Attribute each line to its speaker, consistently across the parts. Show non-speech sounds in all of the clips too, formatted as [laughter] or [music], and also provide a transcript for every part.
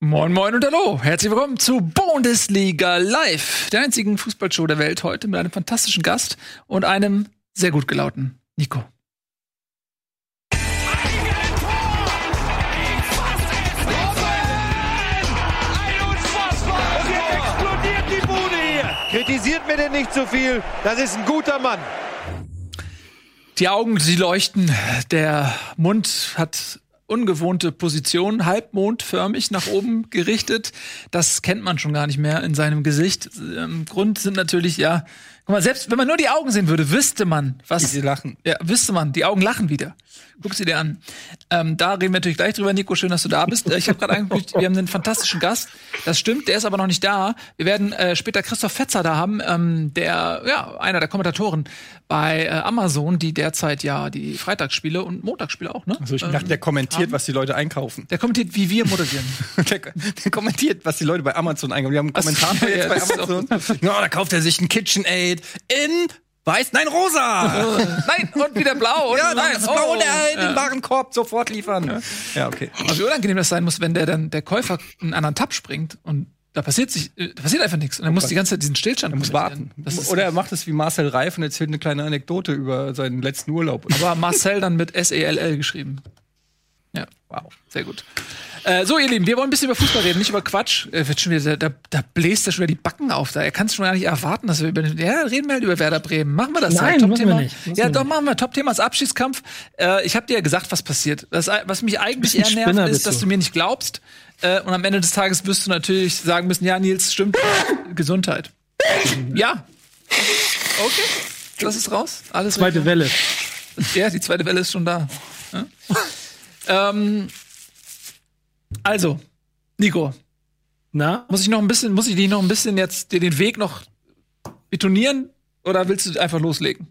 Speaker 1: Moin, moin und hallo. Herzlich willkommen zu Bundesliga Live, der einzigen Fußballshow der Welt heute mit einem fantastischen Gast und einem sehr gut gelauten Nico.
Speaker 2: Kritisiert mir denn nicht zu viel. Das ist ein guter Mann.
Speaker 1: Die Augen, sie leuchten. Der Mund hat ungewohnte Position, halbmondförmig nach oben gerichtet. Das kennt man schon gar nicht mehr in seinem Gesicht. Grund sind natürlich, ja, guck mal, selbst wenn man nur die Augen sehen würde, wüsste man, was.
Speaker 3: Sie lachen.
Speaker 1: Ja, wüsste man, die Augen lachen wieder. Guck sie dir an. Ähm, da reden wir natürlich gleich drüber, Nico. Schön, dass du da bist. Äh, Ich habe gerade angekündigt, wir haben einen fantastischen Gast. Das stimmt, der ist aber noch nicht da. Wir werden äh, später Christoph Fetzer da haben, ähm, der, ja, einer der Kommentatoren bei äh, Amazon, die derzeit ja die Freitagsspiele und Montagsspiele auch, ne?
Speaker 3: Also ich dachte, der kommentiert, was die Leute einkaufen.
Speaker 1: Der kommentiert, wie wir moderieren. [laughs]
Speaker 3: Der, der kommentiert, was die Leute bei Amazon einkaufen. Wir haben einen
Speaker 1: ja,
Speaker 3: jetzt bei Amazon. Ja, da kauft er sich ein KitchenAid in weiß, nein, rosa. [laughs]
Speaker 1: Nein, und wieder blau. Und
Speaker 3: ja, nein, das Blau und
Speaker 1: oh.
Speaker 3: in den Warenkorb sofort liefern. Ja, okay.
Speaker 1: Also wie unangenehm das sein muss, wenn der dann der Käufer einen anderen Tab springt und da passiert sich, äh, da passiert einfach nichts. Und er muss die ganze Zeit diesen Stillstand
Speaker 3: Er muss warten.
Speaker 1: Ist,
Speaker 3: Oder er macht es wie Marcel Reif und erzählt eine kleine Anekdote über seinen letzten Urlaub.
Speaker 1: aber Marcel dann mit S-E-L-L geschrieben. Wow, sehr gut. Äh, so, ihr Lieben, wir wollen ein bisschen über Fußball reden, nicht über Quatsch. Äh, wird schon wieder, da, da bläst er schon wieder die Backen auf. Da er kann es schon gar nicht erwarten, dass wir über Ja, reden wir halt über Werder Bremen. Machen wir das
Speaker 4: Nein,
Speaker 1: halt.
Speaker 4: wir nicht.
Speaker 1: Ja, doch,
Speaker 4: nicht.
Speaker 1: machen wir. Top-Thema ist Abschiedskampf. Äh, ich habe dir ja gesagt, was passiert. Das, was mich eigentlich eher nervt,
Speaker 4: Spinner
Speaker 1: ist, dass
Speaker 4: du.
Speaker 1: du mir nicht glaubst. Äh, und am Ende des Tages wirst du natürlich sagen müssen, ja, Nils, stimmt. Gesundheit. ja. Okay. Das ist raus. Alles
Speaker 4: Zweite
Speaker 1: richtig.
Speaker 4: Welle.
Speaker 1: Ja, die zweite Welle ist schon da. Ja? Ähm, also, Nico,
Speaker 4: Na?
Speaker 1: muss ich noch ein bisschen, muss ich dich noch ein bisschen jetzt den Weg noch betonieren oder willst du einfach loslegen?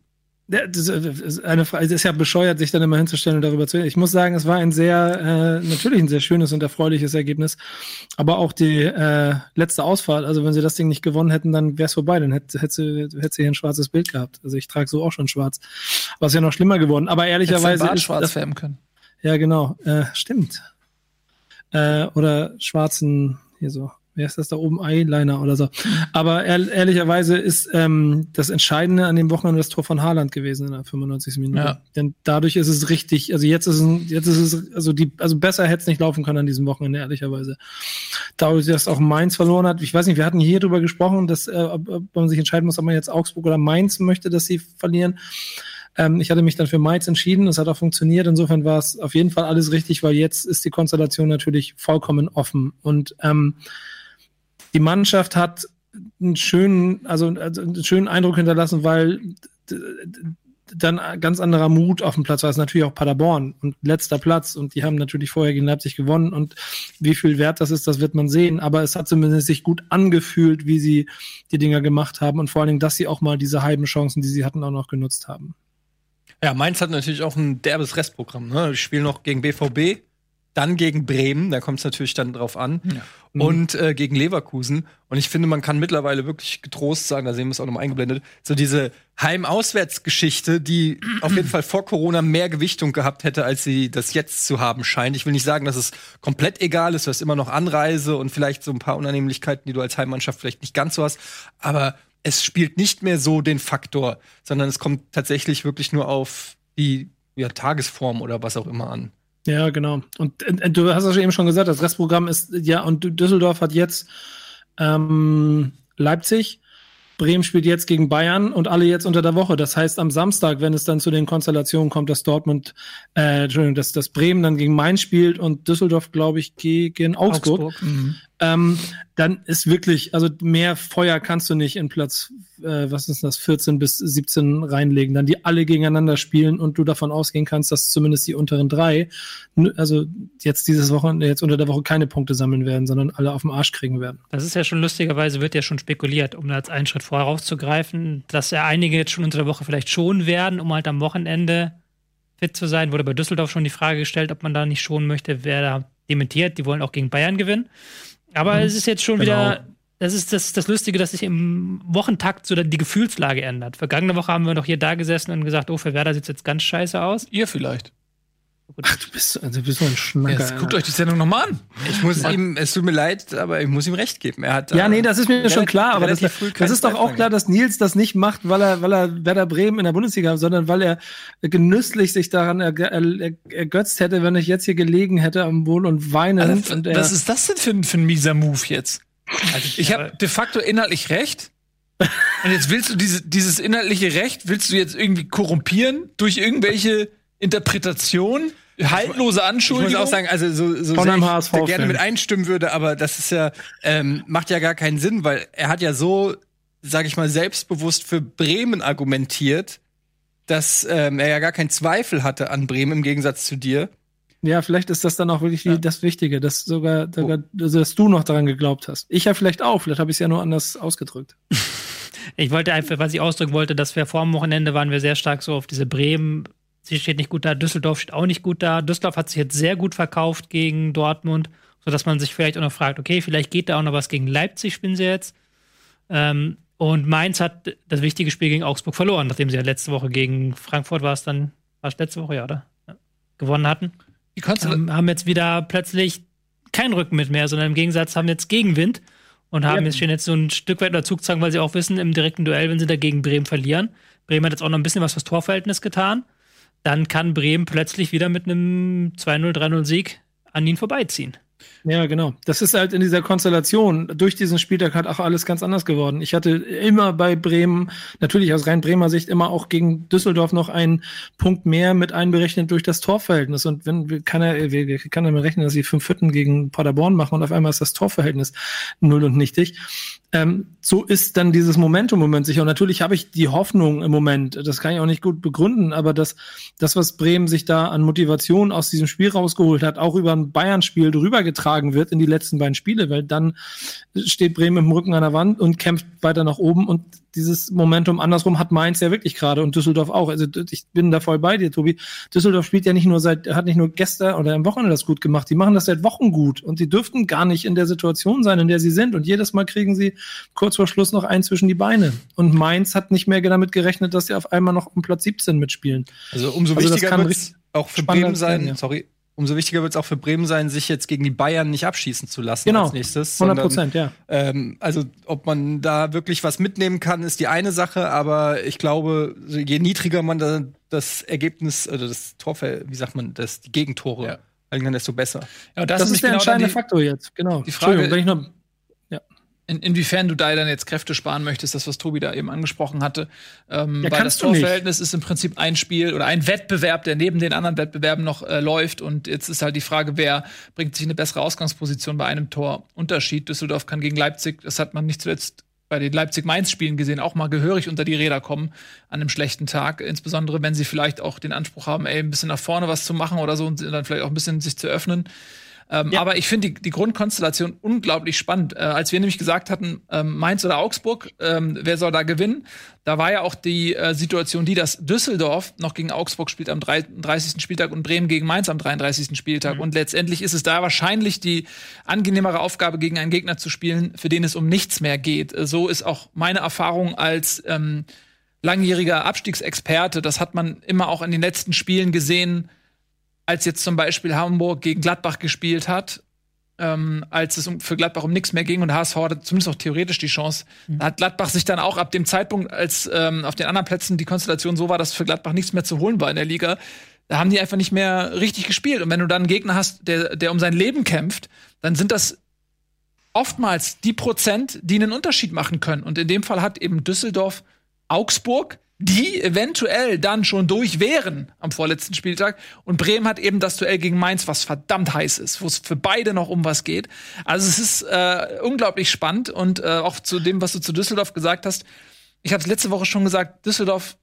Speaker 4: Ja, Das ist eine Frage, es ist ja bescheuert, sich dann immer hinzustellen und darüber zu reden. Ich muss sagen, es war ein sehr, äh, natürlich ein sehr schönes und erfreuliches Ergebnis. Aber auch die äh, letzte Ausfahrt, also wenn sie das Ding nicht gewonnen hätten, dann wäre es vorbei. Dann hätte, hätte, sie, hätte sie hier ein schwarzes Bild gehabt. Also ich trage so auch schon schwarz. Was ja noch schlimmer geworden. Aber
Speaker 1: Hättest
Speaker 4: ehrlicherweise. ist
Speaker 1: schwarz färben können.
Speaker 4: Ja, genau. Äh, stimmt. Äh, oder schwarzen, hier so. Wer ist das da oben? Eyeliner oder so. Aber ehr, ehrlicherweise ist ähm, das Entscheidende an dem Wochenende das Tor von Haaland gewesen in der 95. Minute.
Speaker 1: Ja.
Speaker 4: Denn dadurch ist es richtig, also jetzt ist es, jetzt ist es, also die, also besser hätte es nicht laufen können an diesem Wochenende, ehrlicherweise. Dadurch, dass auch Mainz verloren hat, ich weiß nicht, wir hatten hier drüber gesprochen, dass äh, ob, ob man sich entscheiden muss, ob man jetzt Augsburg oder Mainz möchte, dass sie verlieren. Ähm, ich hatte mich dann für Mainz entschieden, das hat auch funktioniert. Insofern war es auf jeden Fall alles richtig, weil jetzt ist die Konstellation natürlich vollkommen offen. Und ähm, die Mannschaft hat einen schönen, also, also einen schönen Eindruck hinterlassen, weil dann ganz anderer Mut auf dem Platz war. Es ist natürlich auch Paderborn und letzter Platz und die haben natürlich vorher gegen Leipzig gewonnen und wie viel wert das ist, das wird man sehen. Aber es hat zumindest sich gut angefühlt, wie sie die Dinger gemacht haben und vor allen Dingen, dass sie auch mal diese halben Chancen, die sie hatten, auch noch genutzt haben.
Speaker 3: Ja, Mainz hat natürlich auch ein derbes Restprogramm. Ne? Die spielen noch gegen BVB, dann gegen Bremen, da kommt es natürlich dann drauf an, und äh, gegen Leverkusen. Und ich finde, man kann mittlerweile wirklich getrost sagen, da sehen wir es auch nochmal eingeblendet, so diese Heim-Auswärts-Geschichte, die [clears throat] auf jeden Fall vor Corona mehr Gewichtung gehabt hätte, als sie das jetzt zu haben scheint. Ich will nicht sagen, dass es komplett egal ist, du hast immer noch Anreise und vielleicht so ein paar Unannehmlichkeiten, die du als Heimmannschaft vielleicht nicht ganz so hast, aber es spielt nicht mehr so den Faktor, sondern es kommt tatsächlich wirklich nur auf die ja, Tagesform oder was auch immer an.
Speaker 4: Ja, genau. Und äh, du hast ja eben schon gesagt, das Restprogramm ist, ja, und Düsseldorf hat jetzt ähm, Leipzig, Bremen spielt jetzt gegen Bayern und alle jetzt unter der Woche. Das heißt, am Samstag, wenn es dann zu den Konstellationen kommt, dass Dortmund, äh, Entschuldigung, dass, dass Bremen dann gegen Mainz spielt und Düsseldorf, glaube ich, gegen Augsburg, ähm, dann ist wirklich, also mehr Feuer kannst du nicht in Platz, äh, was ist das, 14 bis 17 reinlegen, dann die alle gegeneinander spielen und du davon ausgehen kannst, dass zumindest die unteren drei, also jetzt dieses Wochenende, jetzt unter der Woche keine Punkte sammeln werden, sondern alle auf den Arsch kriegen werden.
Speaker 5: Das ist ja schon lustigerweise, wird ja schon spekuliert, um da jetzt einen Schritt vorher rauszugreifen, dass ja einige jetzt schon unter der Woche vielleicht schon werden, um halt am Wochenende fit zu sein. Wurde bei Düsseldorf schon die Frage gestellt, ob man da nicht schonen möchte. Wer da dementiert, die wollen auch gegen Bayern gewinnen. Aber es ist jetzt schon wieder, das ist das, das Lustige, dass sich im Wochentakt so die Gefühlslage ändert. Vergangene Woche haben wir noch hier da gesessen und gesagt, oh, für Werder sieht jetzt ganz scheiße aus.
Speaker 1: Ihr vielleicht.
Speaker 4: Ach, du bist, also du bist so ein Schnacker.
Speaker 1: Jetzt guckt euch die Sendung nochmal an.
Speaker 3: Ich muss ihm, es tut mir leid, aber ich muss ihm recht geben. Er hat
Speaker 4: Ja, nee, das ist mir schon
Speaker 3: relativ-
Speaker 4: klar, aber das, das ist doch auch klar, dass Nils das nicht macht, weil er, weil er Werder Bremen in der Bundesliga hat, sondern weil er genüsslich sich daran er, er, ergötzt hätte, wenn ich jetzt hier gelegen hätte am Wohl und weinen.
Speaker 1: Also,
Speaker 4: und er,
Speaker 1: was ist das denn für, ein- für ein mieser Move jetzt?
Speaker 3: Also
Speaker 1: Ich habe de facto inhaltlich recht. Und jetzt willst du diese, dieses inhaltliche Recht, willst du jetzt irgendwie korrumpieren durch irgendwelche Interpretationen, haltlose
Speaker 3: Ich muss
Speaker 1: Anschuldigungen?
Speaker 3: auch sagen, also so, so
Speaker 4: Von
Speaker 3: sehr
Speaker 4: einem
Speaker 3: ich
Speaker 4: HSV
Speaker 3: da gerne mit einstimmen würde, aber das ist ja ähm, macht ja gar keinen Sinn, weil er hat ja so, sag ich mal, selbstbewusst für Bremen argumentiert, dass ähm, er ja gar keinen Zweifel hatte an Bremen im Gegensatz zu dir.
Speaker 4: ja, vielleicht ist das dann auch wirklich die, das Wichtige, dass sogar, sogar also, dass du noch daran geglaubt hast. Ich ja vielleicht auch, vielleicht habe ich es ja nur anders ausgedrückt. [laughs]
Speaker 5: Ich wollte einfach, was ich ausdrücken wollte, dass wir vor dem Wochenende waren wir sehr stark so auf diese Bremen. Sie steht nicht gut da, Düsseldorf steht auch nicht gut da. Düsseldorf hat sich jetzt sehr gut verkauft gegen Dortmund, sodass man sich vielleicht auch noch fragt, okay, vielleicht geht da auch noch was gegen Leipzig, spielen sie jetzt. Ähm, und Mainz hat das wichtige Spiel gegen Augsburg verloren, nachdem sie ja letzte Woche gegen Frankfurt war es dann, war es letzte Woche, ja, oder? Ja. Gewonnen hatten.
Speaker 1: Du,
Speaker 5: Ähm, haben jetzt wieder plötzlich kein Rückenwind mehr, sondern im Gegensatz haben jetzt Gegenwind und haben
Speaker 4: Ja.
Speaker 5: jetzt stehen jetzt so ein Stück weit unter Zugzwang, weil sie auch wissen, im direkten Duell, wenn sie dagegen Bremen verlieren, Bremen hat jetzt auch noch ein bisschen was fürs Torverhältnis getan, dann kann Bremen plötzlich wieder mit einem 2-0, 3-0 Sieg an ihnen vorbeiziehen.
Speaker 4: Ja, genau. Das ist halt in dieser Konstellation durch diesen Spieltag hat auch alles ganz anders geworden. Ich hatte immer bei Bremen, natürlich aus rein Bremer Sicht, immer auch gegen Düsseldorf noch einen Punkt mehr mit einberechnet durch das Torverhältnis. Und wenn kann er, kann damit rechnen, dass sie fünf Hütten gegen Paderborn machen und auf einmal ist das Torverhältnis null und nichtig. Ähm, so ist dann dieses Momentum im Moment sicher. Und natürlich habe ich die Hoffnung im Moment, das kann ich auch nicht gut begründen, aber das, das, was Bremen sich da an Motivation aus diesem Spiel rausgeholt hat, auch über ein Bayern-Spiel drüber getragen wird in die letzten beiden Spiele, weil dann steht Bremen im Rücken an der Wand und kämpft weiter nach oben und dieses Momentum andersrum hat Mainz ja wirklich gerade und Düsseldorf auch. Also ich bin da voll bei dir, Tobi. Düsseldorf spielt ja nicht nur seit, hat nicht nur gestern oder am Wochenende das gut gemacht, die machen das seit Wochen gut und die dürften gar nicht in der Situation sein, in der sie sind und jedes Mal kriegen sie kurz vor Schluss noch einen zwischen die Beine. Und Mainz hat nicht mehr damit gerechnet, dass sie auf einmal noch um Platz 17 mitspielen.
Speaker 3: Also umso
Speaker 4: Also das
Speaker 3: wichtiger
Speaker 4: kann
Speaker 3: wird auch für
Speaker 4: spannend
Speaker 3: Bremen sein,
Speaker 4: ja.
Speaker 3: sorry, umso wichtiger wird es auch für Bremen sein, sich jetzt gegen die Bayern nicht abschießen zu lassen
Speaker 4: Genau.
Speaker 3: als nächstes.
Speaker 4: 100
Speaker 3: sondern,
Speaker 4: Prozent, ja.
Speaker 3: Ähm, also ob man da wirklich was mitnehmen kann, ist die eine Sache, aber ich glaube, je niedriger man da das Ergebnis, oder das Torfeld, wie sagt man, das, die Gegentore
Speaker 1: Ja.
Speaker 3: dann desto besser.
Speaker 1: ja,
Speaker 4: Das,
Speaker 1: nämlich
Speaker 4: ist der
Speaker 1: genau
Speaker 4: entscheidende
Speaker 1: die,
Speaker 4: Faktor jetzt, genau.
Speaker 1: die Frage-
Speaker 4: Entschuldigung, wenn ich noch,
Speaker 1: in, inwiefern du da dann jetzt Kräfte sparen möchtest, das, was Tobi da eben angesprochen hatte. Ähm,
Speaker 4: Ja,
Speaker 1: weil das
Speaker 4: nicht.
Speaker 1: Torverhältnis ist im Prinzip ein Spiel oder ein Wettbewerb, der neben den anderen Wettbewerben noch äh, läuft. Und jetzt ist halt die Frage, wer bringt sich eine bessere Ausgangsposition bei einem Torunterschied. Düsseldorf kann gegen Leipzig, das hat man nicht zuletzt bei den Leipzig-Mainz-Spielen gesehen, auch mal gehörig unter die Räder kommen an einem schlechten Tag. Insbesondere, wenn sie vielleicht auch den Anspruch haben, ey, ein bisschen nach vorne was zu machen oder so und dann vielleicht auch ein bisschen sich zu öffnen. Ähm, Aber ich finde die, die Grundkonstellation unglaublich spannend. Äh, als wir nämlich gesagt hatten, ähm, Mainz oder Augsburg, ähm, wer soll da gewinnen? Da war ja auch die äh, Situation, die dass Düsseldorf noch gegen Augsburg spielt am 33. Spieltag und Bremen gegen Mainz am 33. Spieltag. Und letztendlich ist es da wahrscheinlich die angenehmere Aufgabe, gegen einen Gegner zu spielen, für den es um nichts mehr geht. Äh, So ist auch meine Erfahrung als ähm, langjähriger Abstiegsexperte. Das hat man immer auch in den letzten Spielen gesehen als jetzt zum Beispiel Hamburg gegen Gladbach gespielt hat, ähm, als es um, für Gladbach um nichts mehr ging und HSV hatte zumindest auch theoretisch die Chance, da hat Gladbach sich dann auch ab dem Zeitpunkt, als ähm, auf den anderen Plätzen die Konstellation so war, dass für Gladbach nichts mehr zu holen war in der Liga, da haben die einfach nicht mehr richtig gespielt. Und wenn du dann einen Gegner hast, der, der um sein Leben kämpft, dann sind das oftmals die Prozent, die einen Unterschied machen können. Und in dem Fall hat eben Düsseldorf Augsburg, die eventuell dann schon durch wären am vorletzten Spieltag. Und Bremen hat eben das Duell gegen Mainz, was verdammt heiß ist, wo es für beide noch um was geht. Also es ist äh, unglaublich spannend und äh, auch zu dem, was du zu Düsseldorf gesagt hast. Ich habe es letzte Woche schon gesagt, Düsseldorf,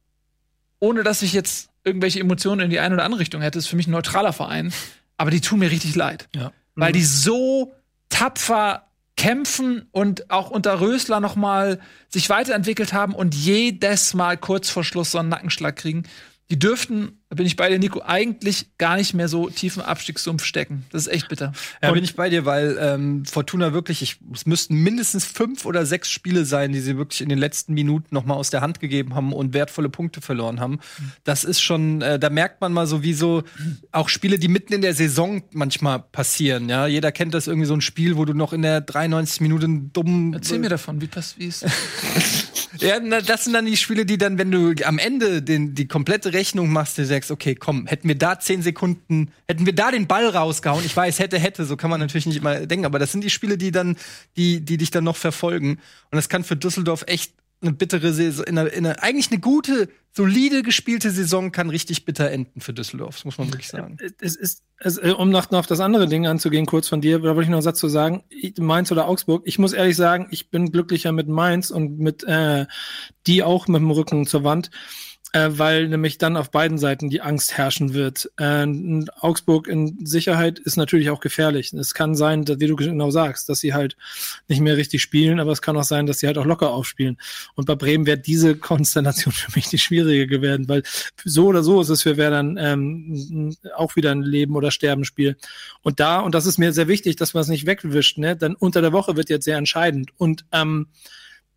Speaker 1: ohne dass ich jetzt irgendwelche Emotionen in die eine oder andere Richtung hätte, ist für mich ein neutraler Verein. Aber die tun mir richtig leid.
Speaker 3: Ja.
Speaker 1: Weil die so tapfer kämpfen und auch unter Rösler noch mal sich weiterentwickelt haben und jedes Mal kurz vor Schluss so einen Nackenschlag kriegen. Die dürften, da bin ich bei dir, Nico, eigentlich gar nicht mehr so tief im Abstiegssumpf stecken. Das ist echt bitter.
Speaker 3: Ja, bin ich bei dir, weil ähm, Fortuna wirklich, ich, es müssten mindestens fünf oder sechs Spiele sein, die sie wirklich in den letzten Minuten noch mal aus der Hand gegeben haben und wertvolle Punkte verloren haben. Das ist schon, äh, da merkt man mal so, wie so auch Spiele, die mitten in der Saison manchmal passieren. Ja, jeder kennt das irgendwie so ein Spiel, wo du noch in der 93 Minuten dumm
Speaker 1: Erzähl mir davon, wie pass, wie ist. [laughs] [laughs]
Speaker 3: Ja, na, das sind dann die Spiele, die dann, wenn du am Ende den, die komplette Rechnung machst, du sagst, okay, komm, hätten wir da zehn Sekunden, hätten wir da den Ball rausgehauen, ich weiß, hätte, hätte, so kann man natürlich nicht immer denken, aber das sind die Spiele, die dann, die, die dich dann noch verfolgen. Und das kann für Düsseldorf echt eine bittere Saison, in einer, in einer, eigentlich eine gute, solide gespielte Saison kann richtig bitter enden für Düsseldorf, muss man wirklich sagen.
Speaker 4: Es ist, es, äh, um noch, noch auf das andere Ding anzugehen, kurz von dir, da wollte ich noch einen Satz zu sagen. Mainz oder Augsburg. Ich muss ehrlich sagen, ich bin glücklicher mit Mainz und mit äh, die auch mit dem Rücken zur Wand, äh, weil nämlich dann auf beiden Seiten die Angst herrschen wird. Äh, Augsburg in Sicherheit ist natürlich auch gefährlich. Es kann sein, dass, wie du genau sagst, dass sie halt nicht mehr richtig spielen, aber es kann auch sein, dass sie halt auch locker aufspielen. Und bei Bremen wäre diese Konstellation [laughs] für mich die schwierige gewesen, weil so oder so ist es für Werder ähm, auch wieder ein Leben- oder Sterbenspiel. Und da, und das ist mir sehr wichtig, dass man es nicht wegwischt, ne? Dann unter der Woche wird jetzt sehr entscheidend. Und ähm,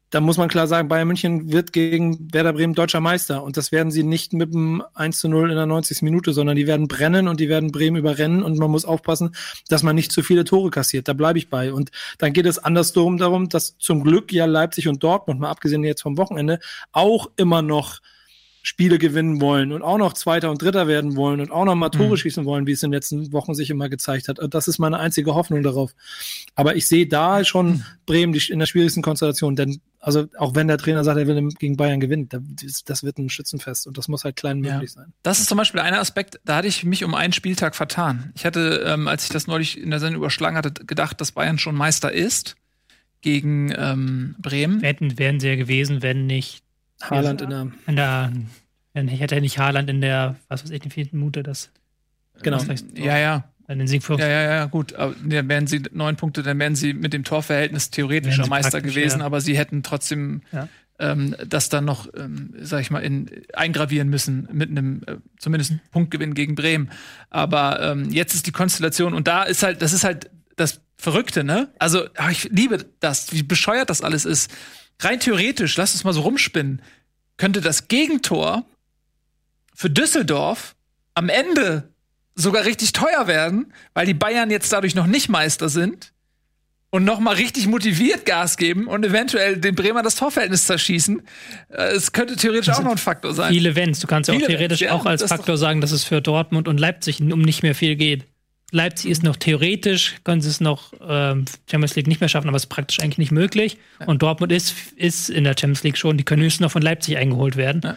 Speaker 4: da muss man klar sagen, Bayern München wird gegen Werder Bremen deutscher Meister. Und das werden sie nicht mit dem 1 zu 0 in der 90. Minute, sondern die werden brennen und die werden Bremen überrennen. Und man muss aufpassen, dass man nicht zu viele Tore kassiert. Da bleibe ich bei. Und dann geht es andersrum darum, dass zum Glück ja Leipzig und Dortmund, mal abgesehen jetzt vom Wochenende, auch immer noch Spiele gewinnen wollen und auch noch Zweiter und Dritter werden wollen und auch noch mal Tore schießen wollen, wie es in den letzten Wochen sich immer gezeigt hat. Und das ist meine einzige Hoffnung darauf. Aber ich sehe da schon Bremen die, in der schwierigsten Konstellation, denn also auch wenn der Trainer sagt, er will gegen Bayern gewinnen, da- das das wird ein Schützenfest und das muss halt klein
Speaker 1: Ja.
Speaker 4: möglich sein.
Speaker 1: Das ist zum Beispiel einer Aspekt, da hatte ich mich um einen Spieltag vertan. Ich hatte, ähm, als ich das neulich in der Sendung überschlagen hatte, gedacht, dass Bayern schon Meister ist gegen ähm, Bremen.
Speaker 5: Hätten, wären sie ja gewesen, wenn nicht
Speaker 4: Haaland in der
Speaker 5: in der, wenn ich hätte nicht Haaland in der, was weiß ich, den vierten Minute das
Speaker 4: genau.
Speaker 1: Ja, ja.
Speaker 5: dann den Sieg für
Speaker 1: Ja, ja, ja, gut. Aber dann wären sie neun Punkte, dann wären sie mit dem Torverhältnis theoretischer Meister gewesen,
Speaker 5: ja.
Speaker 1: aber sie hätten trotzdem
Speaker 5: Ja.
Speaker 1: ähm, das dann noch, ähm, sag ich mal, in, eingravieren müssen mit einem äh, zumindest Punktgewinn gegen Bremen. Aber ähm, jetzt ist die Konstellation und da ist halt, das ist halt das Verrückte, ne? Also ich liebe das, wie bescheuert das alles ist. Rein theoretisch, lass es mal so rumspinnen, könnte das Gegentor für Düsseldorf am Ende sogar richtig teuer werden, weil die Bayern jetzt dadurch noch nicht Meister sind und noch mal richtig motiviert Gas geben und eventuell den Bremer das Torverhältnis zerschießen. Äh, Es könnte theoretisch auch noch ein Faktor sein.
Speaker 5: viele Wenns. Du kannst ja auch theoretisch
Speaker 1: ja,
Speaker 5: auch als Faktor sagen, dass es für Dortmund und Leipzig um nicht mehr viel geht. Leipzig ist noch theoretisch, können sie es noch ähm, Champions League nicht mehr schaffen, aber es ist praktisch eigentlich nicht möglich. Und Dortmund ist, ist in der Champions League schon, die können höchstens noch von Leipzig eingeholt werden.
Speaker 1: Ja.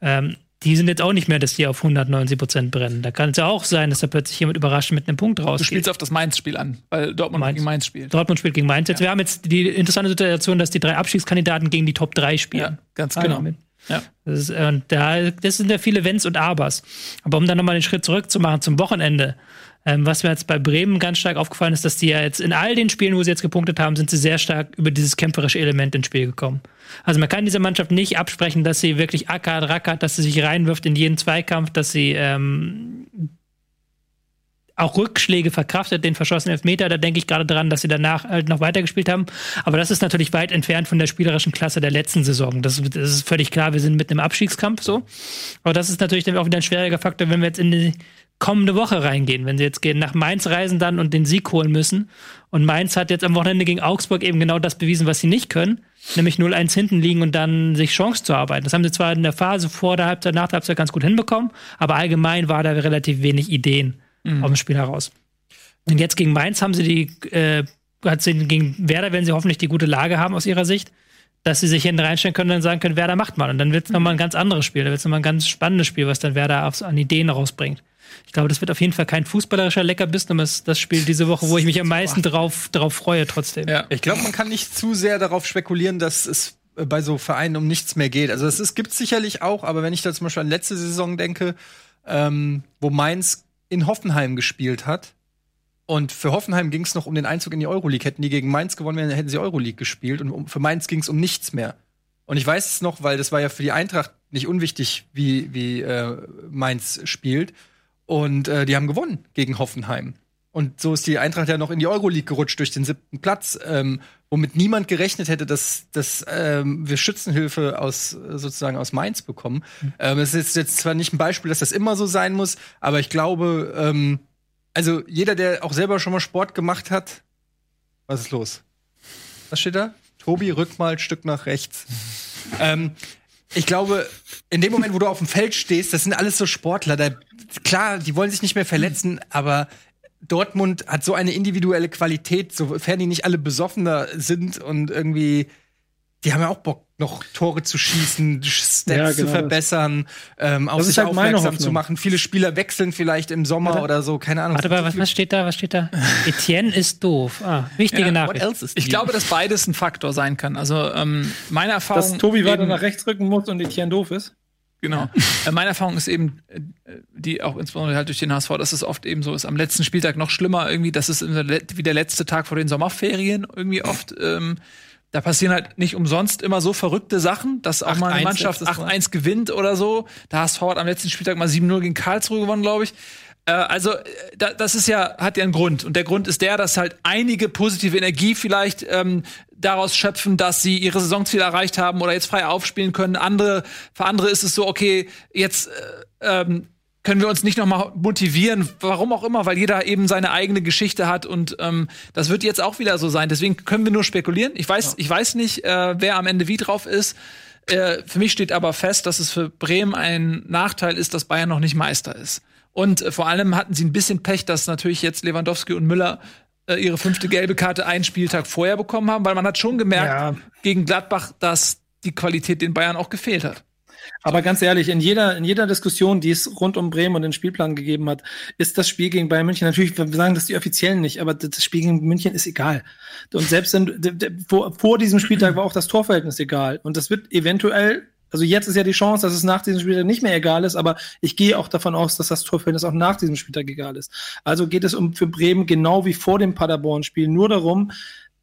Speaker 5: Ähm, die sind jetzt auch nicht mehr, dass die auf 190 Prozent brennen. Da kann es ja auch sein, dass da plötzlich jemand überraschend mit einem Punkt
Speaker 1: Du
Speaker 5: rausgeht.
Speaker 1: spielst auf das Mainz-Spiel an, weil Dortmund
Speaker 5: Mainz.
Speaker 1: gegen Mainz spielt.
Speaker 5: Dortmund spielt gegen Mainz. Jetzt, Wir haben jetzt die interessante Situation, dass die drei Abstiegskandidaten gegen die Top 3 spielen.
Speaker 1: Ja, ganz genau. Ja.
Speaker 5: Das, ist, äh, und da, das sind ja viele Wenns und Abers. Aber um dann nochmal den Schritt zurückzumachen zum Wochenende, ähm, was mir jetzt bei Bremen ganz stark aufgefallen ist, dass die ja jetzt in all den Spielen, wo sie jetzt gepunktet haben, sind sie sehr stark über dieses kämpferische Element ins Spiel gekommen. Also man kann dieser Mannschaft nicht absprechen, dass sie wirklich ackert, rackert, dass sie sich reinwirft in jeden Zweikampf, dass sie ähm, auch Rückschläge verkraftet, den verschossenen Elfmeter, da denke ich gerade dran, dass sie danach halt noch weitergespielt haben. Aber das ist natürlich weit entfernt von der spielerischen Klasse der letzten Saison. Das, das ist völlig klar, wir sind mit einem Abstiegskampf so. Aber das ist natürlich dann auch wieder ein schwieriger Faktor, wenn wir jetzt in die kommende Woche reingehen. Wenn sie jetzt gehen, nach Mainz reisen dann und den Sieg holen müssen. Und Mainz hat jetzt am Wochenende gegen Augsburg eben genau das bewiesen, was sie nicht können. Nämlich 0-1 hinten liegen und dann sich Chance zu arbeiten. Das haben sie zwar in der Phase vor der Halbzeit, nach der Halbzeit ganz gut hinbekommen, aber allgemein war da relativ wenig Ideen aus dem Spiel heraus. Und jetzt gegen Mainz haben sie die, äh, hat sie, gegen Werder werden sie hoffentlich die gute Lage haben aus ihrer Sicht, dass sie sich hinten reinstellen können und dann sagen können, Werder macht mal. Und dann wird es nochmal ein ganz anderes Spiel. Da wird es nochmal ein ganz spannendes Spiel, was dann Werder an Ideen rausbringt. Ich glaube, das wird auf jeden Fall kein fußballerischer Leckerbissen, aber es ist das Spiel diese Woche, wo ich mich am meisten drauf, drauf freue trotzdem.
Speaker 1: Ja.
Speaker 3: Ich glaube, man kann nicht zu sehr darauf spekulieren, dass es bei so Vereinen um nichts mehr geht. Also es gibt sicherlich auch, aber wenn ich da zum Beispiel an letzte Saison denke, ähm, wo Mainz in Hoffenheim gespielt hat und für Hoffenheim ging es noch um den Einzug in die Euroleague. Hätten die gegen Mainz gewonnen, wären, hätten sie Euroleague gespielt und um, für Mainz ging es um nichts mehr. Und ich weiß es noch, weil das war ja für die Eintracht nicht unwichtig, wie, wie äh, Mainz spielt. Und äh, die haben gewonnen gegen Hoffenheim. Und so ist die Eintracht ja noch in die Euroleague gerutscht durch den siebten Platz, ähm, womit niemand gerechnet hätte, dass, dass ähm, wir Schützenhilfe aus sozusagen aus Mainz bekommen. Mhm. Ähm, es ist jetzt zwar nicht ein Beispiel, dass das immer so sein muss, aber ich glaube, ähm, also jeder, der auch selber schon mal Sport gemacht hat, was ist los? Was steht da? Tobi, rück mal ein Stück nach rechts. [laughs] ähm, ich glaube, in dem Moment, wo du auf dem Feld stehst, das sind alles so Sportler. Da, klar, die wollen sich nicht mehr verletzen, aber Dortmund hat so eine individuelle Qualität, sofern die nicht alle besoffener sind und irgendwie, die haben ja auch Bock, noch Tore zu schießen, Stats ja, genau zu verbessern, ähm, auf sich halt aufmerksam zu machen. Viele Spieler wechseln vielleicht im Sommer Warte. oder so, keine Ahnung.
Speaker 5: Warte mal, was, was steht da? Was steht da? [laughs] Etienne ist doof. Ah, wichtige ja, Nachricht.
Speaker 1: Ich glaube, dass beides ein Faktor sein kann. Also ähm, meine Erfahrung.
Speaker 4: Dass Tobi weiter nach rechts rücken muss und Etienne doof ist.
Speaker 1: Genau. Ja. Meine Erfahrung ist eben, äh, die auch insbesondere halt durch den HSV, dass es oft eben so ist, am letzten Spieltag noch schlimmer irgendwie, das ist wie der letzte Tag vor den Sommerferien irgendwie oft. Ähm, da passieren halt nicht umsonst immer so verrückte Sachen, dass auch mal eine Mannschaft 8-1 gewinnt oder so. Der HSV hat am letzten Spieltag mal 7-0 gegen Karlsruhe gewonnen, glaube ich. Äh, also, äh, das ist ja, hat ja einen Grund. Und der Grund ist der, dass halt einige positive Energie vielleicht ähm, daraus schöpfen, dass sie ihre Saisonziele erreicht haben oder jetzt frei aufspielen können. Andere, für andere ist es so, okay, jetzt äh, ähm, können wir uns nicht noch mal motivieren, warum auch immer, weil jeder eben seine eigene Geschichte hat und ähm, das wird jetzt auch wieder so sein. Deswegen können wir nur spekulieren. Ich weiß, ja. ich weiß nicht, äh, wer am Ende wie drauf ist. Äh, für mich steht aber fest, dass es für Bremen ein Nachteil ist, dass Bayern noch nicht Meister ist. Und äh, vor allem hatten sie ein bisschen Pech, dass natürlich jetzt Lewandowski und Müller äh, ihre fünfte gelbe Karte einen Spieltag vorher bekommen haben, weil man hat schon gemerkt ja. gegen Gladbach, dass die Qualität den Bayern auch gefehlt hat.
Speaker 4: Aber ganz ehrlich, in jeder, in jeder Diskussion, die es rund um Bremen und den Spielplan gegeben hat, ist das Spiel gegen Bayern München natürlich, wir sagen das die Offiziellen nicht, aber das Spiel gegen München ist egal. Und selbst in, vor, vor diesem Spieltag war auch das Torverhältnis egal. Und das wird eventuell also jetzt ist ja die Chance, dass es nach diesem Spieltag nicht mehr egal ist, aber ich gehe auch davon aus, dass das Torverhältnis auch nach diesem Spieltag egal ist. Also geht es um für Bremen genau wie vor dem Paderborn-Spiel nur darum,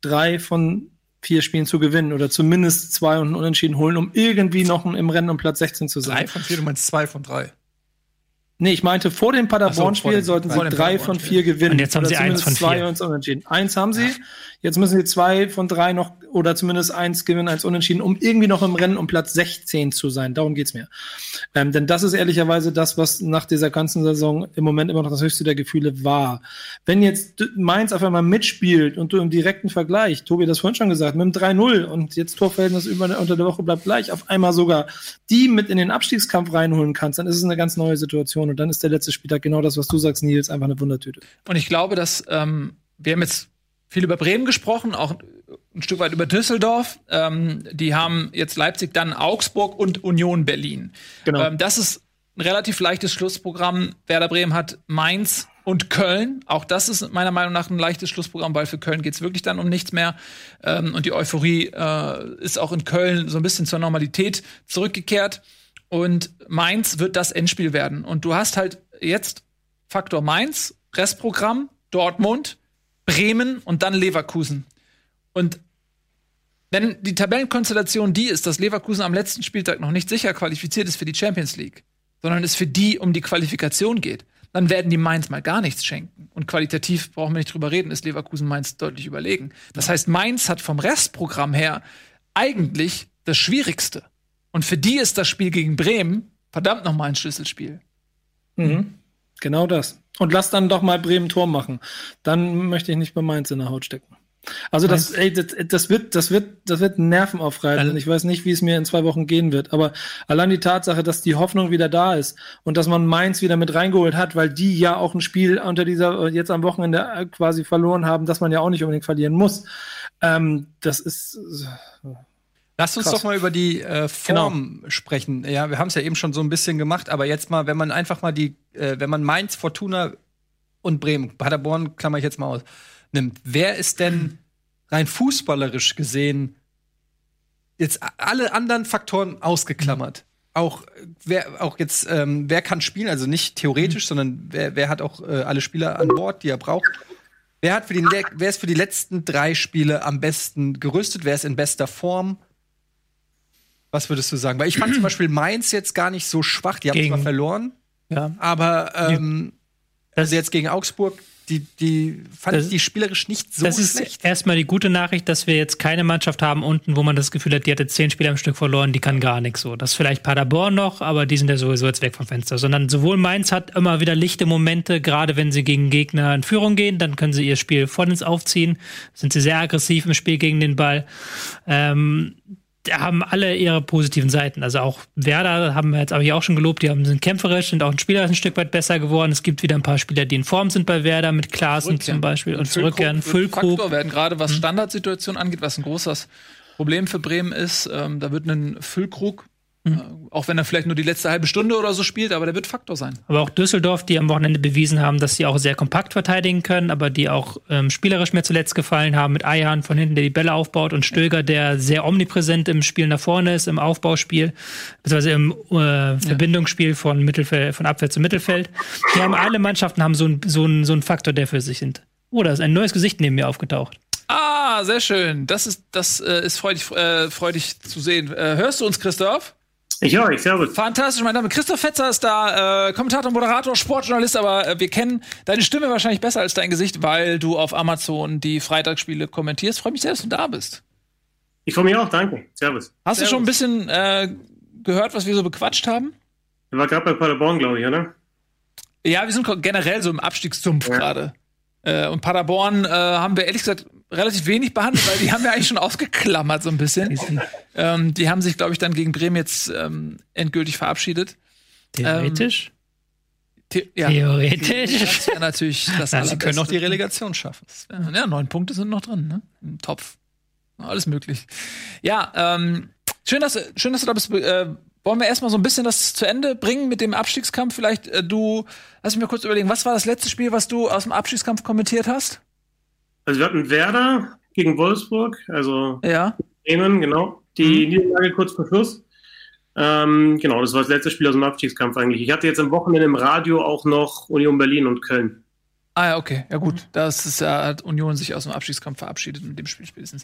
Speaker 4: drei von vier Spielen zu gewinnen oder zumindest zwei und unentschieden holen, um irgendwie noch im Rennen um Platz 16 zu sein.
Speaker 3: Drei von vier, du meinst zwei von drei.
Speaker 4: Nee, ich meinte, vor dem Paderborn-Spiel so, sollten sie drei von vier gewinnen. Und
Speaker 5: jetzt haben sie eins von
Speaker 4: zwei vier. unentschieden. Eins haben sie. Ja. Jetzt müssen sie zwei von drei noch oder zumindest eins gewinnen, eins unentschieden, um irgendwie noch im Rennen um Platz 16 zu sein. Darum geht's mir. Ähm, denn das ist ehrlicherweise das, was nach dieser ganzen Saison im Moment immer noch das höchste der Gefühle war. Wenn jetzt Mainz auf einmal mitspielt und du im direkten Vergleich, Tobi hat das vorhin schon gesagt, mit dem 3-0 und jetzt Torverhältnis über, unter der Woche bleibt gleich, auf einmal sogar die mit in den Abstiegskampf reinholen kannst, dann ist es eine ganz neue Situation und dann ist der letzte Spieltag genau das, was du sagst, Nils, einfach eine Wundertüte.
Speaker 1: Und ich glaube, dass ähm, wir haben jetzt viel über Bremen gesprochen, auch ein Stück weit über Düsseldorf. Ähm, die haben jetzt Leipzig, dann Augsburg und Union Berlin. Genau. Ähm, das ist ein relativ leichtes Schlussprogramm. Werder Bremen hat Mainz und Köln. Auch das ist meiner Meinung nach ein leichtes Schlussprogramm, weil für Köln geht's wirklich dann um nichts mehr. Ähm, und die Euphorie äh, ist auch in Köln so ein bisschen zur Normalität zurückgekehrt. Und Mainz wird das Endspiel werden. Und du hast halt jetzt Faktor Mainz, Restprogramm, Dortmund, Bremen und dann Leverkusen. Und wenn die Tabellenkonstellation die ist, dass Leverkusen am letzten Spieltag noch nicht sicher qualifiziert ist für die Champions League, sondern es für die um die Qualifikation geht, dann werden die Mainz mal gar nichts schenken. Und qualitativ brauchen wir nicht drüber reden, ist Leverkusen Mainz deutlich überlegen. Das heißt, Mainz hat vom Restprogramm her eigentlich das Schwierigste. Und für die ist das Spiel gegen Bremen verdammt noch mal ein Schlüsselspiel.
Speaker 4: Mhm. Genau das. Und lass dann doch mal Bremen Tor machen. Dann möchte ich nicht bei Mainz in der Haut stecken. Also das, ey, das, das wird, das wird, das wird Nerven aufreiben. Ich weiß nicht, wie es mir in zwei Wochen gehen wird. Aber allein die Tatsache, dass die Hoffnung wieder da ist und dass man Mainz wieder mit reingeholt hat, weil die ja auch ein Spiel unter dieser jetzt am Wochenende quasi verloren haben, dass man ja auch nicht unbedingt verlieren muss. Ähm, das ist
Speaker 3: Lass uns Krass. doch mal über die äh, Form genau. sprechen. Ja, wir haben es ja eben schon so ein bisschen gemacht, aber jetzt mal, wenn man einfach mal die, äh, wenn man Mainz, Fortuna und Bremen, Paderborn klammer ich jetzt mal aus, nimmt, wer ist denn rein fußballerisch gesehen jetzt alle anderen Faktoren ausgeklammert? Auch wer auch jetzt ähm, wer kann spielen, also nicht theoretisch, mhm. sondern wer, wer hat auch äh, alle Spieler an Bord, die er braucht. Wer hat für die wer ist für die letzten drei Spiele am besten gerüstet? Wer ist in bester Form? Was würdest du sagen? Weil ich fand zum [clears throat] Beispiel Mainz jetzt gar nicht so schwach. Die haben
Speaker 5: Gegen-
Speaker 3: zwar verloren,
Speaker 5: Ja.
Speaker 3: aber ähm, also jetzt gegen Augsburg, die, die fand
Speaker 5: Das-
Speaker 3: ich die spielerisch nicht so
Speaker 5: das ist
Speaker 3: schlecht.
Speaker 5: erstmal die gute Nachricht, dass wir jetzt keine Mannschaft haben unten, wo man das Gefühl hat, die hat jetzt zehn Spiele am Stück verloren, die kann gar nichts so. Das ist vielleicht Paderborn noch, aber die sind ja sowieso jetzt weg vom Fenster. Sondern sowohl Mainz hat immer wieder lichte Momente, gerade wenn sie gegen Gegner in Führung gehen, dann können sie ihr Spiel vollends aufziehen, sind sie sehr aggressiv im Spiel gegen den Ball. Ähm, haben alle ihre positiven Seiten. Also auch Werder haben wir jetzt aber hier auch schon gelobt, die haben, sind kämpferisch, sind auch ein Spieler ein Stück weit besser geworden. Es gibt wieder ein paar Spieler, die in Form sind bei Werder, mit Klaassen zum Beispiel und zurückkehren.
Speaker 1: Füllkrug.
Speaker 5: Füllkrug.
Speaker 1: Faktor werden, gerade was Standardsituationen angeht, was ein großes Problem für Bremen ist. Ähm, da wird ein Füllkrug, äh, auch wenn er vielleicht nur die letzte halbe Stunde oder so spielt, aber der wird Faktor sein.
Speaker 5: Aber auch Düsseldorf, die am Wochenende bewiesen haben, dass sie auch sehr kompakt verteidigen können, aber die auch ähm, spielerisch mir zuletzt gefallen haben, mit Eihan von hinten, der die Bälle aufbaut und Stöger, der sehr omnipräsent im Spiel nach vorne ist, im Aufbauspiel, beziehungsweise im äh, Verbindungsspiel von, Mittelfeld, von Abwehr zu Mittelfeld. Die haben alle Mannschaften haben so einen so einen- so einen Faktor, der für sich sind. Oh, da ist ein neues Gesicht neben mir aufgetaucht.
Speaker 1: Ah, sehr schön. Das ist, das äh, ist freudig, äh, freudig zu sehen. Äh, hörst du uns, Christoph?
Speaker 6: Ich höre euch, servus.
Speaker 1: Fantastisch, mein Name Christoph Fetzer ist da, äh, Kommentator, Moderator, Sportjournalist, aber äh, wir kennen deine Stimme wahrscheinlich besser als dein Gesicht, weil du auf Amazon die Freitagsspiele kommentierst. Freue mich sehr, dass du da bist.
Speaker 6: Ich freue mich auch, danke. Servus.
Speaker 1: Hast du schon ein bisschen äh, gehört, was wir so bequatscht haben?
Speaker 6: Wir war gerade bei Paderborn, glaube ich, oder?
Speaker 1: Ja, wir sind generell so im Abstiegssumpf gerade. Äh, und Paderborn äh, haben wir ehrlich gesagt relativ wenig behandelt, weil die haben wir eigentlich schon [laughs] ausgeklammert so ein bisschen. ähm, die haben sich, glaube ich, dann gegen Bremen jetzt ähm, endgültig verabschiedet.
Speaker 5: Theoretisch.
Speaker 1: The ja.
Speaker 5: Theoretisch.
Speaker 1: Das wäre natürlich das
Speaker 5: Ja,
Speaker 3: Sie können auch die. Relegation schaffen.
Speaker 1: Ja, neun Punkte sind noch drin, ne? Im Topf. Alles möglich. Ja, ähm, schön, dass, schön, dass du da bist. Äh, wollen wir erstmal so ein bisschen das zu Ende bringen mit dem Abstiegskampf? Vielleicht äh, du, lass mich mal kurz überlegen, was war das letzte Spiel, was du aus dem Abstiegskampf kommentiert hast?
Speaker 6: Also wir hatten Werder gegen Wolfsburg, also
Speaker 1: Ja.
Speaker 6: Bremen, genau. Die Niederlage kurz vor Schluss. Ähm, genau, das war das letzte Spiel aus dem Abstiegskampf eigentlich. Ich hatte jetzt am Wochenende im Radio auch noch Union Berlin und Köln.
Speaker 1: Ah ja, okay. Ja gut, das ist ja, hat Union sich aus dem Abstiegskampf verabschiedet mit dem Spiel spätestens.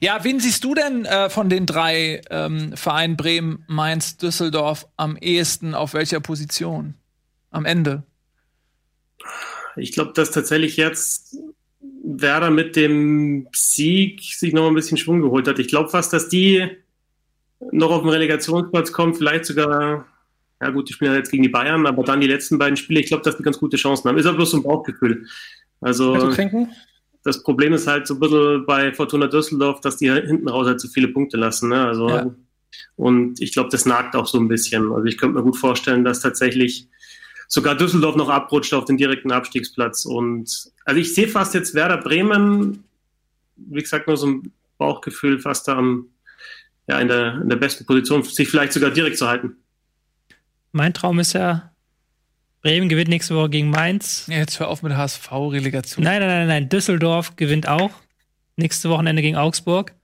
Speaker 1: Ja, wen siehst du denn äh, von den drei ähm, Vereinen Bremen, Mainz, Düsseldorf am ehesten auf welcher Position? Am Ende.
Speaker 6: Ich glaube, dass tatsächlich jetzt Werder mit dem Sieg sich noch ein bisschen Schwung geholt hat. Ich glaube fast, dass die noch auf den Relegationsplatz kommen, vielleicht sogar, ja gut, die spielen ja jetzt gegen die Bayern, aber dann die letzten beiden Spiele, ich glaube, dass die ganz gute Chancen haben. Ist aber bloß so ein Bauchgefühl. Also
Speaker 4: trinken?
Speaker 6: das Problem ist halt so ein bisschen bei Fortuna Düsseldorf, dass die halt hinten raus halt zu viele Punkte lassen. Ne? Also,
Speaker 1: Ja.
Speaker 6: Und ich glaube, das nagt auch so ein bisschen. Also ich könnte mir gut vorstellen, dass tatsächlich sogar Düsseldorf noch abrutscht auf den direkten Abstiegsplatz. Und also ich sehe fast jetzt Werder Bremen, wie gesagt, nur so ein Bauchgefühl fast da am, ja, in der, in der besten Position, sich vielleicht sogar direkt zu halten.
Speaker 5: Mein Traum ist ja, Bremen gewinnt nächste Woche gegen Mainz.
Speaker 1: Ja, jetzt hör auf mit der HSV-Relegation.
Speaker 5: Nein, nein, nein, nein. Düsseldorf gewinnt auch. Nächste Wochenende gegen Augsburg.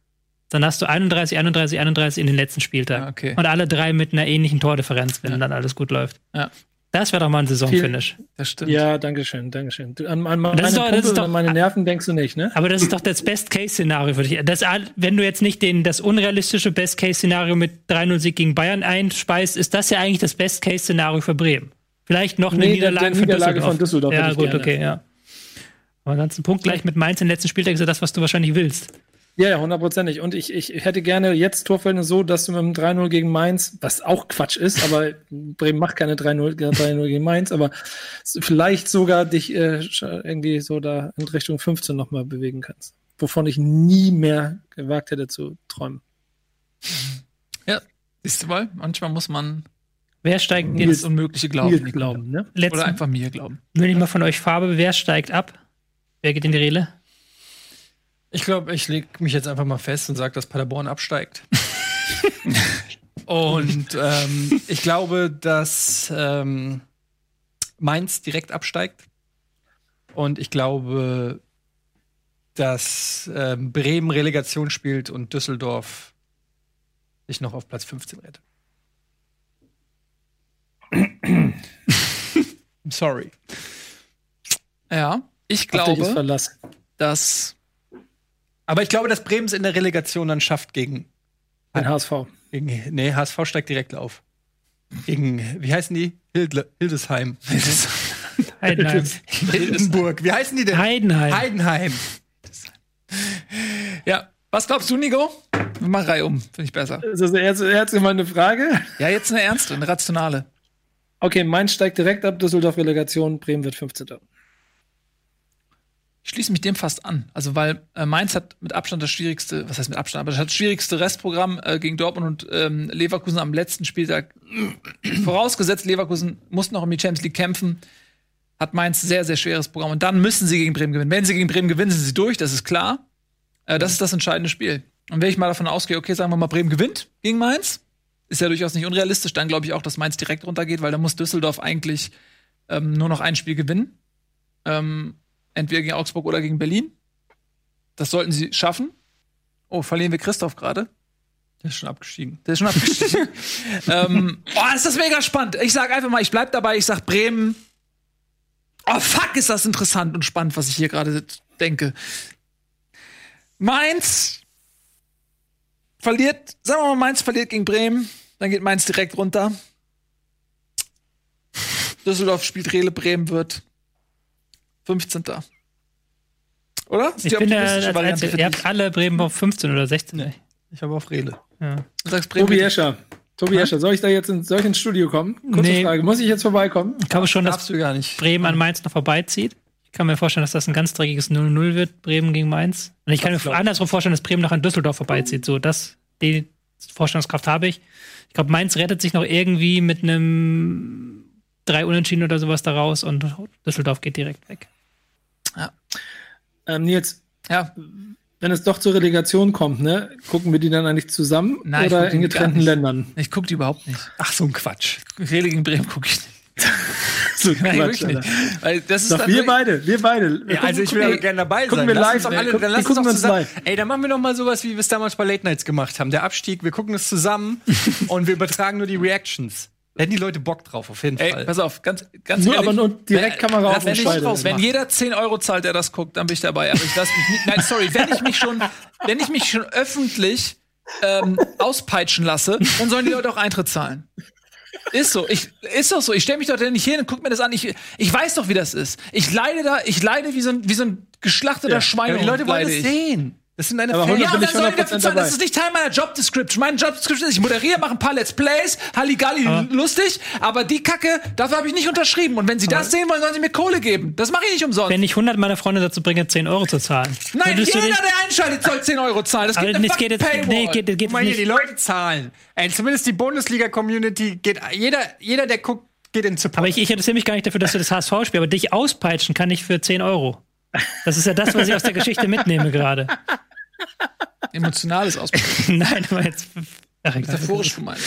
Speaker 5: Dann hast du 31, 31, 31 in den letzten Spieltag.
Speaker 1: Ja, okay.
Speaker 5: Und alle drei mit einer ähnlichen Tordifferenz, wenn dann alles gut läuft.
Speaker 1: Ja.
Speaker 5: Das wäre doch mal ein Saisonfinish.
Speaker 1: Das stimmt.
Speaker 4: Ja, danke schön, danke schön. Du, an, an meine
Speaker 5: Das ist doch- das ist doch-
Speaker 4: an meine Nerven denkst du nicht, ne?
Speaker 5: Aber das ist doch das Best-Case-Szenario für dich. Das, wenn du jetzt nicht den, das unrealistische Best-Case-Szenario mit 3-0-Sieg gegen Bayern einspeist, ist das ja eigentlich das Best-Case-Szenario für Bremen. Vielleicht noch eine
Speaker 4: Nee, der-
Speaker 5: Niederlage,
Speaker 4: der Niederlage von Düsseldorf
Speaker 5: Ja,
Speaker 4: hätte ich
Speaker 5: gut,
Speaker 4: gerne.
Speaker 5: okay, ja. Aber ganz ein Punkt gleich mit Mainz im letzten Spieltag ist ja das, was du wahrscheinlich willst.
Speaker 4: Ja, ja, hundertprozentig. Und ich, ich hätte gerne jetzt Torverhältnis so, dass du mit dem 3-0 gegen Mainz, was auch Quatsch ist, aber [laughs] Bremen macht keine 3-0 3-0 gegen Mainz, aber vielleicht sogar dich äh, irgendwie so da in Richtung 15 nochmal bewegen kannst. Wovon ich nie mehr gewagt hätte zu träumen. [laughs]
Speaker 1: Ja, siehst du mal, manchmal muss man
Speaker 5: Wer steigt
Speaker 1: das
Speaker 5: jetzt?
Speaker 1: Unmögliche glauben.
Speaker 4: Nils glauben, ne?
Speaker 1: Oder einfach mir glauben.
Speaker 5: will ich mal von euch Farbe. Wer steigt ab? Wer geht in die Rele?
Speaker 3: Ich glaube, ich lege mich jetzt einfach mal fest und sage, dass Paderborn absteigt. [laughs] und ähm, ich glaube, dass ähm, Mainz direkt absteigt. Und ich glaube, dass ähm, Bremen Relegation spielt und Düsseldorf sich noch auf Platz 15 rettet. [laughs]
Speaker 1: Sorry. Ja, ich glaube, dass
Speaker 3: Aber ich glaube, dass Bremen es in der Relegation dann schafft gegen.
Speaker 4: Ein HSV.
Speaker 3: Gegen, nee, HSV steigt direkt auf. Gegen, wie heißen die? Hildle, Hildesheim. [laughs]
Speaker 5: Heidenheim.
Speaker 3: Hildenburg. Wie heißen die denn?
Speaker 5: Heidenheim.
Speaker 3: Heidenheim.
Speaker 1: Ja. Was glaubst du, Nico? Mach Reihe um, finde ich besser.
Speaker 4: Ist das jetzt, jetzt mal eine Frage?
Speaker 1: Ja, jetzt eine ernste, eine rationale.
Speaker 4: Okay, Mainz steigt direkt ab, Düsseldorf Relegation, Bremen wird 15.
Speaker 1: Ich schließe mich dem fast an. Also, weil äh, Mainz hat mit Abstand das schwierigste, was heißt mit Abstand, aber hat das schwierigste Restprogramm äh, gegen Dortmund und ähm, Leverkusen am letzten Spieltag. [clears throat] Vorausgesetzt, Leverkusen muss noch um die Champions League kämpfen, hat Mainz sehr, sehr schweres Programm. Und dann müssen sie gegen Bremen gewinnen. Wenn sie gegen Bremen gewinnen, sind sie durch, das ist klar. Äh, das ist das entscheidende Spiel. Und wenn ich mal davon ausgehe, okay, sagen wir mal, Bremen gewinnt gegen Mainz, ist ja durchaus nicht unrealistisch, dann glaube ich auch, dass Mainz direkt runtergeht, weil dann muss Düsseldorf eigentlich ähm, nur noch ein Spiel gewinnen. Ähm, entweder gegen Augsburg oder gegen Berlin. Das sollten sie schaffen. Oh, verlieren wir Christoph gerade.
Speaker 3: Der ist schon abgestiegen.
Speaker 1: Der ist schon abgestiegen. [laughs] ähm, oh, ist das mega spannend. Ich sag einfach mal, ich bleib dabei, ich sag Bremen. Oh, fuck, ist das interessant und spannend, was ich hier gerade denke. Mainz verliert, sagen wir mal, Mainz verliert gegen Bremen, dann geht Mainz direkt runter. Düsseldorf spielt Rele, Bremen wird 15. Oder? Ist
Speaker 5: Ich bin der,
Speaker 1: optimistische
Speaker 5: als
Speaker 1: Variante
Speaker 5: ihr habt alle Bremen auf 15 oder 16.
Speaker 3: Ich habe auf Rele.
Speaker 5: Ja.
Speaker 1: Du sagst Bremen.
Speaker 4: Tobi Escher. Tobi Escher, soll ich da jetzt in, soll ich ins Studio kommen? Kurze
Speaker 5: Nee.
Speaker 4: Frage. Muss ich jetzt vorbeikommen?
Speaker 5: Ich glaube schon, dass
Speaker 3: Darfst du gar nicht.
Speaker 5: Bremen an Mainz noch vorbeizieht. Ich kann mir vorstellen, dass das ein ganz dreckiges 0-0 wird, Bremen gegen Mainz. Und ich kann mir andersrum vorstellen, dass Bremen noch an Düsseldorf vorbeizieht. So, das, die Vorstellungskraft habe ich. Ich glaube, Mainz rettet sich noch irgendwie mit einem drei Unentschieden oder sowas daraus und Düsseldorf geht direkt weg.
Speaker 4: Ähm, Nils,
Speaker 1: Ja,
Speaker 4: wenn es doch zur Relegation kommt, ne, gucken wir die dann eigentlich zusammen
Speaker 1: Nein,
Speaker 4: oder in getrennten. Ländern?
Speaker 1: ich guck die überhaupt nicht.
Speaker 3: Ach, so ein Quatsch.
Speaker 1: Rede gegen Bremen gucke ich nicht. [laughs]
Speaker 4: So
Speaker 1: Nein,
Speaker 4: Quatsch,
Speaker 1: wirklich
Speaker 4: Alter.
Speaker 1: nicht. Weil das ist
Speaker 4: Doch,
Speaker 1: dann
Speaker 4: wir beide, wir beide. Wir
Speaker 3: Ja, also ich
Speaker 4: ey,
Speaker 3: gerne dabei
Speaker 4: gucken
Speaker 3: sein.
Speaker 4: wir
Speaker 3: Lass
Speaker 4: live,
Speaker 3: alle,
Speaker 4: Guck-
Speaker 3: dann lass uns doch zusammen.
Speaker 4: live.
Speaker 3: Ey, dann machen wir doch mal sowas, wie wir es damals bei Late Nights gemacht haben. Der Abstieg, wir gucken es zusammen [laughs] und wir übertragen nur die Reactions. Hätten die Leute Bock drauf, auf jeden
Speaker 1: Ey,
Speaker 3: Fall.
Speaker 1: pass auf, ganz, ganz
Speaker 4: Nur
Speaker 1: ehrlich.
Speaker 4: aber nur direkt Kamera auf
Speaker 1: wenn,
Speaker 4: und
Speaker 1: ich,
Speaker 4: Scheide.
Speaker 1: wenn jeder 10 Euro zahlt, der das guckt, dann bin ich dabei. Aber ich lass mich nicht. Nein, sorry, wenn ich mich schon, wenn ich mich schon öffentlich ähm, auspeitschen lasse, dann sollen die Leute auch Eintritt zahlen. Ist so, ich, ist doch so. Ich stelle mich doch da nicht hin und guck mir das an. Ich, ich weiß doch, wie das ist. Ich leide da, ich leide wie so ein, wie so ein geschlachteter Schwein.
Speaker 3: Ja, die Leute wollen
Speaker 1: ich.
Speaker 3: sehen. Das sind deine
Speaker 4: Aber
Speaker 3: Fans.
Speaker 1: Ja, und
Speaker 4: ich
Speaker 1: dann sollen die
Speaker 4: 100%
Speaker 1: dafür zahlen. Das ist nicht Teil meiner Job Description. Meine Job Description ist, ich moderiere, mache ein paar Let's Plays, Halligalli, lustig, aber die Kacke, dafür habe ich nicht unterschrieben. Und wenn sie das sehen wollen, sollen sie mir Kohle geben. Das mache ich nicht umsonst.
Speaker 5: Wenn ich 100 meiner Freunde dazu bringe, 10 Euro zu zahlen.
Speaker 1: Nein, jeder, der einschaltet, soll 10 Euro zahlen. Das
Speaker 5: aber
Speaker 1: gibt eine
Speaker 5: es geht jetzt, nee,
Speaker 1: Paywall.
Speaker 5: geht, geht
Speaker 3: Guck mal hier, die
Speaker 5: nicht.
Speaker 3: Leute zahlen. Ey, zumindest die Bundesliga-Community geht, jeder, jeder, der guckt, geht in Support.
Speaker 5: Aber ich, ich interessiere mich gar nicht dafür, dass du das HSV spielst, aber dich auspeitschen kann ich für 10 Euro. Das ist ja das, was ich aus der Geschichte mitnehme gerade.
Speaker 1: Emotionales Ausprobieren. [laughs]
Speaker 5: Nein, aber jetzt. Ach.
Speaker 1: Metaphorisch gemeint.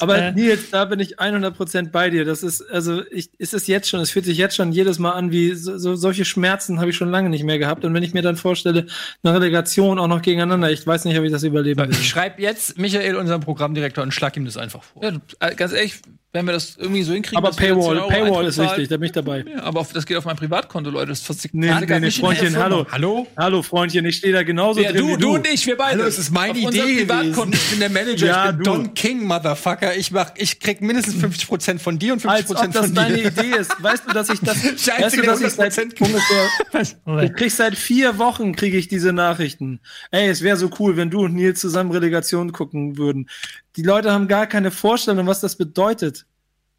Speaker 4: Aber
Speaker 5: Äh,
Speaker 4: Nils, da bin ich 100% bei dir. Das ist, also, ich, ist es jetzt schon, es fühlt sich jetzt schon jedes Mal an, wie so, so, solche Schmerzen habe ich schon lange nicht mehr gehabt. Und wenn ich mir dann vorstelle, eine Relegation auch noch gegeneinander, ich weiß nicht, ob ich das überleben will.
Speaker 3: ich schreibe jetzt Michael, unseren Programmdirektor, und schlag ihm das einfach vor.
Speaker 1: Ja, äh, ganz ehrlich, wenn wir das irgendwie so hinkriegen.
Speaker 4: Aber
Speaker 1: dass wir 10
Speaker 4: Paywall, Paywall ist wichtig, da bin ich dabei.
Speaker 1: Ja, aber auf, das geht auf mein Privatkonto, Leute. Das versiegt
Speaker 4: Nee,
Speaker 1: gar
Speaker 4: nee, nee,
Speaker 1: der
Speaker 4: Freundchen, hallo.
Speaker 3: Hallo?
Speaker 4: Hallo, Freundchen, ich stehe da genauso
Speaker 1: Ja,
Speaker 4: drin
Speaker 1: du,
Speaker 4: wie
Speaker 1: du und ich, wir beide.
Speaker 3: Hallo, es ist meine
Speaker 1: auf
Speaker 3: Idee.
Speaker 1: Privatkonto.
Speaker 3: Ich bin der Manager,
Speaker 4: Ja,
Speaker 3: ich bin
Speaker 4: du.
Speaker 3: Don King, Motherfucker. Ich mach, ich krieg mindestens 50% von dir und 50%
Speaker 4: Als ob das
Speaker 3: von
Speaker 4: deine
Speaker 3: dir.
Speaker 4: Idee ist. Weißt du, dass ich das, [laughs] weißt du, dass ich seit
Speaker 3: 100%
Speaker 4: ungefähr,
Speaker 5: Moment.
Speaker 4: ich krieg seit vier Wochen kriege ich diese Nachrichten. Ey, es wäre so cool, wenn du und Nils zusammen Relegation gucken würden. Die Leute haben gar keine Vorstellung, was das bedeutet.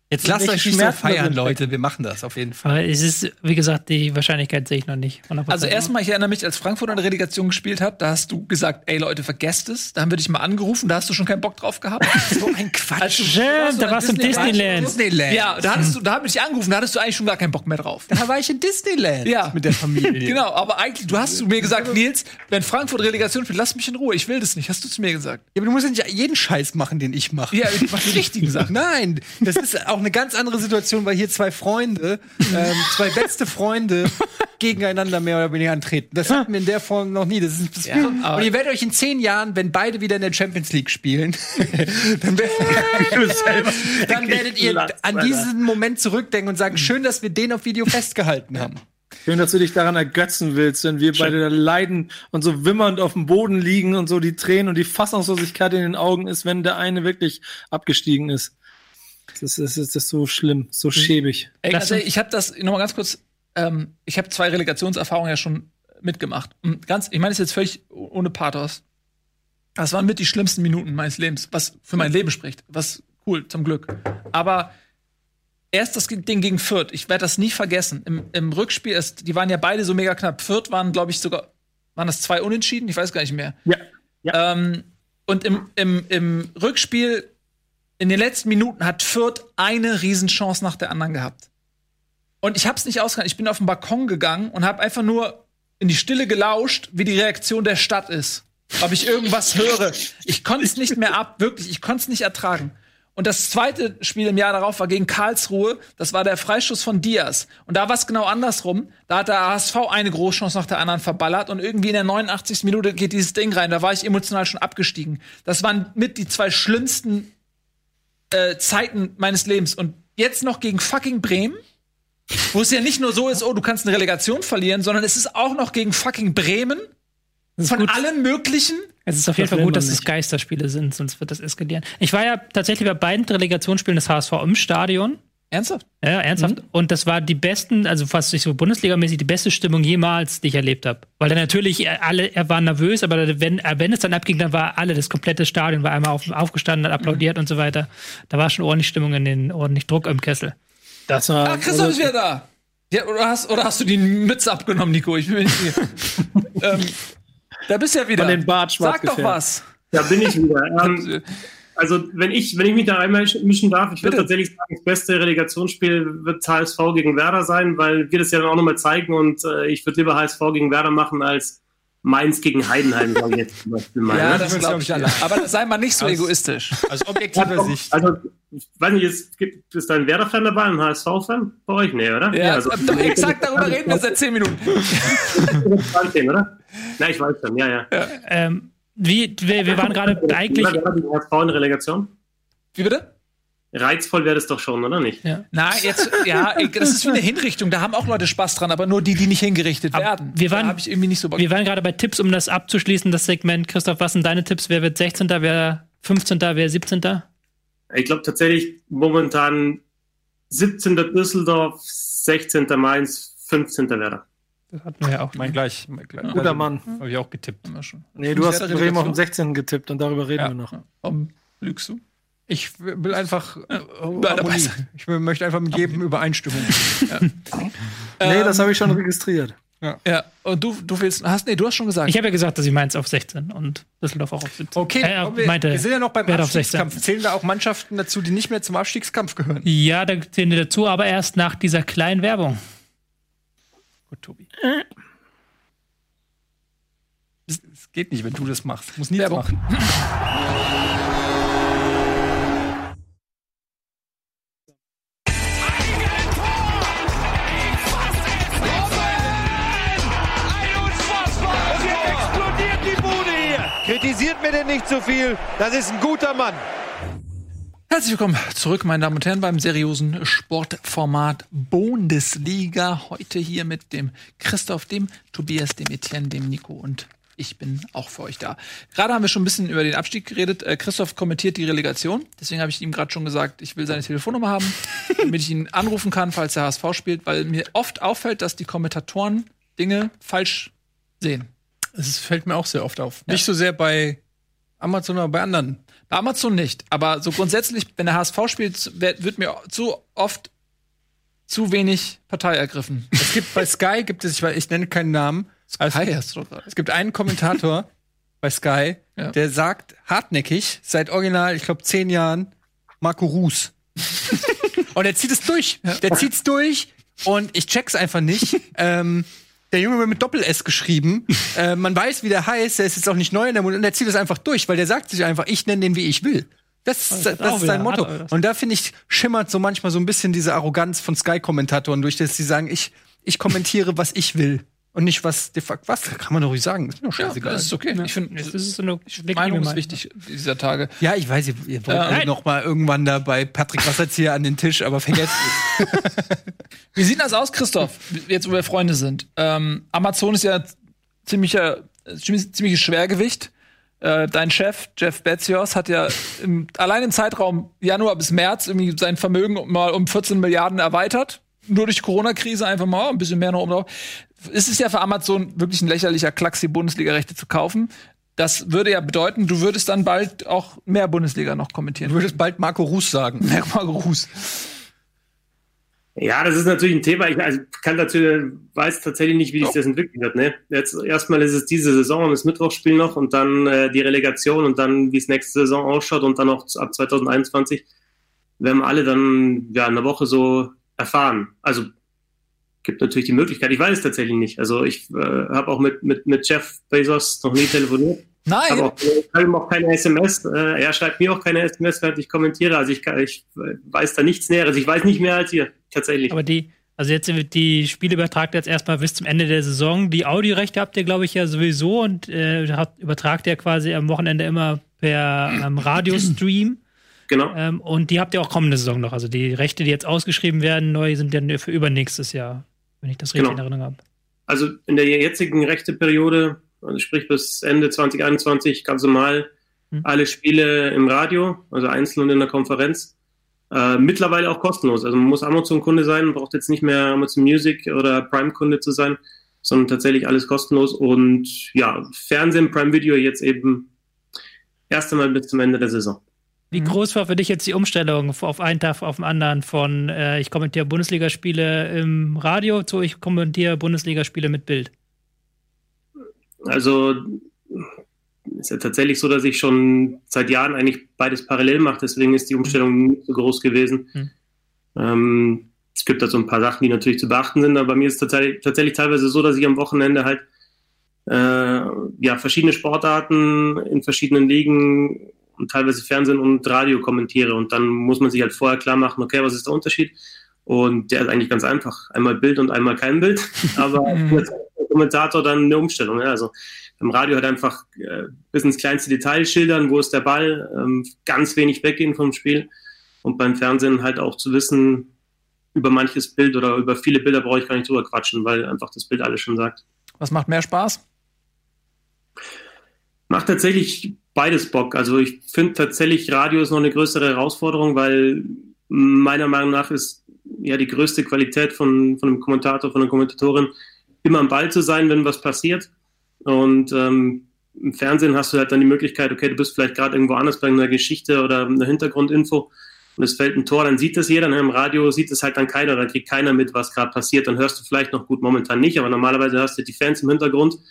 Speaker 3: Jetzt lasst euch nicht so feiern, Leute. Wir machen das auf jeden Fall.
Speaker 5: aber es ist, wie gesagt, die Wahrscheinlichkeit sehe ich noch nicht. 100%.
Speaker 1: Also erstmal, ich erinnere mich, als Frankfurt eine Relegation gespielt hat, da hast du gesagt, ey Leute, vergesst es. Da haben wir dich mal angerufen, da hast du schon keinen Bock drauf gehabt. [laughs]
Speaker 3: So ein Quatsch.
Speaker 5: Stimmt, da warst du im Disneyland.
Speaker 3: Disneyland.
Speaker 1: ja, da hattest du, da habe ich dich angerufen, da hattest du eigentlich schon gar keinen Bock mehr drauf.
Speaker 3: Da war ich in Disneyland.
Speaker 1: Ja.
Speaker 3: Mit der Familie. [laughs]
Speaker 1: Genau, aber eigentlich, du hast zu mir gesagt, Nils, wenn Frankfurt Relegation spielt, lass mich in Ruhe, ich will das nicht. Hast du zu mir gesagt?
Speaker 3: Ja, aber du musst ja nicht jeden Scheiß machen, den ich mache.
Speaker 1: Ja, ich mach die richtigen Sachen. [laughs]
Speaker 3: Nein, das ist auch eine ganz andere Situation, weil hier zwei Freunde, ähm, zwei beste Freunde [laughs] gegeneinander mehr oder weniger antreten. Das hatten wir in der Form noch nie. Das ist, das
Speaker 1: aber-
Speaker 3: und ihr werdet euch in zehn Jahren, wenn beide wieder in der Champions League spielen, [laughs] dann, [laughs] dann werdet ihr an diesen Moment zurückdenken und sagen, schön, dass wir den auf Video festgehalten haben.
Speaker 4: Schön, dass du dich daran ergötzen willst, wenn wir beide da leiden und so wimmernd auf dem Boden liegen und so die Tränen und die Fassungslosigkeit in den Augen ist, wenn der eine wirklich abgestiegen ist. Das ist, das ist, so schlimm, so schäbig.
Speaker 1: Ey, also ich habe das noch mal ganz kurz. Ähm, ich habe zwei Relegationserfahrungen ja schon mitgemacht. Und ganz, ich meine, das ist jetzt völlig ohne Pathos. Das waren mit die schlimmsten Minuten meines Lebens, was für mein Leben spricht. Was cool, zum Glück. Aber erst das Ding gegen Fürth, ich werde das nie vergessen. Im, im Rückspiel, ist, die waren ja beide so mega knapp. Fürth waren, glaube ich, sogar, waren das zwei Unentschieden? Ich weiß gar nicht mehr.
Speaker 4: Ja.
Speaker 1: Ähm, und im, im, im Rückspiel, in den letzten Minuten, hat Fürth eine Riesenchance nach der anderen gehabt. Und ich hab's nicht ausgegangen. Ich bin auf den Balkon gegangen und habe einfach nur in die Stille gelauscht, wie die Reaktion der Stadt ist. Ob ich irgendwas höre. Ich konnte es nicht mehr ab, wirklich. Ich konnte es nicht ertragen. Und das zweite Spiel im Jahr darauf war gegen Karlsruhe. Das war der Freischuss von Diaz. Und da war es genau andersrum. Da hat der HSV eine Großchance nach der anderen verballert. Und irgendwie in der 89. Minute geht dieses Ding rein. Da war ich emotional schon abgestiegen. Das waren mit die zwei schlimmsten äh, Zeiten meines Lebens. Und jetzt noch gegen fucking Bremen. Wo es ja nicht nur so ist, oh, du kannst eine Relegation verlieren, sondern es ist auch noch gegen fucking Bremen. Von
Speaker 5: gut.
Speaker 1: allen möglichen.
Speaker 5: Es ist auf jeden Fall gut, dass es. Geisterspiele sind, sonst wird das eskalieren. Ich war ja tatsächlich bei beiden Relegationsspielen des HSV im Stadion.
Speaker 1: Ernsthaft?
Speaker 5: Ja, ernsthaft. Und das war die besten, also fast nicht so Bundesligamäßig, die beste Stimmung jemals, die ich erlebt habe. Weil dann natürlich äh, alle er waren nervös, aber wenn, äh, wenn es dann abging, dann war alle, das komplette Stadion war einmal auf, aufgestanden, hat applaudiert und so weiter. Da war schon ordentlich Stimmung in den, ordentlich Druck im Kessel.
Speaker 4: Das war.
Speaker 1: Ah, Christoph ist wieder da. Ja, oder, hast, oder hast du die Mütze abgenommen, Nico? Ich bin nicht sicher. [laughs] ähm, da bist du ja wieder.
Speaker 4: Von den Bart schwarz
Speaker 1: Sag doch
Speaker 4: gefärbt.
Speaker 1: was.
Speaker 6: Da bin ich wieder. [laughs] Ähm, also, wenn ich, wenn ich mich da einmal mischen darf, ich würde tatsächlich sagen, das beste Relegationsspiel wird HSV gegen Werder sein, weil wir das ja dann auch nochmal zeigen und äh, ich würde lieber HSV gegen Werder machen als Mainz gegen Heidenheim, sage ich jetzt zum Beispiel mal.
Speaker 1: Ja,
Speaker 6: ne?
Speaker 1: das glaube
Speaker 3: glaub
Speaker 1: ich alle. Aber sei mal nicht so
Speaker 3: Aus-
Speaker 1: egoistisch.
Speaker 3: Aus objektiver Sicht.
Speaker 6: Also, ich weiß nicht, jetzt gibt ist da ein Werder-Fan dabei, ein HSV-Fan bei euch? Nee, oder?
Speaker 1: Ja,
Speaker 6: also,
Speaker 1: doch, exakt darüber reden wir seit zehn Minuten. [laughs]
Speaker 6: 20, oder? Na, ich weiß schon, ja, ja.
Speaker 5: Ähm, wie, wir, wir waren gerade eigentlich.
Speaker 6: Oder Werder gegen HSV in Relegation?
Speaker 1: Wie bitte?
Speaker 6: Reizvoll wäre das doch schon, oder nicht?
Speaker 5: Ja.
Speaker 1: Na, jetzt, ja, das ist wie eine Hinrichtung. Da haben auch Leute Spaß dran, aber nur die, die nicht hingerichtet
Speaker 5: Aber
Speaker 1: werden.
Speaker 5: wir waren-
Speaker 1: da habe ich irgendwie nicht so Bock.
Speaker 5: Wir waren gerade bei Tipps, um das abzuschließen, das Segment. Christoph, was sind deine Tipps? Wer wird 16., wer 15., wer 17.?
Speaker 6: Ich glaube tatsächlich momentan 17. Düsseldorf, 16. Mainz, 15. Werder.
Speaker 5: Das hatten wir ja auch.
Speaker 3: Mein gleich. Mein gleich
Speaker 4: Guter Mann.
Speaker 3: Habe ich auch getippt.
Speaker 1: Immer schon.
Speaker 4: Nee, du hast Bremen auf dem
Speaker 3: Relegation?
Speaker 4: 16. getippt und darüber reden
Speaker 3: Ja.
Speaker 4: wir noch.
Speaker 1: Warum lügst du?
Speaker 3: Ich will einfach äh,
Speaker 1: dabei
Speaker 3: Harmonie.
Speaker 1: sein.
Speaker 3: Ich will- möchte einfach mit jedem Übereinstimmung. [laughs]
Speaker 4: Nee,
Speaker 1: Ähm,
Speaker 4: das habe ich schon registriert.
Speaker 1: Ja, und du, du willst, hast, nee, du hast schon gesagt.
Speaker 5: Ich habe ja gesagt, dass ich Mainz auf 16 und Düsseldorf auch auf 17.
Speaker 3: Okay,
Speaker 5: Äh,
Speaker 3: wir,
Speaker 5: meinte,
Speaker 3: wir sind ja noch beim
Speaker 5: Werder auf 16.
Speaker 3: Abstiegskampf. Zählen da auch Mannschaften dazu, die nicht mehr zum Abstiegskampf gehören?
Speaker 5: Ja, da zählen wir dazu, aber erst nach dieser kleinen Werbung.
Speaker 3: Gut, Tobi. Es es geht nicht, wenn du das machst. Muss nie
Speaker 1: Werbung.
Speaker 3: machen.
Speaker 2: Und jetzt explodiert die Bude hier. Kritisiert mir denn nicht zu viel. Das ist ein guter Mann.
Speaker 1: Herzlich willkommen zurück, meine Damen und Herren, beim seriösen Sportformat Bundesliga. Heute hier mit dem Christoph, dem Tobias, dem Etienne, dem Nico und ich bin auch für euch da. Gerade haben wir schon ein bisschen über den Abstieg geredet. Äh, Christoph kommentiert die Relegation. Deswegen habe ich ihm gerade schon gesagt, ich will seine Telefonnummer haben, [laughs] damit ich ihn anrufen kann, falls der HSV spielt, weil mir oft auffällt, dass die Kommentatoren Dinge falsch sehen.
Speaker 3: Es fällt mir auch sehr oft auf. Nicht so sehr bei Amazon, aber bei anderen.
Speaker 1: Bei Amazon nicht, aber so grundsätzlich, wenn der HSV spielt, wird mir zu oft zu wenig Partei ergriffen.
Speaker 3: Es gibt bei Sky gibt es, ich, ich nenne keinen Namen. Also,
Speaker 1: Sky hast du doch
Speaker 3: es gibt einen Kommentator [laughs] bei Sky,
Speaker 1: Ja.
Speaker 3: der sagt hartnäckig seit original, ich glaube zehn Jahren, Marco Ruß. [laughs] und er zieht es durch. Der zieht's durch und ich check's einfach nicht. [laughs] ähm, der Junge wird mit Doppel-S geschrieben. [laughs] äh, man weiß, wie der heißt. Der ist jetzt auch nicht neu in der Mund und er zieht es einfach durch, weil der sagt sich einfach, ich nenne den, wie ich will. Das, ist- das,
Speaker 5: auch
Speaker 3: ist sein Motto. Und da finde ich, schimmert so manchmal so ein bisschen diese Arroganz von Sky-Kommentatoren durch, dass sie sagen, ich, ich kommentiere, was ich will. Und nicht was de facto was. Kann man doch ruhig sagen. Ist mir doch
Speaker 1: Ja,
Speaker 3: scheißegal.
Speaker 1: das ist okay. Ich finde,
Speaker 5: Das ist so eine
Speaker 1: Meinung ist wichtig dieser Tage.
Speaker 3: Ja, ich weiß, ihr, ihr wollt
Speaker 1: Äh,
Speaker 3: noch mal irgendwann da bei Patrick Wasserzieher an den Tisch, aber vergesst es. [laughs]
Speaker 1: Wie sieht das aus, Christoph? Jetzt, wo wir Freunde sind. Ähm, Amazon ist ja ziemlicher, ziemlich, ziemliches Schwergewicht. Äh, dein Chef, Jeff Bezos, hat ja im, allein im Zeitraum Januar bis März irgendwie sein Vermögen mal um 14 Milliarden erweitert. Nur durch die Corona-Krise einfach mal ein bisschen mehr noch oben drauf. Es ist ja für Amazon wirklich ein lächerlicher Klacks, die Bundesliga-Rechte zu kaufen. Das würde ja bedeuten, du würdest dann bald auch mehr Bundesliga noch kommentieren.
Speaker 3: Du würdest bald Marco Ruß sagen.
Speaker 1: Merk mal Gruß.
Speaker 6: Ja, das ist natürlich ein Thema. Ich also kann dazu, weiß tatsächlich nicht, wie sich das entwickeln wird. Ne? Jetzt erstmal ist es diese Saison, das Mittwochsspiel noch und dann äh, die Relegation und dann, wie es nächste Saison ausschaut und dann auch ab 2021 werden wir alle dann ja eine Woche so erfahren. Also gibt natürlich die Möglichkeit. Ich weiß es tatsächlich nicht. Also ich äh, habe auch mit, mit, mit Jeff Bezos noch nie telefoniert.
Speaker 1: Nein!
Speaker 6: Aber auch, ich schreibe ihm auch keine SMS. Äh, er schreibt mir auch keine SMS, während ich kommentiere. Also ich, ich weiß da nichts Näheres. Ich weiß nicht mehr als ihr, tatsächlich.
Speaker 5: Aber die, also jetzt die Spiele übertragt jetzt erstmal bis zum Ende der Saison. Die Audiorechte habt ihr, glaube ich, ja sowieso und äh, habt, übertragt ihr quasi am Wochenende immer per ähm, Radiostream. [clears throat]
Speaker 6: genau.
Speaker 5: Ähm, und die habt ihr auch kommende Saison noch. Also die Rechte, die jetzt ausgeschrieben werden, neu sind dann für übernächstes Jahr, wenn ich das richtig
Speaker 6: Genau.
Speaker 5: in Erinnerung habe.
Speaker 6: Also in der jetzigen Rechteperiode, also sprich bis Ende 2021, ganz normal
Speaker 5: Hm.
Speaker 6: alle Spiele im Radio, also einzeln und in der Konferenz. Äh, mittlerweile auch kostenlos. Also man muss Amazon-Kunde sein, man braucht jetzt nicht mehr Amazon Music oder Prime-Kunde zu sein, sondern tatsächlich alles kostenlos. Und ja, Fernsehen, Prime Video jetzt eben erst einmal bis zum Ende der Saison.
Speaker 5: Wie groß war für dich jetzt die Umstellung auf einen Tag auf den anderen von äh, ich kommentiere Bundesligaspiele im Radio zu ich kommentiere Bundesligaspiele mit Bild?
Speaker 6: Also ist ja tatsächlich so, dass ich schon seit Jahren eigentlich beides parallel mache, deswegen ist die Umstellung nicht so groß gewesen.
Speaker 5: Hm.
Speaker 6: Ähm, es gibt da so ein paar Sachen, die natürlich zu beachten sind, aber bei mir ist es tatsächlich, tatsächlich teilweise so, dass ich am Wochenende halt äh, ja, verschiedene Sportarten in verschiedenen Ligen und teilweise Fernsehen und Radio kommentiere und dann muss man sich halt vorher klar machen, okay, was ist der Unterschied? Und der ist eigentlich ganz einfach. Einmal Bild und einmal kein Bild. [laughs] Aber als Kommentator dann eine Umstellung. Ja. Also beim Radio halt einfach äh, bis ins kleinste Detail schildern, wo ist der Ball, ähm, ganz wenig weggehen vom Spiel. Und beim Fernsehen halt auch zu wissen, über manches Bild oder über viele Bilder brauche ich gar nicht drüber quatschen, weil einfach das Bild alles schon sagt.
Speaker 1: Was macht mehr Spaß?
Speaker 6: Macht tatsächlich beides Bock. Also ich finde tatsächlich, Radio ist noch eine größere Herausforderung, weil meiner Meinung nach ist ja die größte Qualität von, von einem Kommentator, von einer Kommentatorin, immer am Ball zu sein, wenn was passiert. Und ähm, im Fernsehen hast du halt dann die Möglichkeit, okay, du bist vielleicht gerade irgendwo anders bei einer Geschichte oder einer Hintergrundinfo und es fällt ein Tor, dann sieht das jeder. Ne? Im Radio sieht es halt dann keiner, da kriegt keiner mit, was gerade passiert. Dann hörst du vielleicht noch gut, momentan nicht, aber normalerweise hörst du die Fans im Hintergrund und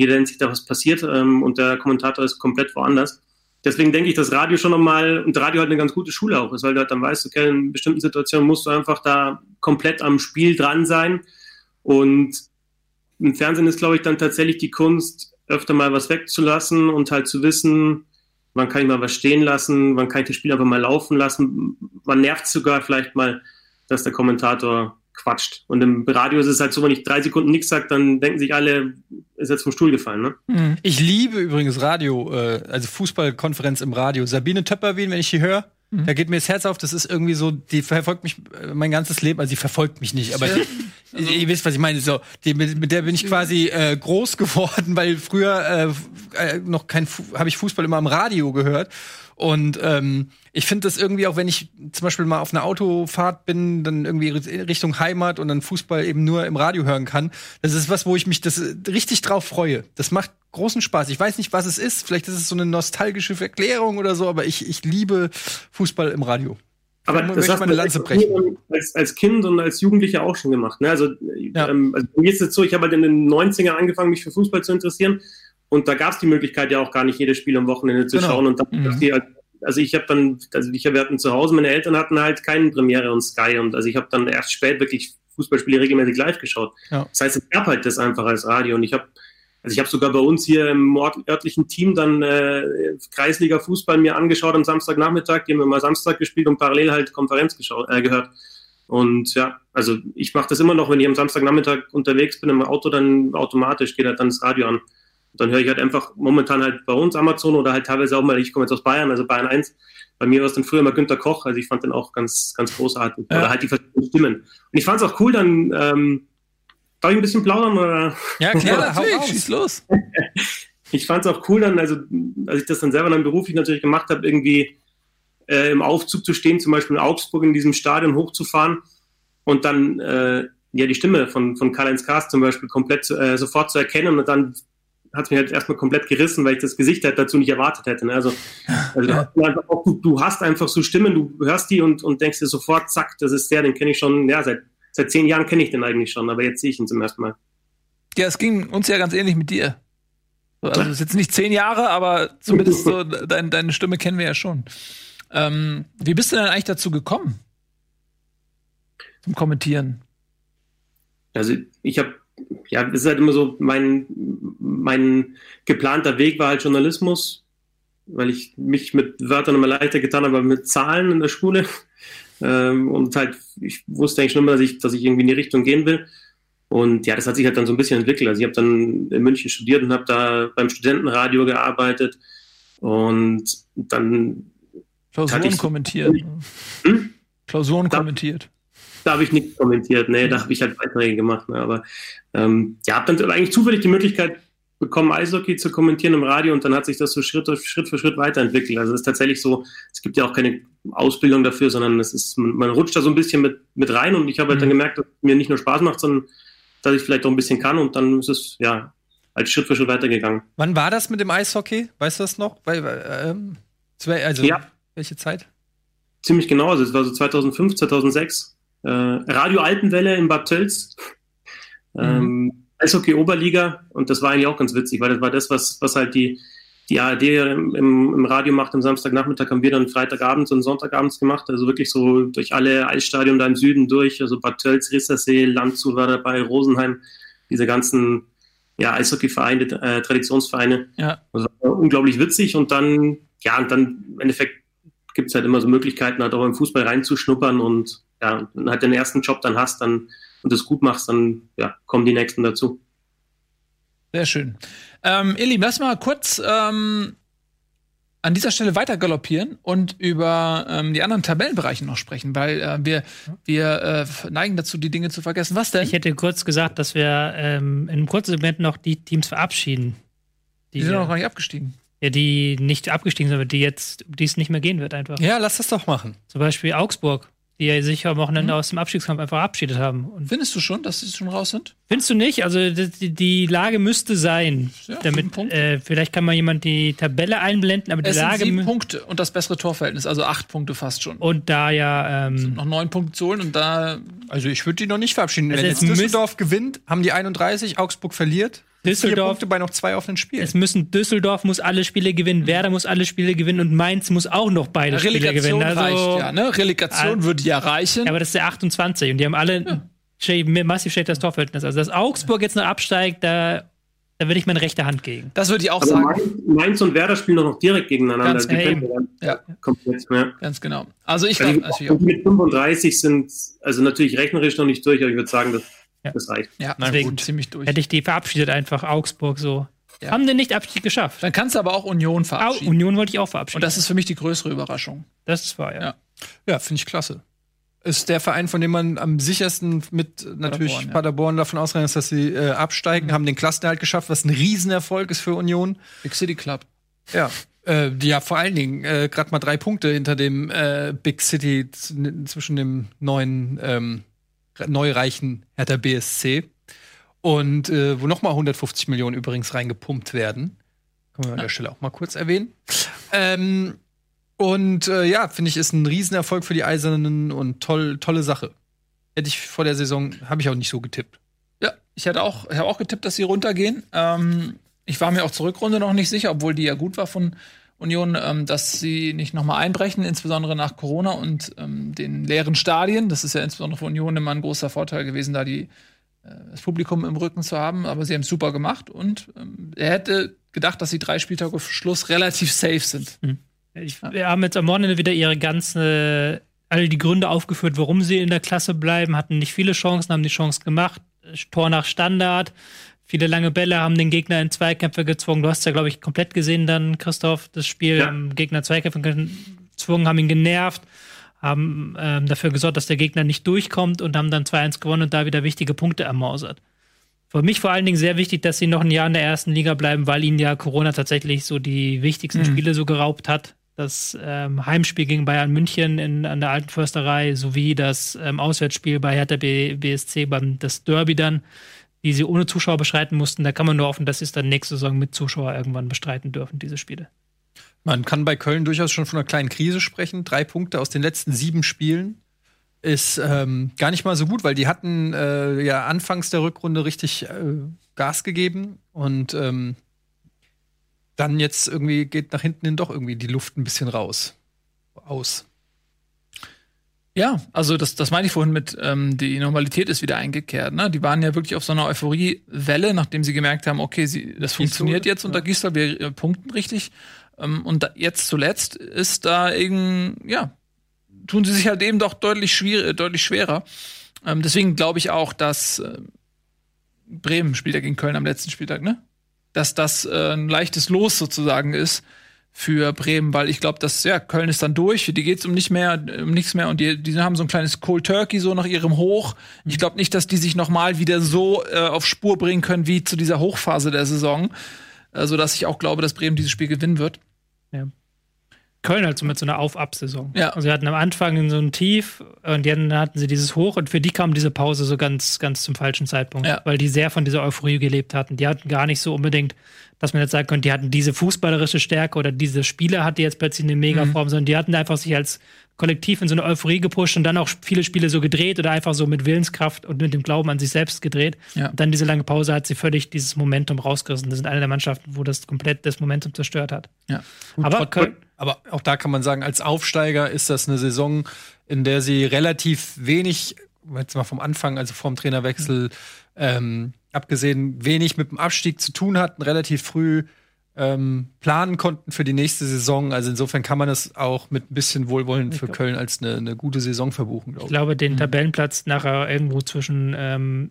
Speaker 6: jeder denkt sich da, was passiert ähm, und der Kommentator ist komplett woanders. Deswegen denke ich, dass Radio schon nochmal, und Radio halt eine ganz gute Schule auch ist, weil du halt dann weißt, okay, in bestimmten Situationen musst du einfach da komplett am Spiel dran sein. Und im Fernsehen ist, glaube ich, dann tatsächlich die Kunst, öfter mal was wegzulassen und halt zu wissen, wann kann ich mal was stehen lassen, wann kann ich das Spiel einfach mal laufen lassen, wann nervt sogar vielleicht mal, dass der Kommentator quatscht. Und im Radio ist es halt so, wenn ich drei Sekunden nichts sage, dann denken sich alle, ist jetzt vom Stuhl gefallen. Ne?
Speaker 3: Ich liebe übrigens Radio, äh, also Fußballkonferenz im Radio. Sabine Töpperwien, wenn ich die höre, da geht mir das Herz auf. Das ist irgendwie so, die verfolgt mich äh, mein ganzes Leben. Also sie verfolgt mich nicht, aber die, ihr wisst, was ich meine. So, die, mit, mit der bin ich quasi äh, groß geworden, weil früher äh, äh, noch kein, habe ich Fußball immer am Radio gehört. Und ähm, ich finde das irgendwie auch, wenn ich zum Beispiel mal auf einer Autofahrt bin, dann irgendwie Richtung Heimat und dann Fußball eben nur im Radio hören kann. Das ist was, wo ich mich das äh, richtig drauf freue. Das macht großen Spaß. Ich weiß nicht, was es ist. Vielleicht ist es so eine nostalgische Verklärung oder so, aber ich, ich liebe Fußball im Radio.
Speaker 6: Aber das hast
Speaker 3: meine Lanze brechen.
Speaker 6: als, als Kind und als Jugendlicher auch schon gemacht. Ne? Also,
Speaker 3: Ja.
Speaker 6: ähm, also mir ist es so, ich habe halt in den 90ern angefangen, mich für Fußball zu interessieren. Und da gab es die Möglichkeit ja auch gar nicht, jedes Spiel am Wochenende zu
Speaker 3: Genau.
Speaker 6: schauen. Und dann,
Speaker 1: Mhm.
Speaker 6: die halt, also ich habe dann, also ich, wir hatten zu Hause, meine Eltern hatten halt keinen Premiere und Sky. Und also ich habe dann erst spät wirklich Fußballspiele regelmäßig live geschaut.
Speaker 3: Ja.
Speaker 6: Das heißt, es gab halt das einfach als Radio. Und ich habe also ich habe sogar bei uns hier im örtlichen Team dann äh, Kreisliga Fußball mir angeschaut am Samstagnachmittag. Die haben immer Samstag gespielt und parallel halt Konferenz geschaut, äh, gehört. Und ja, also ich mache das immer noch, wenn ich am Samstagnachmittag unterwegs bin im Auto, dann automatisch geht halt dann das Radio an. Dann höre ich halt einfach momentan halt bei uns Amazon oder halt teilweise auch mal, ich komme jetzt aus Bayern, also Bayern 1. Bei mir war es dann früher mal Günter Koch, also ich fand den auch ganz, ganz großartig.
Speaker 3: Ja.
Speaker 6: Oder halt die verschiedenen Stimmen. Und ich fand es auch cool, dann ähm, darf ich ein bisschen plaudern oder?
Speaker 3: Ja, klar, [laughs] hau raus.
Speaker 1: schieß los. [laughs]
Speaker 6: ich fand es auch cool dann, also als ich das dann selber dann beruflich natürlich gemacht habe, irgendwie äh, im Aufzug zu stehen, zum Beispiel in Augsburg in diesem Stadion hochzufahren und dann äh, ja die Stimme von, von Karl-Heinz Kast zum Beispiel komplett äh, sofort zu erkennen und dann hat es mich halt erstmal komplett gerissen, weil ich das Gesicht halt dazu nicht erwartet hätte. Ne? Also, also
Speaker 1: Ja.
Speaker 6: du, hast einfach auch, du, hast einfach so Stimmen, du hörst die und, und denkst dir sofort, zack, das ist der, den kenne ich schon, ja, seit, seit zehn Jahren kenne ich den eigentlich schon, aber jetzt sehe ich ihn zum ersten Mal.
Speaker 1: Ja, es ging uns ja ganz ähnlich mit dir. So, Also, das ist jetzt nicht zehn Jahre, aber zumindest so [laughs] dein, deine Stimme kennen wir ja schon. Ähm, wie bist du denn eigentlich dazu gekommen? Zum Kommentieren.
Speaker 6: Also ich habe, ja, es ist halt immer so, mein, mein geplanter Weg war halt Journalismus, weil ich mich mit Wörtern immer leichter getan habe, aber mit Zahlen in der Schule. [laughs] Ähm, und halt, ich wusste eigentlich schon immer, dass ich, dass ich irgendwie in die Richtung gehen will. Und ja, das hat sich halt dann so ein bisschen entwickelt. Also ich habe dann in München studiert und habe da beim Studentenradio gearbeitet. Und dann
Speaker 1: Klausuren kommentiert.
Speaker 6: Hm?
Speaker 1: Klausuren
Speaker 6: Da-
Speaker 1: kommentiert.
Speaker 6: Da habe ich nichts kommentiert, nee, da habe ich halt Beiträge gemacht. Ne? Aber ähm, ja, habe dann eigentlich zufällig die Möglichkeit bekommen, Eishockey zu kommentieren im Radio und dann hat sich das so Schritt, Schritt für Schritt weiterentwickelt. Also es ist tatsächlich so, es gibt ja auch keine Ausbildung dafür, sondern es ist, man, man rutscht da so ein bisschen mit, mit rein und ich habe halt dann gemerkt, dass es mir nicht nur Spaß macht, sondern dass ich vielleicht auch ein bisschen kann und dann ist es ja als Schritt für Schritt weitergegangen.
Speaker 3: Wann war das mit dem Eishockey? Weißt du das noch? Weil, äh, ähm, also,
Speaker 6: Ja.
Speaker 3: welche Zeit?
Speaker 6: Ziemlich genau, also es war so 2005, 2006. Äh, Radio Alpenwelle in Bad Tölz. Ähm, Eishockey Oberliga und das war eigentlich auch ganz witzig, weil das war das, was, was halt die, die ARD im, im, im Radio macht. Am Samstagnachmittag haben wir dann Freitagabends und Sonntagabends gemacht, also wirklich so durch alle Eisstadien da im Süden durch, also Bad Tölz, Rissersee, Landshut war dabei, Rosenheim, diese ganzen ja, Eishockeyvereine, äh, Traditionsvereine.
Speaker 1: Ja.
Speaker 6: Das war unglaublich witzig und dann, ja, und dann im Endeffekt gibt es halt immer so Möglichkeiten, halt auch im Fußball reinzuschnuppern und ja, du halt den ersten Job dann hast dann und das gut machst, dann ja, kommen die nächsten dazu.
Speaker 1: Sehr schön. Ähm, ihr Lieben, lass mal kurz ähm, an dieser Stelle weiter galoppieren und über ähm, die anderen Tabellenbereiche noch sprechen, weil äh, wir, wir äh, neigen dazu, die Dinge zu vergessen. Was denn?
Speaker 5: Ich hätte kurz gesagt, dass wir ähm, in einem kurzen Segment noch die Teams verabschieden. Die,
Speaker 1: die sind noch gar nicht abgestiegen.
Speaker 5: ja, die nicht abgestiegen sind, aber die jetzt, die es nicht mehr gehen wird einfach.
Speaker 3: Ja, lass das doch machen.
Speaker 5: Zum Beispiel Augsburg, die ja sich am Wochenende aus dem Abstiegskampf einfach verabschiedet haben. Und
Speaker 1: Findest du schon, dass sie schon raus sind?
Speaker 5: findest du nicht? Also die, die Lage müsste sein,
Speaker 1: Ja, sieben
Speaker 5: damit äh, vielleicht kann mal jemand die Tabelle einblenden, aber die
Speaker 1: Es sind
Speaker 5: Lage
Speaker 1: sieben
Speaker 5: mü-
Speaker 1: Punkte und das bessere Torverhältnis, also acht Punkte fast schon.
Speaker 5: und da ja ähm,
Speaker 1: noch neun Punkte zu holen und da
Speaker 3: Also ich würde die noch nicht verabschieden.
Speaker 5: Also
Speaker 3: Wenn
Speaker 5: jetzt
Speaker 3: Düsseldorf gewinnt, haben die 31, Augsburg verliert. Vier
Speaker 5: Düsseldorf-
Speaker 3: Punkte bei noch zwei offenen Spielen.
Speaker 5: es müssen Düsseldorf muss alle Spiele gewinnen, Werder muss alle Spiele gewinnen und Mainz muss auch noch beide Spiele
Speaker 1: Relegation
Speaker 5: gewinnen. Also,
Speaker 1: reicht ja, ne? Relegation
Speaker 5: Ah.
Speaker 1: würde ja reichen.
Speaker 5: Ja, aber das ist der 28 und die haben alle ein massiv schlechtes Torverhältnis. Also dass Augsburg jetzt noch absteigt, da, da würde ich meine rechte Hand gegen.
Speaker 1: das würde ich auch
Speaker 6: Aber
Speaker 1: sagen.
Speaker 6: Mainz, Mainz und Werder spielen doch noch direkt gegeneinander.
Speaker 1: Ganz
Speaker 6: die
Speaker 5: genau.
Speaker 6: können
Speaker 1: Ja.
Speaker 6: komplett, ja.
Speaker 1: Ganz genau. Also ich
Speaker 6: Also
Speaker 1: glaube
Speaker 6: mit 35 sind also natürlich rechnerisch noch nicht durch, aber ich würde sagen, das,
Speaker 5: Ja.
Speaker 6: das reicht.
Speaker 1: Ja,
Speaker 5: Na
Speaker 1: deswegen
Speaker 5: gut.
Speaker 1: ziemlich durch.
Speaker 5: Hätte ich die verabschiedet einfach, Augsburg so.
Speaker 1: Ja.
Speaker 5: Haben den nicht Abschied geschafft.
Speaker 1: Dann kannst du aber auch Union
Speaker 5: Au,
Speaker 1: verabschieden.
Speaker 5: Union wollte ich auch verabschieden.
Speaker 1: Und das ist für mich die größere Überraschung.
Speaker 5: das war ja.
Speaker 1: Ja.
Speaker 3: Ja, finde ich klasse. Ist der Verein, von dem man am sichersten mit natürlich
Speaker 1: Paderborn,
Speaker 3: Paderborn,
Speaker 1: ja.
Speaker 3: davon ausgegangen ist, dass sie äh, absteigen, haben den Klassenerhalt geschafft, was ein Riesenerfolg ist für Union.
Speaker 1: Big City Club.
Speaker 3: Ja. Äh, ja, vor allen Dingen äh, gerade mal drei Punkte hinter dem äh, Big City zwischen dem neuen ähm, neureichen Hertha BSC und äh, wo noch mal 150 Millionen übrigens reingepumpt werden. Können wir an der Stelle auch mal kurz erwähnen. Ähm, und äh, ja, finde ich, ist ein Riesenerfolg für die Eisernen und toll, tolle Sache. Hätte ich vor der Saison, habe ich auch nicht so getippt.
Speaker 1: Ja, ich hatte auch, ich habe auch getippt, dass sie runtergehen. Ähm, ich war mir auch zur Rückrunde noch nicht sicher, obwohl die ja gut war von Union, ähm, dass sie nicht nochmal einbrechen, insbesondere nach Corona und ähm, den leeren Stadien. Das ist ja insbesondere für Union immer ein großer Vorteil gewesen, da die, äh, das Publikum im Rücken zu haben. Aber sie haben es super gemacht und ähm, er hätte gedacht, dass sie drei Spieltage Schluss relativ safe sind.
Speaker 5: Ich, wir haben jetzt am Wochenende wieder ihre ganze all die Gründe aufgeführt, warum sie in der Klasse bleiben, hatten nicht viele Chancen, haben die Chance gemacht. Tor nach Standard, viele lange Bälle haben den Gegner in Zweikämpfe gezwungen. Du hast ja, glaube ich, komplett gesehen dann, Christoph, das Spiel, ja. haben Gegner Zweikämpfe gezwungen, haben ihn genervt, haben ähm, dafür gesorgt, dass der Gegner nicht durchkommt und haben dann 2-1 gewonnen und da wieder wichtige Punkte ermausert. Für mich vor allen Dingen sehr wichtig, dass sie noch ein Jahr in der ersten Liga bleiben, weil ihnen ja Corona tatsächlich so die wichtigsten mhm. Spiele so geraubt hat das ähm, Heimspiel gegen Bayern München in, an der Alten Försterei sowie das ähm, Auswärtsspiel bei Hertha B BSC beim das Derby dann, die sie ohne Zuschauer bestreiten mussten. Da kann man nur hoffen, dass sie es dann nächste Saison mit Zuschauer irgendwann bestreiten dürfen, diese Spiele.
Speaker 3: Man kann bei Köln durchaus schon von einer kleinen Krise sprechen. Drei Punkte aus den letzten sieben Spielen ist ähm, gar nicht mal so gut, weil die hatten äh, ja anfangs der Rückrunde richtig äh, Gas gegeben und ähm, dann jetzt irgendwie geht nach hinten hin doch irgendwie die Luft ein bisschen raus. Aus.
Speaker 1: Ja, also das, das meinte ich vorhin mit, ähm, die Normalität ist wieder eingekehrt. Ne? Die waren ja wirklich auf so einer Euphoriewelle, nachdem sie gemerkt haben, okay, sie, das funktioniert jetzt unter ja. Gisdol, wir äh, punkten richtig. Ähm, und da, jetzt zuletzt ist da irgend, ja, tun sie sich halt eben doch deutlich, schwier deutlich schwerer. Ähm, deswegen glaube ich auch, dass äh, Bremen spielt ja gegen Köln am letzten Spieltag, ne? dass das äh, ein leichtes Los sozusagen ist für Bremen, weil ich glaube, dass ja Köln ist dann durch, die geht's um nicht mehr, um nichts mehr und die, die haben so ein kleines Cold Turkey so nach ihrem Hoch. Ich glaube nicht, dass die sich noch mal wieder so äh, auf Spur bringen können wie zu dieser Hochphase der Saison, äh, so dass ich auch glaube, dass Bremen dieses Spiel gewinnen wird.
Speaker 5: Ja. Köln halt so mit so einer Auf-Ab-Saison. Ja. Also sie hatten am Anfang so ein Tief und dann hatten sie dieses Hoch und für die kam diese Pause so ganz, ganz zum falschen Zeitpunkt, ja. weil die sehr von dieser Euphorie gelebt hatten. Die hatten gar nicht so unbedingt, dass man jetzt sagen könnte, die hatten diese fußballerische Stärke oder diese Spieler hat die jetzt plötzlich eine Megaform, mhm. sondern die hatten einfach sich als Kollektiv in so eine Euphorie gepusht und dann auch viele Spiele so gedreht oder einfach so mit Willenskraft und mit dem Glauben an sich selbst gedreht. Ja. Und dann diese lange Pause hat sie völlig dieses Momentum rausgerissen. Das sind eine der Mannschaften, wo das komplett das Momentum zerstört hat.
Speaker 3: Ja. Aber Köln, aber auch da kann man sagen, als Aufsteiger ist das eine Saison, in der sie relativ wenig, jetzt mal vom Anfang, also vom Trainerwechsel, ähm, abgesehen, wenig mit dem Abstieg zu tun hatten, relativ früh ähm, planen konnten für die nächste Saison. Also insofern kann man das auch mit ein bisschen Wohlwollen für Köln als eine, eine gute Saison verbuchen.
Speaker 5: Glaub ich. ich glaube, den mhm. Tabellenplatz nachher irgendwo zwischen ähm,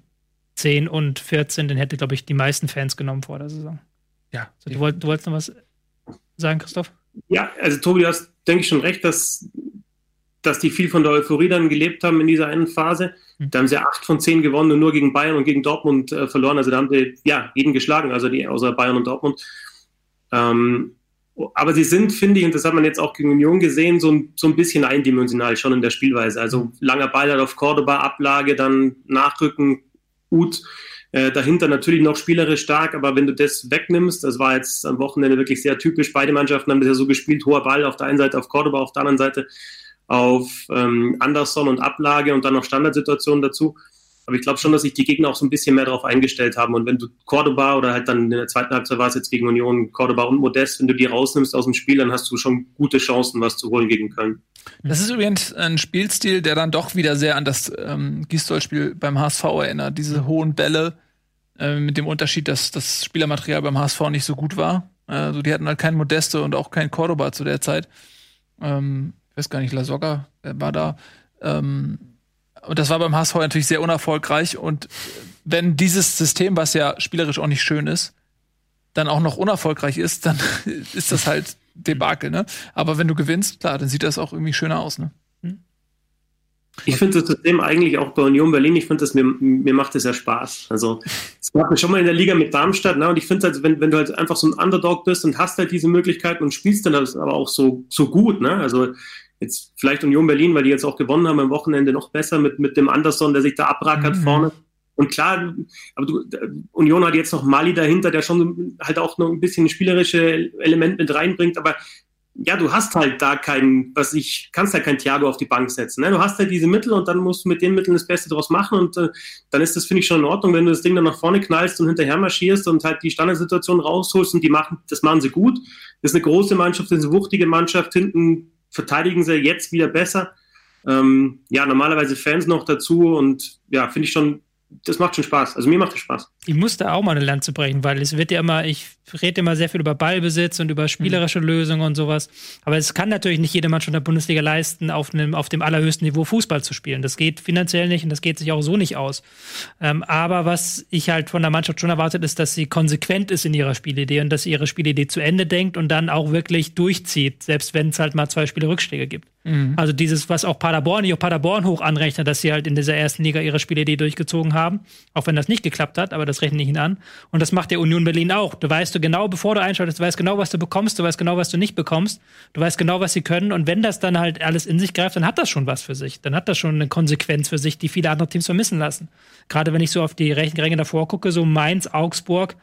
Speaker 5: 10 und 14, den hätte, glaube ich, die meisten Fans genommen vor der Saison. Ja. So, du, wollt, du wolltest noch was sagen, Christoph?
Speaker 6: Ja, also Tobi, du hast, denke ich, schon recht, dass, dass die viel von der Euphorie dann gelebt haben in dieser einen Phase. Mhm. Da haben sie acht von zehn gewonnen und nur gegen Bayern und gegen Dortmund äh, verloren. Also da haben sie ja jeden geschlagen, also die außer Bayern und Dortmund. Ähm, aber sie sind, finde ich, und das hat man jetzt auch gegen Union gesehen, so ein, so ein bisschen eindimensional schon in der Spielweise. Also langer Ball auf Cordoba, Ablage, dann Nachrücken, gut. Äh, dahinter natürlich noch spielerisch stark, aber wenn du das wegnimmst, das war jetzt am Wochenende wirklich sehr typisch. Beide Mannschaften haben das ja so gespielt: hoher Ball auf der einen Seite auf Cordoba, auf der anderen Seite auf ähm, Anderson und Ablage und dann noch Standardsituationen dazu. Aber ich glaube schon, dass sich die Gegner auch so ein bisschen mehr darauf eingestellt haben. Und wenn du Cordoba oder halt dann in der zweiten Halbzeit war es jetzt gegen Union, Cordoba und Modest, wenn du die rausnimmst aus dem Spiel, dann hast du schon gute Chancen, was zu holen gegen Köln.
Speaker 1: Das ist übrigens ein Spielstil, der dann doch wieder sehr an das ähm, Gistol-Spiel beim HSV erinnert. Diese hohen Bälle, äh, mit dem Unterschied, dass das Spielermaterial beim HSV nicht so gut war. Also die hatten halt kein Modeste und auch kein Cordoba zu der Zeit. Ähm, weiß gar nicht, La Soga war da. Ähm, und das war beim HSV natürlich sehr unerfolgreich. Und wenn dieses System, was ja spielerisch auch nicht schön ist, dann auch noch unerfolgreich ist, dann [laughs] ist das halt Debakel, ne? Aber wenn du gewinnst, klar, dann sieht das auch irgendwie schöner aus, ne?
Speaker 6: Ich finde das System eigentlich auch bei Union Berlin, ich finde das, mir, mir macht das ja Spaß. Also, es gab mir schon mal in der Liga mit Darmstadt, ne? und ich finde halt, wenn, wenn du halt einfach so ein Underdog bist und hast halt diese Möglichkeiten und spielst dann das aber auch so, so gut, ne? Also, Jetzt vielleicht Union Berlin, weil die jetzt auch gewonnen haben am Wochenende noch besser mit, mit dem Anderson, der sich da abrackert mhm. vorne. Und klar, aber du, Union hat jetzt noch Mali dahinter, der schon halt auch noch ein bisschen spielerische Element mit reinbringt, aber ja, du hast halt da keinen, was ich, kannst halt kein Thiago auf die Bank setzen. Ne? Du hast halt diese Mittel und dann musst du mit den Mitteln das Beste draus machen und äh, dann ist das, finde ich, schon in Ordnung, wenn du das Ding dann nach vorne knallst und hinterher marschierst und halt die Standardsituation rausholst und die machen, das machen sie gut. Das ist eine große Mannschaft, das ist eine wuchtige Mannschaft, hinten verteidigen sie jetzt wieder besser. Ähm, ja, normalerweise Fans noch dazu und ja, finde ich schon das macht schon Spaß. Also mir macht es Spaß.
Speaker 5: Ich musste auch mal eine Lanze brechen, weil es wird ja immer, ich rede immer sehr viel über Ballbesitz und über spielerische mhm. Lösungen und sowas. Aber es kann natürlich nicht jede Mannschaft in der Bundesliga leisten, auf, einem, auf dem allerhöchsten Niveau Fußball zu spielen. Das geht finanziell nicht und das geht sich auch so nicht aus. Ähm, aber was ich halt von der Mannschaft schon erwartet, ist, dass sie konsequent ist in ihrer Spielidee und dass sie ihre Spielidee zu Ende denkt und dann auch wirklich durchzieht, selbst wenn es halt mal zwei Spiele Rückschläge gibt. Mhm. Also dieses, was auch Paderborn, ich auch Paderborn hoch anrechnet, dass sie halt in dieser ersten Liga ihre Spielidee durchgezogen haben, auch wenn das nicht geklappt hat, aber das rechne ich ihnen an. Und das macht der Union Berlin auch. Du weißt du genau, bevor du einschaltest, du weißt genau, was du bekommst, du weißt genau, was du nicht bekommst, du weißt genau, was sie können. Und wenn das dann halt alles in sich greift, dann hat das schon was für sich. Dann hat das schon eine Konsequenz für sich, die viele andere Teams vermissen lassen. Gerade wenn ich so auf die Ränge davor gucke, so Mainz, Augsburg,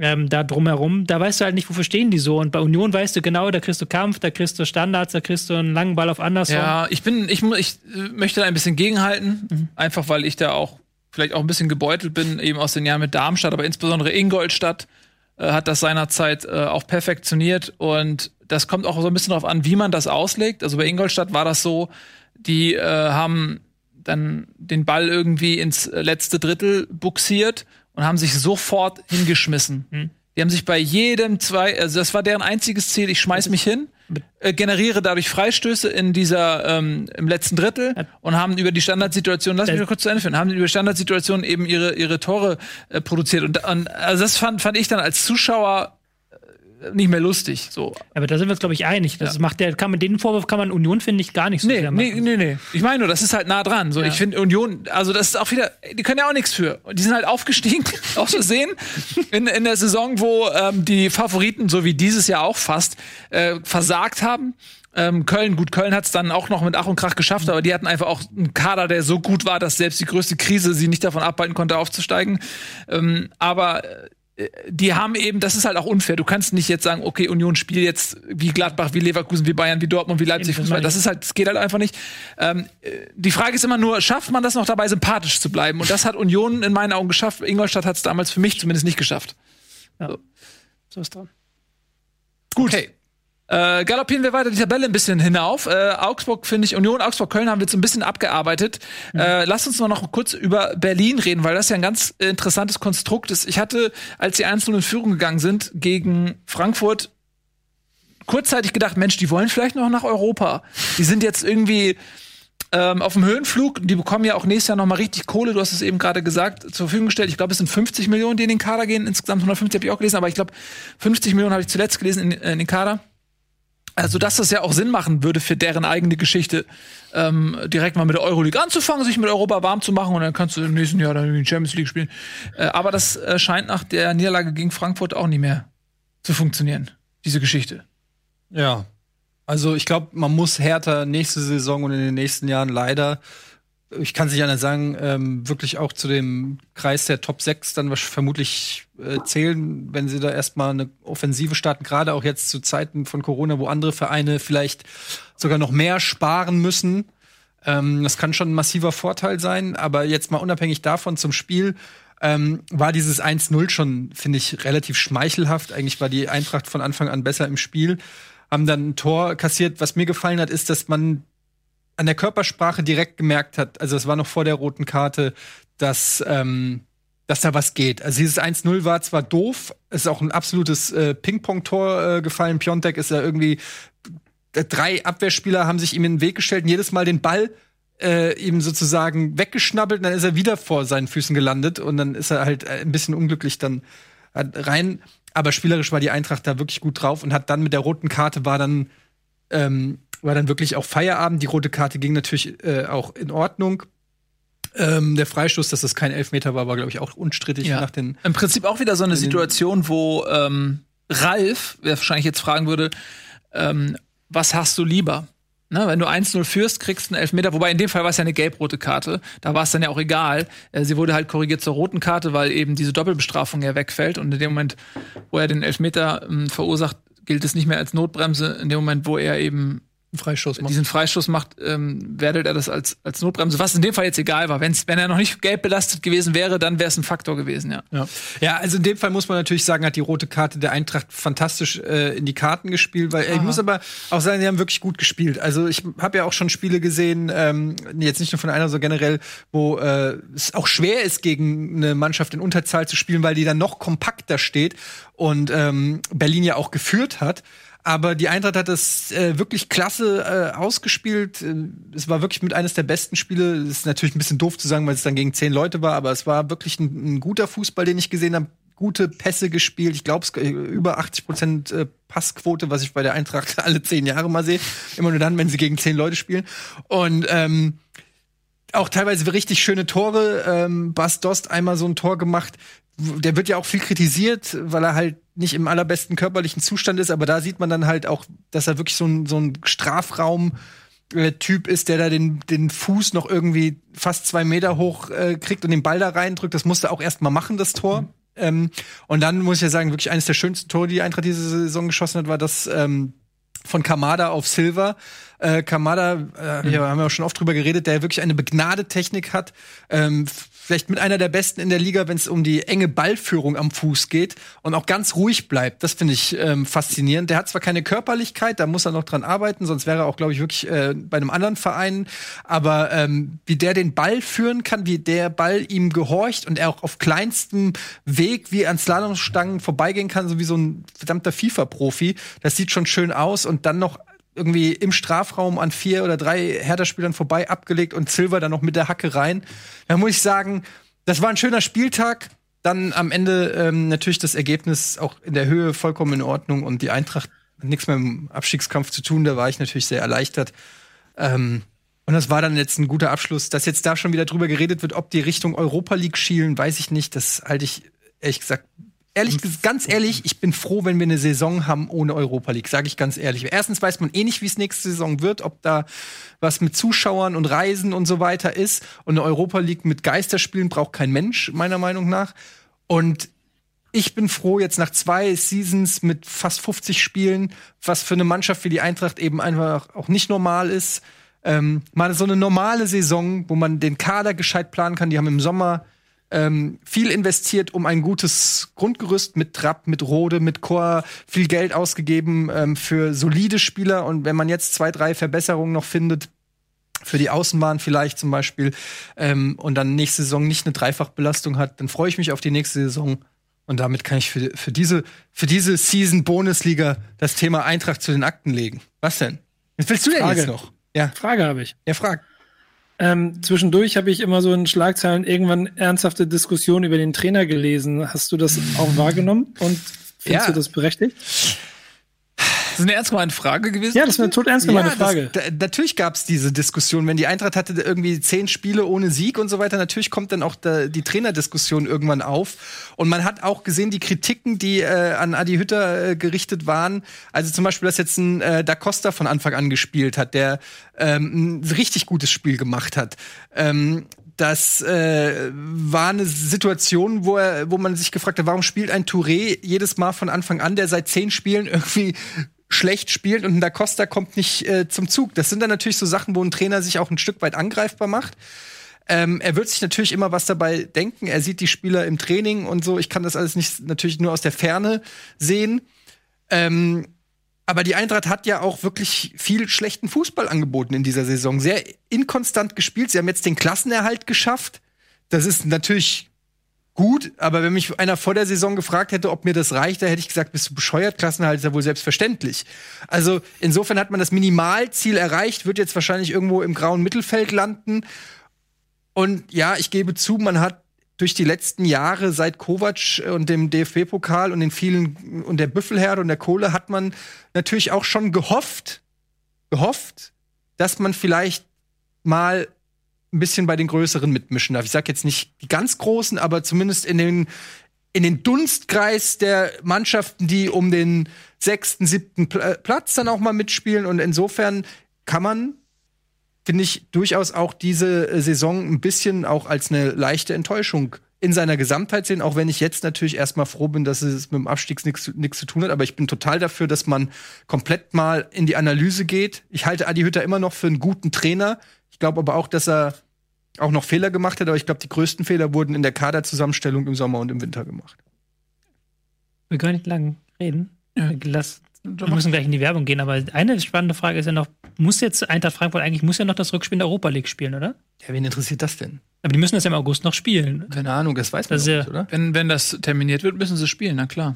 Speaker 5: ähm, da drumherum, da weißt du halt nicht, wofür stehen die so. Und bei Union weißt du genau, da kriegst du Kampf, da kriegst du Standards, da kriegst du einen langen Ball auf andersrum.
Speaker 1: Ja, ich bin, ich, ich möchte da ein bisschen gegenhalten, mhm. einfach weil ich da auch vielleicht auch ein bisschen gebeutelt bin, eben aus den Jahren mit Darmstadt, aber insbesondere Ingolstadt äh, hat das seinerzeit äh, auch perfektioniert und das kommt auch so ein bisschen darauf an, wie man das auslegt. Also bei Ingolstadt war das so, die äh, haben dann den Ball irgendwie ins letzte Drittel buxiert und haben sich sofort hingeschmissen. Mhm. Die haben sich bei jedem zwei, also das war deren einziges Ziel, ich schmeiß mich hin, äh, generiere dadurch Freistöße in dieser ähm, im letzten Drittel und haben über die Standardsituation, lass mich mal kurz zu Ende führen, haben über Standardsituation eben ihre ihre Tore äh, produziert. Und, und also das fand fand ich dann als Zuschauer nicht mehr lustig. So.
Speaker 5: Aber da sind wir uns, glaube ich, einig. Das ja. macht der, kann man, den Vorwurf kann man Union, finde ich, gar nicht so
Speaker 1: nee, sehr machen. Nee, nee, nee. Ich meine nur, das ist halt nah dran. So, ja. ich finde Union, also das ist auch wieder, die können ja auch nichts für. Die sind halt aufgestiegen, [laughs] aus Versehen, in, in der Saison, wo ähm, die Favoriten, so wie dieses Jahr auch fast, äh, versagt haben. Ähm, Köln, gut, Köln hat es dann auch noch mit Ach und Krach geschafft, aber die hatten einfach auch einen Kader, der so gut war, dass selbst die größte Krise sie nicht davon abhalten konnte, aufzusteigen. Ähm, aber die haben eben, das ist halt auch unfair. Du kannst nicht jetzt sagen, okay, Union spielt jetzt wie Gladbach, wie Leverkusen, wie Bayern, wie Dortmund, wie Leipzig. Fußball. Das ist halt, das geht halt einfach nicht. Ähm, die Frage ist immer nur, schafft man das noch dabei, sympathisch zu bleiben? Und das hat Union in meinen Augen geschafft. Ingolstadt hat es damals für mich zumindest nicht geschafft.
Speaker 5: Ja. So. so ist dran.
Speaker 1: Gut. Okay. Äh, galoppieren wir weiter die Tabelle ein bisschen hinauf. Äh, Augsburg, finde ich, Union, Augsburg, Köln haben wir jetzt ein bisschen abgearbeitet. Mhm. Äh, lass uns noch kurz über Berlin reden, weil das ja ein ganz interessantes Konstrukt ist. Ich hatte, als die Einzelnen in Führung gegangen sind gegen Frankfurt, kurzzeitig gedacht, Mensch, die wollen vielleicht noch nach Europa. Die sind jetzt irgendwie ähm, auf dem Höhenflug. Die bekommen ja auch nächstes Jahr noch mal richtig Kohle. Du hast es eben gerade gesagt, zur Verfügung gestellt. Ich glaube, es sind 50 Millionen, die in den Kader gehen. Insgesamt 150 habe ich auch gelesen, aber ich glaube, 50 Millionen habe ich zuletzt gelesen in, in den Kader. Also, dass das ja auch Sinn machen würde für deren eigene Geschichte, ähm, direkt mal mit der Euroleague anzufangen, sich mit Europa warm zu machen und dann kannst du im nächsten Jahr dann die Champions League spielen. Äh, aber das äh, scheint nach der Niederlage gegen Frankfurt auch nicht mehr zu funktionieren, diese Geschichte.
Speaker 3: Ja. Also, ich glaube, man muss härter nächste Saison und in den nächsten Jahren leider ich kann es nicht anders sagen, ähm, wirklich auch zu dem Kreis der Top 6 dann vermutlich äh, zählen, wenn sie da erstmal eine Offensive starten, gerade auch jetzt zu Zeiten von Corona, wo andere Vereine vielleicht sogar noch mehr sparen müssen. Ähm, das kann schon ein massiver Vorteil sein, aber jetzt mal unabhängig davon zum Spiel. Ähm, war dieses 1-0 schon, finde ich, relativ schmeichelhaft. Eigentlich war die Eintracht von Anfang an besser im Spiel. Haben dann ein Tor kassiert. Was mir gefallen hat, ist, dass man an der Körpersprache direkt gemerkt hat, also es war noch vor der roten Karte, dass, ähm, dass da was geht. Also dieses 1-0 war zwar doof, ist auch ein absolutes äh, Ping-Pong-Tor äh, gefallen. Piontek ist ja irgendwie äh, drei Abwehrspieler haben sich ihm in den Weg gestellt und jedes Mal den Ball äh, ihm sozusagen weggeschnabbelt und dann ist er wieder vor seinen Füßen gelandet und dann ist er halt äh, ein bisschen unglücklich dann rein. Aber spielerisch war die Eintracht da wirklich gut drauf und hat dann mit der roten Karte war dann ähm, war dann wirklich auch Feierabend. Die rote Karte ging natürlich äh, auch in Ordnung. Ähm, der Freistoß, dass das kein Elfmeter war, war, glaube ich, auch unstrittig
Speaker 1: ja.
Speaker 3: nach den.
Speaker 1: Im Prinzip auch wieder so eine Situation, wo ähm, Ralf, wer wahrscheinlich jetzt fragen würde, ähm, was hast du lieber? Ne, wenn du 1-0 führst, kriegst du einen Elfmeter. Wobei in dem Fall war es ja eine gelb-rote Karte. Da war es dann ja auch egal. Äh, sie wurde halt korrigiert zur roten Karte, weil eben diese Doppelbestrafung ja wegfällt. Und in dem Moment, wo er den Elfmeter ähm, verursacht, gilt es nicht mehr als Notbremse. In dem Moment, wo er eben
Speaker 3: Freischuss macht.
Speaker 1: diesen Freistoß macht, ähm, wertet er das als, als Notbremse, was in dem Fall jetzt egal war. Wenn's, wenn er noch nicht gelb belastet gewesen wäre, dann wäre es ein Faktor gewesen, ja.
Speaker 3: Ja. ja, also in dem Fall muss man natürlich sagen, hat die rote Karte der Eintracht fantastisch äh, in die Karten gespielt, weil äh, ich muss aber auch sagen, sie haben wirklich gut gespielt. Also ich habe ja auch schon Spiele gesehen, ähm, jetzt nicht nur von einer, sondern generell, wo äh, es auch schwer ist, gegen eine Mannschaft in Unterzahl zu spielen, weil die dann noch kompakter steht und ähm, Berlin ja auch geführt hat. Aber die Eintracht hat das äh, wirklich klasse äh, ausgespielt. Äh, Es war wirklich mit eines der besten Spiele. Das ist natürlich ein bisschen doof zu sagen, weil es dann gegen zehn Leute war, aber es war wirklich ein, ein guter Fußball, den ich gesehen habe. Gute Pässe gespielt. Ich glaube, über 80 Prozent äh, Passquote, was ich bei der Eintracht [laughs] alle zehn Jahre mal sehe. Immer nur dann, wenn sie gegen zehn Leute spielen. Und ähm, auch teilweise richtig schöne Tore. Ähm, Bas Dost einmal so ein Tor gemacht. Der wird ja auch viel kritisiert, weil er halt nicht im allerbesten körperlichen Zustand ist, aber da sieht man dann halt auch, dass er wirklich so ein, so ein Strafraum äh, Typ ist, der da den, den Fuß noch irgendwie fast zwei Meter hoch äh, kriegt und den Ball da reindrückt. Das musste er auch erst mal machen, das Tor. Ähm, und dann muss ich ja sagen, wirklich eines der schönsten Tore, die Eintracht diese Saison geschossen hat, war das ähm, von Kamada auf Silva. Äh, Kamada, äh, wir haben ja auch schon oft drüber geredet, der wirklich eine begnadete Technik hat. Ähm, vielleicht mit einer der besten in der Liga, wenn es um die enge Ballführung am Fuß geht und auch ganz ruhig bleibt. Das finde ich ähm, faszinierend. Der hat zwar keine Körperlichkeit, da muss er noch dran arbeiten, sonst wäre er auch, glaube ich, wirklich äh, bei einem anderen Verein. Aber ähm, wie der den Ball führen kann, wie der Ball ihm gehorcht und er auch auf kleinstem Weg wie an Slalomstangen vorbeigehen kann, so wie so ein verdammter FIFA-Profi, das sieht schon schön aus und dann noch irgendwie im Strafraum an vier oder drei Hertha-Spielern vorbei abgelegt und Silver dann noch mit der Hacke rein. Da muss ich sagen, das war ein schöner Spieltag. Dann am Ende ähm, natürlich das Ergebnis auch in der Höhe vollkommen in Ordnung und die Eintracht hat nichts mehr im Abstiegskampf zu tun. Da war ich natürlich sehr erleichtert. Ähm, und das war dann jetzt ein guter Abschluss. Dass jetzt da schon wieder drüber geredet wird, ob die Richtung Europa League schielen, weiß ich nicht. Das halte ich ehrlich gesagt ehrlich, ganz ehrlich, ich bin froh, wenn wir eine Saison haben ohne Europa League, sage ich ganz ehrlich. Erstens weiß man eh nicht, wie es nächste Saison wird, ob da was mit Zuschauern und Reisen und so weiter ist. Und eine Europa League mit Geisterspielen braucht kein Mensch, meiner Meinung nach. Und ich bin froh, jetzt nach zwei Seasons mit fast 50 Spielen, was für eine Mannschaft wie die Eintracht eben einfach auch nicht normal ist. Ähm, mal so eine normale Saison, wo man den Kader gescheit planen kann. Die haben im Sommer ähm, viel investiert, um ein gutes Grundgerüst mit Trapp, mit Rode, mit Chor, viel Geld ausgegeben ähm, für solide Spieler. Und wenn man jetzt zwei, drei Verbesserungen noch findet, für die Außenbahn vielleicht zum Beispiel, ähm, und dann nächste Saison nicht eine Dreifachbelastung hat, dann freue ich mich auf die nächste Saison. Und damit kann ich für, für diese, für diese Season Bundesliga das Thema Eintracht zu den Akten legen. Was denn? Was willst du denn
Speaker 4: Frage.
Speaker 3: jetzt noch? Ja,
Speaker 4: Frage habe ich.
Speaker 3: ja, frag.
Speaker 4: Ähm, zwischendurch habe ich immer so in Schlagzeilen irgendwann ernsthafte Diskussionen über den Trainer gelesen. Hast du das auch wahrgenommen und findest
Speaker 3: Ja.
Speaker 4: du das berechtigt?
Speaker 1: Das ist eine ernst gemeinte Frage gewesen.
Speaker 4: Ja, das ist eine tot ernst gemeinte
Speaker 3: Ja,
Speaker 4: Frage.
Speaker 3: Das, da, natürlich gab es diese Diskussion, wenn die Eintracht hatte irgendwie zehn Spiele ohne Sieg und so weiter. Natürlich kommt dann auch da, die Trainerdiskussion irgendwann auf. Und man hat auch gesehen, die Kritiken, die äh, an Adi Hütter äh, gerichtet waren. Also zum Beispiel, dass jetzt ein äh, Da Costa von Anfang an gespielt hat, der ähm, ein richtig gutes Spiel gemacht hat. Ähm, das äh, war eine Situation, wo, er, wo man sich gefragt hat, warum spielt ein Touré jedes Mal von Anfang an, der seit zehn Spielen irgendwie schlecht spielt und ein Da Costa kommt nicht äh, zum Zug. Das sind dann natürlich so Sachen, wo ein Trainer sich auch ein Stück weit angreifbar macht. Ähm, er wird sich natürlich immer was dabei denken. Er sieht die Spieler im Training und so. Ich kann das alles nicht natürlich nur aus der Ferne sehen. Ähm, aber die Eintracht hat ja auch wirklich viel schlechten Fußball angeboten in dieser Saison. Sehr inkonstant gespielt. Sie haben jetzt den Klassenerhalt geschafft. Das ist natürlich gut, aber wenn mich einer vor der Saison gefragt hätte, ob mir das reicht, da hätte ich gesagt, bist du bescheuert? Klassenerhalt ist ja wohl selbstverständlich. Also insofern hat man das Minimalziel erreicht, wird jetzt wahrscheinlich irgendwo im grauen Mittelfeld landen. Und ja, ich gebe zu, man hat durch die letzten Jahre seit Kovac und dem DFB-Pokal und den vielen und der Büffelherde und der Kohle hat man natürlich auch schon gehofft, gehofft, dass man vielleicht mal ein bisschen bei den Größeren mitmischen darf. Ich sag jetzt nicht die ganz Großen, aber zumindest in den in den Dunstkreis der Mannschaften, die um den sechsten, siebten Pl Platz dann auch mal mitspielen. Und insofern kann man finde ich durchaus auch diese äh, Saison ein bisschen auch als eine leichte Enttäuschung in seiner Gesamtheit sehen, auch wenn ich jetzt natürlich erstmal froh bin, dass es mit dem Abstieg nichts zu tun hat. Aber ich bin total dafür, dass man komplett mal in die Analyse geht. Ich halte Adi Hütter immer noch für einen guten Trainer. Ich glaube aber auch, dass er auch noch Fehler gemacht hat. Aber ich glaube, die größten Fehler wurden in der Kaderzusammenstellung im Sommer und im Winter gemacht.
Speaker 5: Wir können nicht lang reden. Lass, wir müssen gleich in die Werbung gehen, aber eine spannende Frage ist ja noch, muss jetzt Eintracht Frankfurt eigentlich muss ja noch das Rückspiel in der Europa League spielen, oder?
Speaker 3: Ja, wen interessiert das denn?
Speaker 5: Aber die müssen das ja im August noch spielen.
Speaker 3: Keine Ahnung, das weiß man
Speaker 5: Das
Speaker 3: doch
Speaker 5: ja-
Speaker 3: nicht, oder?
Speaker 1: Wenn, wenn das terminiert wird, müssen sie spielen, na klar.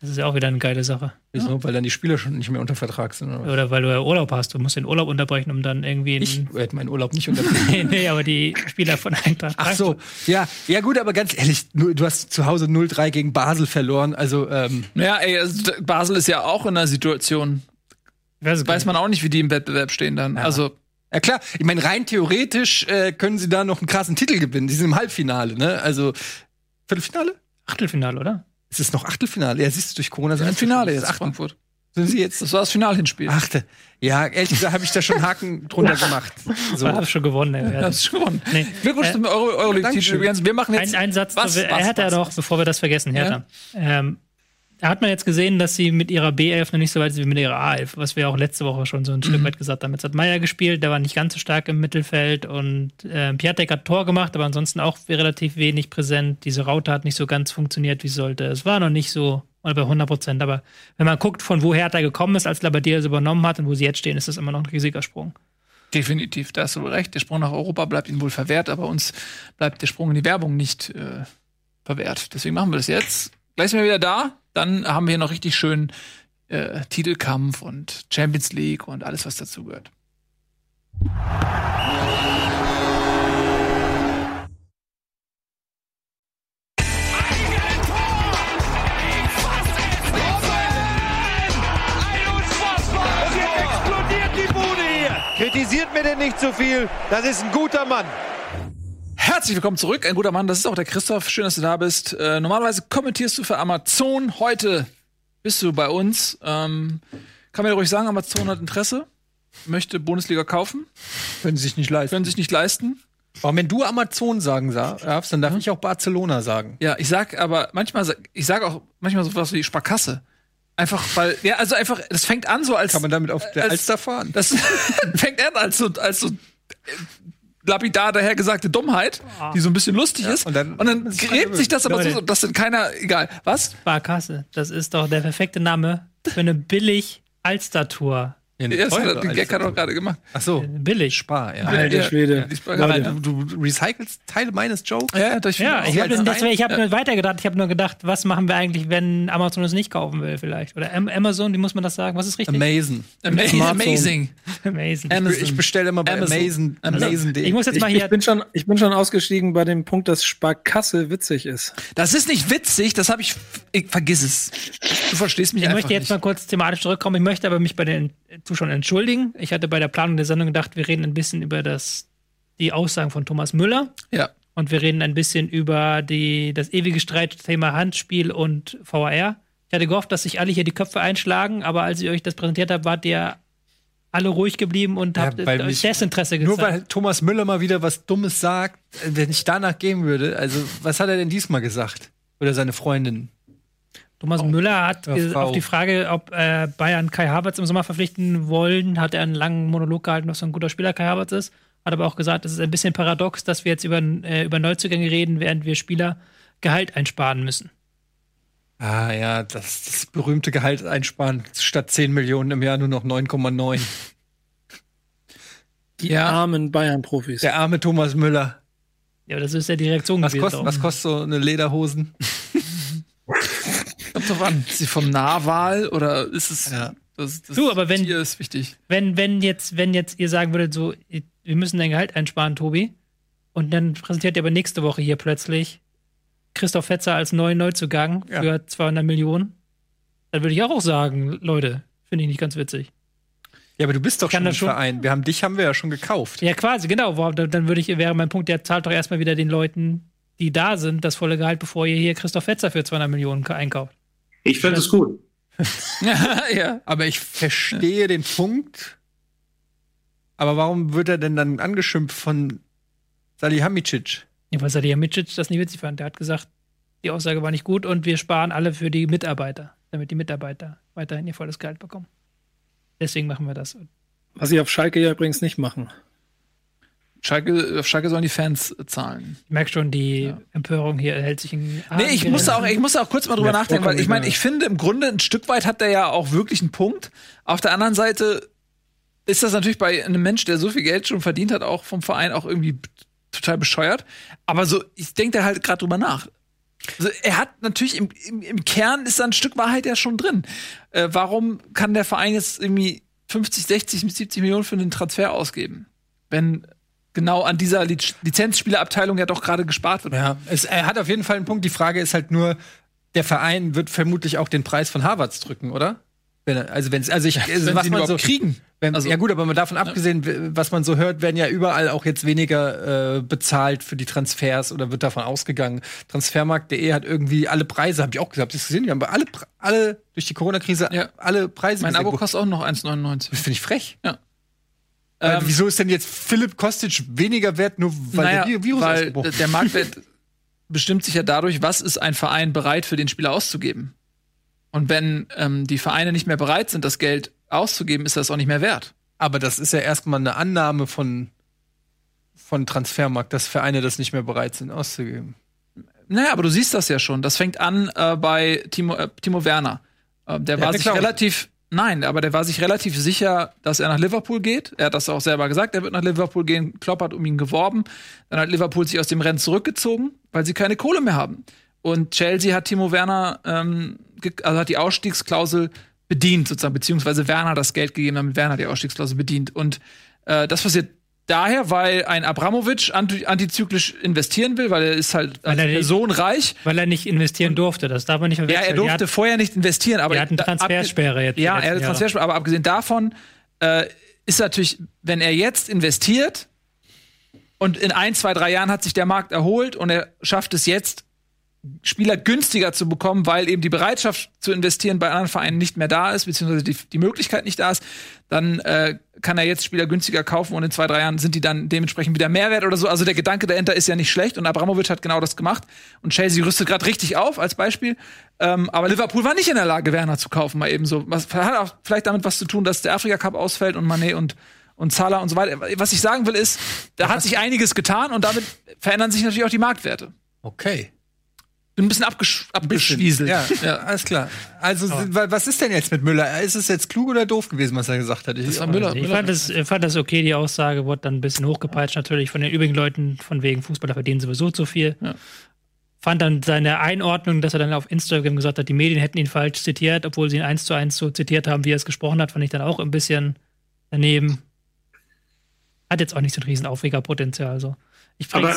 Speaker 5: Das ist ja auch wieder eine geile Sache.
Speaker 3: Wieso? Weil dann die Spieler schon nicht mehr unter Vertrag sind. Oder was?
Speaker 5: Oder weil du ja Urlaub hast. Du musst den Urlaub unterbrechen, um dann irgendwie.
Speaker 3: Ich hätte meinen Urlaub nicht [laughs] unterbrochen.
Speaker 5: nee, nee, aber die Spieler von Eintracht.
Speaker 3: Ach so, ja, ja gut, aber ganz ehrlich, du hast zu Hause 0-3 gegen Basel verloren, also ähm,
Speaker 1: Ja, ey, also, Basel ist ja auch in einer Situation,
Speaker 5: weiß,
Speaker 1: weiß man auch nicht, wie die im Wettbewerb stehen dann. Also,
Speaker 3: ja klar, ich meine rein theoretisch äh, können sie da noch einen krassen Titel gewinnen. Die sind im Halbfinale, ne? Also Viertelfinale?
Speaker 5: Achtelfinale, oder?
Speaker 3: Ist es noch Achtelfinale? Ja, siehst du durch Corona sind
Speaker 1: Finale
Speaker 3: Achtel-
Speaker 1: jetzt, Frankfurt.
Speaker 3: Sind sie jetzt
Speaker 1: Das war das Finalhinspiel.
Speaker 3: Achte? Ja, ehrlich gesagt habe ich da schon einen Haken [laughs] drunter gemacht.
Speaker 5: So. Ich habe schon gewonnen. ey.
Speaker 1: Ja, das ist schon.
Speaker 5: Nee.
Speaker 1: Glückwunsch
Speaker 5: Äh,
Speaker 1: zum Euro Euroleague-Titel
Speaker 3: Dankeschön.
Speaker 1: übrigens. Wir machen jetzt
Speaker 5: Ein, ein Satz,
Speaker 1: was,
Speaker 5: er
Speaker 1: was,
Speaker 5: hat ja noch, bevor wir das vergessen, Hertha. Ähm, da hat man jetzt gesehen, dass sie mit ihrer B11 noch nicht so weit sind wie mit ihrer A11, was wir auch letzte Woche schon so ein
Speaker 1: Mhm.
Speaker 5: Stück weit gesagt haben. Jetzt hat Meier gespielt, der war nicht ganz so stark im Mittelfeld und äh, Piatek hat Tor gemacht, aber ansonsten auch relativ wenig präsent. Diese Raute hat nicht so ganz funktioniert, wie es sollte. Es war noch nicht so mal bei 100 Prozent, aber wenn man guckt, von wo Hertha gekommen ist, als Labadier es übernommen hat und wo sie jetzt stehen, ist das immer noch ein riesiger Sprung.
Speaker 1: Definitiv, da hast du recht. Der Sprung nach Europa bleibt ihnen wohl verwehrt, aber uns bleibt der Sprung in die Werbung nicht äh, verwehrt. Deswegen machen wir das jetzt. Gleich sind wir wieder da. Dann haben wir hier noch richtig schön äh, Titelkampf und Champions League und alles, was dazu gehört.
Speaker 2: Und jetzt explodiert die Bude hier. Kritisiert mir denn nicht zu viel. Das ist ein guter Mann.
Speaker 1: Herzlich willkommen zurück, ein guter Mann. Das ist auch der Christoph. Schön, dass du da bist. Äh, normalerweise kommentierst du für Amazon. Heute bist du bei uns. Ähm, kann man dir ruhig sagen, Amazon hat Interesse, möchte Bundesliga kaufen,
Speaker 3: Können sie sich nicht leisten.
Speaker 1: können sich nicht leisten.
Speaker 3: Aber wenn du Amazon sagen sa- darfst, dann darf ich auch Barcelona sagen.
Speaker 1: Ja, ich sag aber manchmal, sag- ich sag auch manchmal sowas wie Sparkasse. Einfach, weil, ja, also einfach, das fängt an so als.
Speaker 3: Kann man damit auf der
Speaker 1: als-
Speaker 3: Alster fahren?
Speaker 1: Das [laughs] fängt an als so, als so äh, lapidar dahergesagte Dummheit, die so ein bisschen lustig ist.
Speaker 3: und dann-
Speaker 1: und dann gräbt sich das aber so,
Speaker 5: Leute.
Speaker 1: dass dann keiner, egal. Was?
Speaker 5: Sparkasse, das ist doch der perfekte Name für eine billig Alster-Tour.
Speaker 3: Ja,
Speaker 1: Ja, das hat, den Gag hat er doch gerade gemacht.
Speaker 3: Ach so,
Speaker 5: Billig.
Speaker 3: Spar, ja.
Speaker 4: Alter
Speaker 1: Ja,
Speaker 4: Schwede.
Speaker 1: Ja.
Speaker 3: du, du recycelst Teile meines Jokes?
Speaker 1: Ja, das
Speaker 5: Ja, ich habe ich hab nur weitergedacht. Ich habe nur gedacht, was machen wir eigentlich, wenn Amazon es nicht kaufen will, vielleicht? Oder Am Amazon, wie muss man das sagen? Was ist richtig?
Speaker 3: Amazing.
Speaker 1: Amazing. [laughs] Amazing.
Speaker 5: Amazing.
Speaker 1: Amazon.
Speaker 3: Ich bestelle immer bei
Speaker 1: Amazon.
Speaker 3: Amazing.
Speaker 1: Amazon.
Speaker 3: Amazing.
Speaker 5: Ich muss jetzt
Speaker 4: Ich,
Speaker 5: mal
Speaker 4: ich,
Speaker 5: hier.
Speaker 4: bin schon, ich bin schon ausgestiegen bei dem Punkt, dass Sparkasse witzig ist.
Speaker 1: Das ist nicht witzig, das habe ich, ich. Vergiss es. Du verstehst mich
Speaker 5: Ich
Speaker 1: einfach
Speaker 5: möchte jetzt
Speaker 1: nicht.
Speaker 5: mal kurz thematisch zurückkommen. Ich möchte aber mich bei den Zuschauern entschuldigen. Ich hatte bei der Planung der Sendung gedacht, wir reden ein bisschen über das, die Aussagen von Thomas Müller.
Speaker 1: Ja.
Speaker 5: Und wir reden ein bisschen über die, das ewige Streitthema Handspiel und VAR. Ich hatte gehofft, dass sich alle hier die Köpfe einschlagen, aber als ich euch das präsentiert habe, wart ihr alle ruhig geblieben und
Speaker 3: Ja,
Speaker 5: habt
Speaker 3: weil
Speaker 5: euch Desinteresse gezeigt.
Speaker 3: Nur weil Thomas Müller mal wieder was Dummes sagt, äh, wenn ich danach gehen würde, also was hat er denn diesmal gesagt? Oder seine Freundin?
Speaker 5: Thomas Müller hat auf die Frage, ob äh, Bayern Kai Havertz im Sommer verpflichten wollen, hat er einen langen Monolog gehalten, was für ein guter Spieler Kai Havertz ist. Hat aber auch gesagt, es ist ein bisschen paradox, dass wir jetzt über, äh, über Neuzugänge reden, während wir Spieler Gehalt einsparen müssen.
Speaker 3: Ah ja, das, das berühmte Gehalt einsparen. Statt 10 Millionen im Jahr nur noch 9,9.
Speaker 4: Die
Speaker 1: Ja.
Speaker 4: armen Bayern-Profis.
Speaker 3: Der arme Thomas Müller.
Speaker 5: Ja, aber das ist ja die Reaktion
Speaker 3: Was
Speaker 5: gewesen.
Speaker 3: kostet, was kostet so eine Lederhosen?
Speaker 1: Kommt drauf an. Ist sie vom Nahwahl oder ist es.
Speaker 3: Ja.
Speaker 1: Das, das
Speaker 5: Du, aber wenn-
Speaker 1: Tier ist wichtig.
Speaker 5: wenn, wenn, jetzt, wenn jetzt ihr sagen würdet, so, wir müssen dein Gehalt einsparen, Tobi, und dann präsentiert ihr aber nächste Woche hier plötzlich Christoph Fetzer als neuen Neuzugang
Speaker 3: Ja.
Speaker 5: für 200 Millionen, dann würde ich auch sagen, Leute, finde ich nicht ganz witzig.
Speaker 3: Ja, aber du bist doch
Speaker 5: Kann
Speaker 3: schon im
Speaker 5: schon-
Speaker 3: Verein. Wir haben dich haben wir ja schon gekauft.
Speaker 5: Ja, quasi, genau. Dann würde ich, wäre mein Punkt, der zahlt doch erstmal wieder den Leuten, die da sind, das volle Gehalt, bevor ihr hier Christoph Fetzer für 200 Millionen einkauft.
Speaker 6: Ich finde es gut. [laughs]
Speaker 1: ja.
Speaker 3: Aber ich verstehe den Punkt. Aber warum wird er denn dann angeschimpft von Salihamidzic?
Speaker 5: Ja, weil Salihamidzic das nicht witzig fand. Der hat gesagt, die Aussage war nicht gut und wir sparen alle für die Mitarbeiter, damit die Mitarbeiter weiterhin ihr volles Gehalt bekommen. Deswegen machen wir das.
Speaker 4: Was sie auf Schalke ja übrigens nicht machen.
Speaker 1: Schalke, auf Schalke sollen die Fans zahlen.
Speaker 5: Ich merke schon, die Empörung hier hält sich in
Speaker 1: Nee, ich musste auch, ich musste auch kurz mal drüber
Speaker 4: Ja,
Speaker 1: nachdenken, weil ich meine, ich finde im Grunde ein Stück weit hat der ja auch wirklich einen Punkt. Auf der anderen Seite ist das natürlich bei einem Mensch, der so viel Geld schon verdient hat, auch vom Verein auch irgendwie total bescheuert. Aber so, ich denke da halt gerade drüber nach. Also er hat natürlich im, im, im Kern ist da ein Stück Wahrheit ja schon drin. Äh, warum kann der Verein jetzt irgendwie 50, 60, 70 Millionen für einen Transfer ausgeben? Wenn genau an dieser Liz Lizenzspielerabteilung ja doch gerade gespart wird.
Speaker 3: Ja, es, er hat auf jeden Fall einen Punkt. Die Frage ist halt nur, der Verein wird vermutlich auch den Preis von Harvards drücken, oder? Wenn, also wenn's, also ich, also
Speaker 1: wenn
Speaker 3: was man so
Speaker 1: kriegen.
Speaker 3: Wenn,
Speaker 1: Also-
Speaker 3: ja gut, aber davon abgesehen, w- was man so hört, werden ja überall auch jetzt weniger äh, bezahlt für die Transfers oder wird davon ausgegangen. Transfermarkt.de hat irgendwie alle Preise, habe ich auch gesagt, das gesehen, die haben alle, alle durch die Corona-Krise
Speaker 1: Ja.
Speaker 3: alle Preise.
Speaker 1: Mein. Abo kostet auch noch 1,99.
Speaker 3: Das finde ich frech.
Speaker 1: Ja.
Speaker 3: Äh,
Speaker 1: Ähm,
Speaker 3: wieso ist denn jetzt Philipp Kostic weniger wert, nur weil
Speaker 1: naja,
Speaker 3: der Vi- Virus
Speaker 1: weil
Speaker 3: ausgebrochen
Speaker 1: der Marktwert [laughs] bestimmt sich ja dadurch, was ist ein Verein bereit für den Spieler auszugeben. Und wenn ähm, die Vereine nicht mehr bereit sind, das Geld auszugeben, ist das auch nicht mehr wert.
Speaker 3: Aber das ist ja erstmal eine Annahme von, von Transfermarkt, dass Vereine das nicht mehr bereit sind auszugeben.
Speaker 1: Naja, aber du siehst das ja schon. Das fängt an äh, bei Timo, äh, Timo Werner. Äh, der
Speaker 3: Der
Speaker 1: war sich
Speaker 3: geklaut.
Speaker 1: relativ, nein, aber der war sich relativ sicher, dass er nach Liverpool geht. Er hat das auch selber gesagt, er wird nach Liverpool gehen. Klopp hat um ihn geworben. Dann hat Liverpool sich aus dem Rennen zurückgezogen, weil sie keine Kohle mehr haben. Und Chelsea hat Timo Werner, ähm, also hat die Ausstiegsklausel bedient, sozusagen, beziehungsweise Werner das Geld gegeben, damit Werner die Ausstiegsklausel bedient. Und äh, das passiert daher, weil ein Abramovic anti antizyklisch investieren will, weil er ist halt als
Speaker 5: er die-
Speaker 1: Person reich.
Speaker 5: Weil er nicht investieren durfte. Das darf man nicht
Speaker 1: Ja,
Speaker 5: verwechseln.
Speaker 1: er durfte
Speaker 5: hat-
Speaker 1: vorher nicht investieren, aber
Speaker 5: die hatten
Speaker 1: da-
Speaker 5: Transfersperre jetzt
Speaker 1: Ja, er hatte
Speaker 5: Jahre.
Speaker 1: Transfersperre, aber abgesehen davon äh, ist natürlich, wenn er jetzt investiert und in ein, zwei, drei Jahren hat sich der Markt erholt und er schafft es jetzt, Spieler günstiger zu bekommen, weil eben die Bereitschaft zu investieren bei anderen Vereinen nicht mehr da ist, beziehungsweise die, die Möglichkeit nicht da ist, dann äh, kann er jetzt Spieler günstiger kaufen und in zwei, drei Jahren sind die dann dementsprechend wieder Mehrwert oder so. Also der Gedanke dahinter ist ja nicht schlecht und Abramovic hat genau das gemacht und Chelsea rüstet gerade richtig auf als Beispiel. Ähm, aber Liverpool war nicht in der Lage, Werner zu kaufen, mal eben so. Was hat auch vielleicht damit was zu tun, dass der Afrika Cup ausfällt und Mané und und Salah und so weiter. Was ich sagen will ist, da hat sich einiges getan und damit verändern sich natürlich auch die Marktwerte.
Speaker 3: Okay.
Speaker 1: Bin ein bisschen abgesch abgeschwieselt.
Speaker 3: Ja, ja, alles klar. Also, wa- was ist denn jetzt mit Müller? Ist es jetzt klug oder doof gewesen, was er gesagt hat? Ich,
Speaker 1: Das war Müller.
Speaker 5: Ich
Speaker 1: Müller.
Speaker 5: fand das, ich fand das okay, die Aussage wurde dann ein bisschen hochgepeitscht, natürlich von den übrigen Leuten, von wegen Fußballer verdienen sowieso zu viel.
Speaker 1: Ja.
Speaker 5: Fand dann seine Einordnung, dass er dann auf Instagram gesagt hat, die Medien hätten ihn falsch zitiert, obwohl sie ihn eins zu eins so zitiert haben, wie er es gesprochen hat, fand ich dann auch ein bisschen daneben. Hat jetzt auch nicht so ein riesen Aufregerpotenzial. Also. Ich
Speaker 6: Aber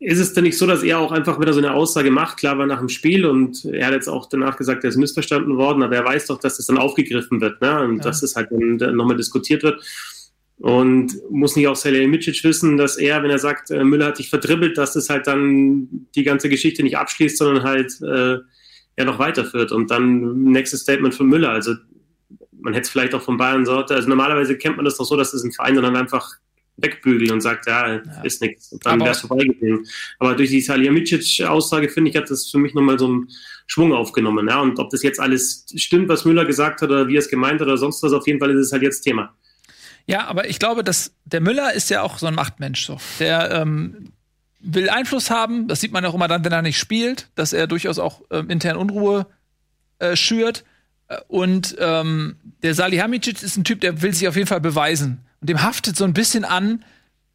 Speaker 6: ist es denn nicht so, dass er auch einfach wieder so eine Aussage macht? Klar war nach dem Spiel und er hat jetzt auch danach gesagt, er ist missverstanden worden, aber er weiß doch, dass das dann aufgegriffen wird ne? und
Speaker 5: Ja.
Speaker 6: dass es halt dann, nochmal diskutiert wird. Und muss nicht auch Salihamidzic wissen, dass er, wenn er sagt, äh, Müller hat sich verdribbelt, dass das halt dann die ganze Geschichte nicht abschließt, sondern halt äh, ja noch weiterführt. Und dann nächstes Statement von Müller. Also man hätte es vielleicht auch von Bayern Sorte. Also normalerweise kennt man das doch so, dass es ein Verein dann einfach wegbügelt und sagt, ja, ist nichts. Und dann wäre es vorbei gewesen. Aber durch die Salihamidzic-Aussage, finde ich, hat das für mich nochmal so einen Schwung aufgenommen. Ja? Und ob das jetzt alles stimmt, was Müller gesagt hat oder wie er es gemeint hat oder sonst was, auf jeden Fall ist es halt jetzt Thema.
Speaker 1: Ja, aber ich glaube, dass der Müller ist ja auch so ein Machtmensch. So. Der ähm, will Einfluss haben. Das sieht man auch immer dann, wenn er nicht spielt, dass er durchaus auch ähm, intern Unruhe äh, schürt. Äh, Und ähm, der Salihamidzic ist ein Typ, der will sich auf jeden Fall beweisen. Dem haftet so ein bisschen an,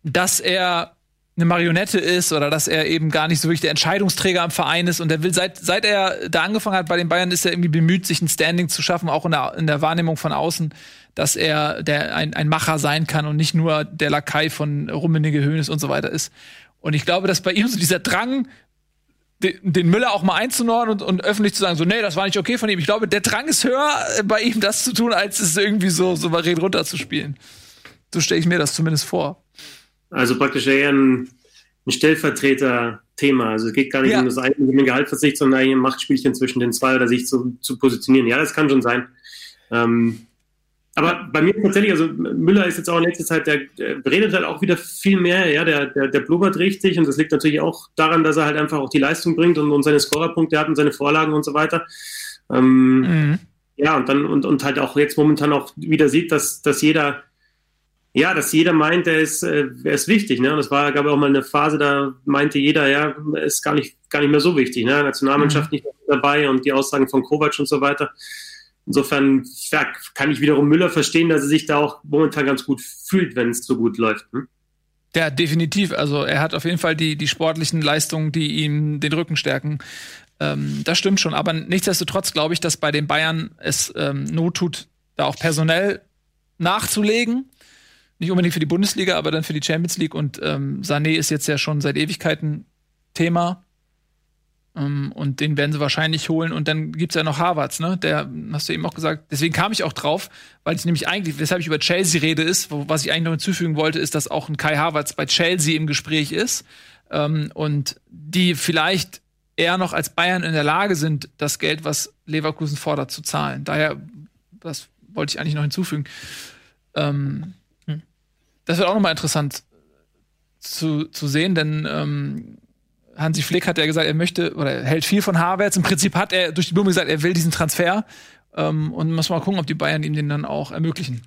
Speaker 1: dass er eine Marionette ist oder dass er eben gar nicht so wirklich der Entscheidungsträger am Verein ist. Und er will, seit, seit er da angefangen hat bei den Bayern, ist er irgendwie bemüht, sich ein Standing zu schaffen, auch in der, in der Wahrnehmung von außen, dass er der, ein, ein Macher sein kann und nicht nur der Lakai von Rummenigge, Hönes und so weiter ist. Und ich glaube, dass bei ihm so dieser Drang, den, den Müller auch mal einzunordnen und, und öffentlich zu sagen, so, nee, das war nicht okay von ihm. Ich glaube, der Drang ist höher äh, bei ihm, das zu tun, als es irgendwie so souverän runterzuspielen. So stelle ich mir das zumindest vor.
Speaker 6: Also praktisch eher ein, ein Stellvertreter-Thema. Also es geht gar nicht
Speaker 1: Ja.
Speaker 6: um das eigentliche um Gehaltsverzicht, sondern eigentlich ein Machtspielchen zwischen den zwei oder sich zu, zu positionieren. Ja, das kann schon sein. Ähm, Aber bei mir tatsächlich, also Müller ist jetzt auch in letzter Zeit, der, der redet halt auch wieder viel mehr, ja, der, der, der blubbert richtig und das liegt natürlich auch daran, dass er halt einfach auch die Leistung bringt und, und seine Scorerpunkte hat und seine Vorlagen und so weiter. Ähm, mhm. Ja, und dann und, und halt auch jetzt momentan auch wieder sieht, dass, dass jeder, ja, dass jeder meint, er ist, äh, er ist wichtig. Ne? Und das war, gab auch mal eine Phase, da meinte jeder, ja, ist gar nicht, gar nicht mehr so wichtig. Ne? Nationalmannschaft mhm. nicht dabei und die Aussagen von Kovac und so weiter. Insofern ja, kann ich wiederum Müller verstehen, dass er sich da auch momentan ganz gut fühlt, wenn es so gut läuft. Hm?
Speaker 1: Ja, definitiv. Also er hat auf jeden Fall die, die sportlichen Leistungen, die ihm den Rücken stärken. Ähm, das stimmt schon. Aber nichtsdestotrotz glaube ich, dass bei den Bayern es ähm, not tut, da auch personell nachzulegen. Nicht unbedingt für die Bundesliga, aber dann für die Champions League. Und ähm, Sané ist jetzt ja schon seit Ewigkeiten Thema. Ähm, und den werden sie wahrscheinlich holen. Und dann gibt's ja noch Harvards, ne? Der, hast du eben auch gesagt. Deswegen kam ich auch drauf, weil ich nämlich eigentlich, weshalb ich über Chelsea rede, ist, wo, was ich eigentlich noch hinzufügen wollte, ist, dass auch ein Kai Harvards bei Chelsea im Gespräch ist. Ähm, und die vielleicht eher noch als Bayern in der Lage sind, das Geld, was Leverkusen fordert, zu zahlen. Daher, das wollte ich eigentlich noch hinzufügen. Ähm, das wird auch nochmal interessant zu, zu sehen, denn Hansi Flick hat ja gesagt, er möchte oder er hält viel von Havertz. Im Prinzip hat er durch die Blume gesagt, er will diesen Transfer. Ähm, und muss mal gucken, ob die Bayern ihm den dann auch ermöglichen.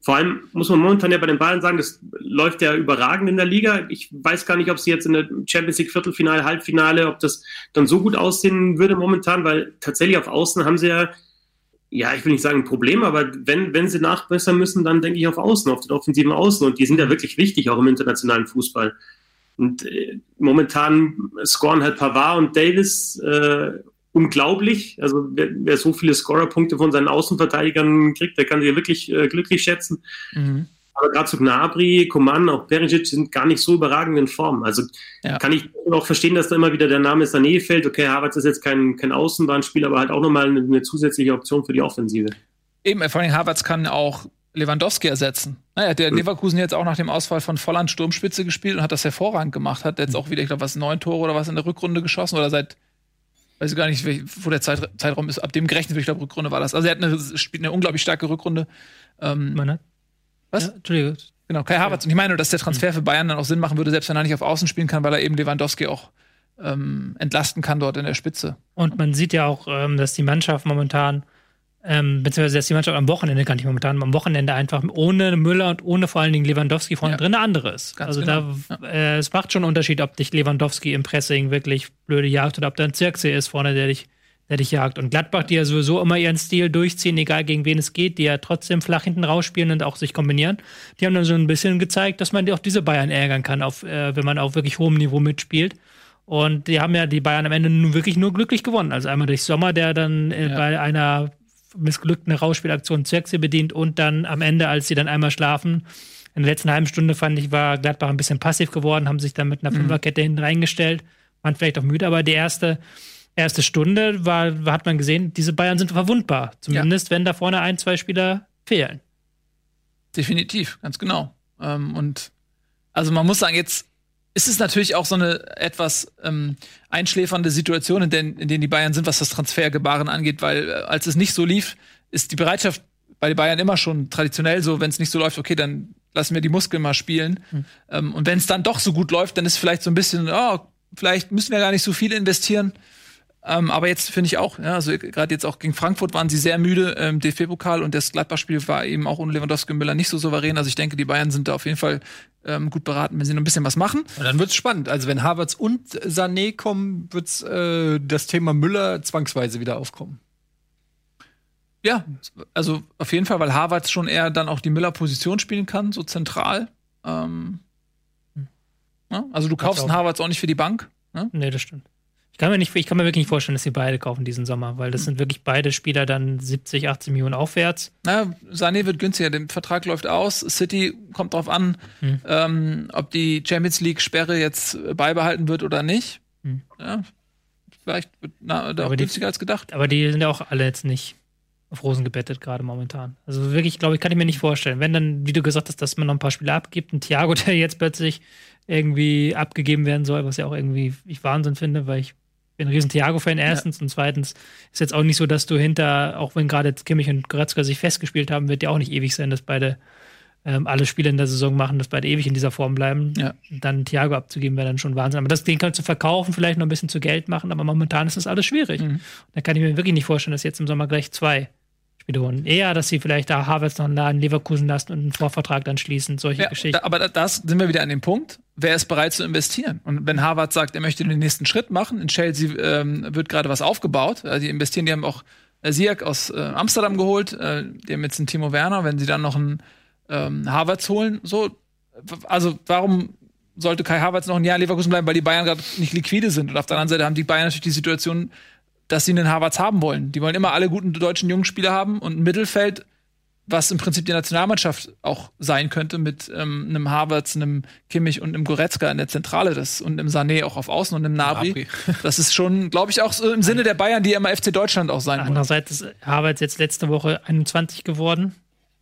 Speaker 6: Vor allem muss man momentan ja bei den Bayern sagen, das läuft ja überragend in der Liga. Ich weiß gar nicht, ob sie jetzt in der Champions League Viertelfinale, Halbfinale, ob das dann so gut aussehen würde momentan, weil tatsächlich auf Außen haben sie ja, ja, ich will nicht sagen ein Problem, aber wenn, wenn sie nachbessern müssen, dann denke ich auf Außen, auf den offensiven Außen. Und die sind ja wirklich wichtig, auch im internationalen Fußball. Und äh, momentan scoren halt Pavard und Davis äh, unglaublich. Also wer, wer so viele Scorerpunkte von seinen Außenverteidigern kriegt, der kann sich ja wirklich äh, glücklich schätzen. Mhm. Aber gerade zu Gnabry, Coman, auch Perisic sind gar nicht so überragend in Form. Also ja. kann ich auch verstehen, dass da immer wieder der Name Sané fällt. Okay, Havertz ist jetzt kein, kein Außenbahnspiel, aber halt auch nochmal eine, eine zusätzliche Option für die Offensive.
Speaker 1: Eben, vor allem Havertz kann auch Lewandowski ersetzen. Naja, der Leverkusen jetzt auch nach dem Ausfall von Volland Sturmspitze gespielt und hat das hervorragend gemacht. Hat jetzt auch wieder, ich glaube, was neun Tore oder was in der Rückrunde geschossen oder seit, weiß ich gar nicht, wo der Zeit, Zeitraum ist, ab dem gerechnet wird, ich glaube, Rückrunde war das. Also er hat eine, spielt eine unglaublich starke Rückrunde. Ähm, Meine? Was? Ja, Entschuldigung. Genau, Kai Havertz. Und ich meine, dass der Transfer für Bayern dann auch Sinn machen würde, selbst wenn er nicht auf Außen spielen kann, weil er eben Lewandowski auch ähm, entlasten kann dort in der Spitze.
Speaker 5: Und man sieht ja auch, ähm, dass die Mannschaft momentan ähm, beziehungsweise dass die Mannschaft am Wochenende gar nicht momentan, am Wochenende einfach ohne Müller und ohne vor allen Dingen Lewandowski vorne ja. drin eine andere ist. Ganz also genau. da, äh, es macht schon einen Unterschied, ob dich Lewandowski im Pressing wirklich blöde jagt oder ob da ein Zirkse ist vorne, der dich, der dich jagt. Und Gladbach, die ja sowieso immer ihren Stil durchziehen, egal gegen wen es geht, die ja trotzdem flach hinten rausspielen und auch sich kombinieren, die haben dann so ein bisschen gezeigt, dass man auch diese Bayern ärgern kann, auf, äh, wenn man auf wirklich hohem Niveau mitspielt. Und die haben ja die Bayern am Ende nun wirklich nur glücklich gewonnen. Also einmal durch Sommer, der dann äh, ja. bei einer missglückten Rausspielaktion Zirkse bedient und dann am Ende, als sie dann einmal schlafen, in der letzten halben Stunde fand ich, war Gladbach ein bisschen passiv geworden, haben sich dann mit einer mhm. Fünferkette hinten reingestellt, waren vielleicht auch müde, aber die erste, erste Stunde war, hat man gesehen, diese Bayern sind verwundbar. Zumindest, ja. wenn da vorne ein, zwei Spieler fehlen.
Speaker 1: Definitiv, ganz genau. Ähm, und also man muss sagen, jetzt ist es natürlich auch so eine etwas ähm, einschläfernde Situation, in, den, in denen die Bayern sind, was das Transfergebaren angeht, weil äh, als es nicht so lief, ist die Bereitschaft bei den Bayern immer schon traditionell so, wenn es nicht so läuft, okay, dann lassen wir die Muskeln mal spielen. Mhm. Ähm, und wenn es dann doch so gut läuft, dann ist vielleicht so ein bisschen, oh, vielleicht müssen wir gar nicht so viel investieren. Ähm, aber jetzt finde ich auch, ja, also gerade jetzt auch gegen Frankfurt waren sie sehr müde im ähm, DFB-Pokal und das Gladbach-Spiel war eben auch ohne Lewandowski und Müller nicht so souverän. Also ich denke, die Bayern sind da auf jeden Fall ähm, gut beraten, wenn sie noch ein bisschen was machen.
Speaker 3: Und dann wird's spannend. Also wenn Havertz und Sané kommen, wird's äh, das Thema Müller zwangsweise wieder aufkommen.
Speaker 1: Ja, also auf jeden Fall, weil Havertz schon eher dann auch die Müller-Position spielen kann, so zentral. Ähm, ja, also du kaufst einen Havertz auch nicht für die Bank.
Speaker 5: Ne? Nee, das stimmt. Ich kann, mir nicht, ich kann mir wirklich nicht vorstellen, dass sie beide kaufen diesen Sommer, weil das sind wirklich beide Spieler dann 70, 80 Millionen aufwärts.
Speaker 1: Na, Sané wird günstiger, der Vertrag läuft aus. City kommt drauf an, hm. ähm, ob die Champions League-Sperre jetzt beibehalten wird oder nicht. Hm. Ja, vielleicht wird na, da auch günstiger als gedacht.
Speaker 5: Aber die sind ja auch alle jetzt nicht auf Rosen gebettet, gerade momentan. Also wirklich, glaube ich, kann ich mir nicht vorstellen. Wenn dann, wie du gesagt hast, dass man noch ein paar Spieler abgibt, ein Thiago, [laughs] der jetzt plötzlich irgendwie abgegeben werden soll, was ja auch irgendwie ich Wahnsinn finde, weil ich bin ein riesen Thiago-Fan erstens und zweitens ist jetzt auch nicht so, dass du hinter, auch wenn gerade jetzt Kimmich und Goretzka sich festgespielt haben, wird ja auch nicht ewig sein, dass beide ähm, alle Spiele in der Saison machen, dass beide ewig in dieser Form bleiben.
Speaker 1: Ja.
Speaker 5: Dann Thiago abzugeben, wäre dann schon Wahnsinn. Aber das, den kannst du verkaufen, vielleicht noch ein bisschen zu Geld machen, aber momentan ist das alles schwierig.
Speaker 1: Mhm.
Speaker 5: Da kann ich mir wirklich nicht vorstellen, dass jetzt im Sommer gleich zwei Spiele holen. Eher, dass sie vielleicht da Havertz noch einen Leverkusen lassen und einen Vorvertrag dann schließen, solche
Speaker 1: Ja,
Speaker 5: Geschichten.
Speaker 1: da, aber da- das sind wir wieder an dem Punkt. Wer ist bereit zu investieren? Und wenn Harvard sagt, er möchte den nächsten Schritt machen, in Chelsea ähm, wird gerade was aufgebaut. Also die investieren, die haben auch Siak aus äh, Amsterdam geholt, äh, die haben jetzt einen Timo Werner, wenn sie dann noch einen ähm, Havertz holen, so, also warum sollte Kai Havertz noch ein Jahr in Leverkusen bleiben, weil die Bayern gerade nicht liquide sind. Und auf der anderen Seite haben die Bayern natürlich die Situation, dass sie einen Havertz haben wollen. Die wollen immer alle guten deutschen jungen Spieler haben und ein Mittelfeld, was im Prinzip die Nationalmannschaft auch sein könnte, mit ähm, einem Havertz, einem Kimmich und einem Goretzka in der Zentrale das, und einem Sané auch auf Außen und einem Nabri. [laughs] Das ist schon, glaube ich, auch so im Sinne der Bayern, die immer FC Deutschland auch sein wollen.
Speaker 5: Andererseits ist Havertz jetzt letzte Woche 21 geworden.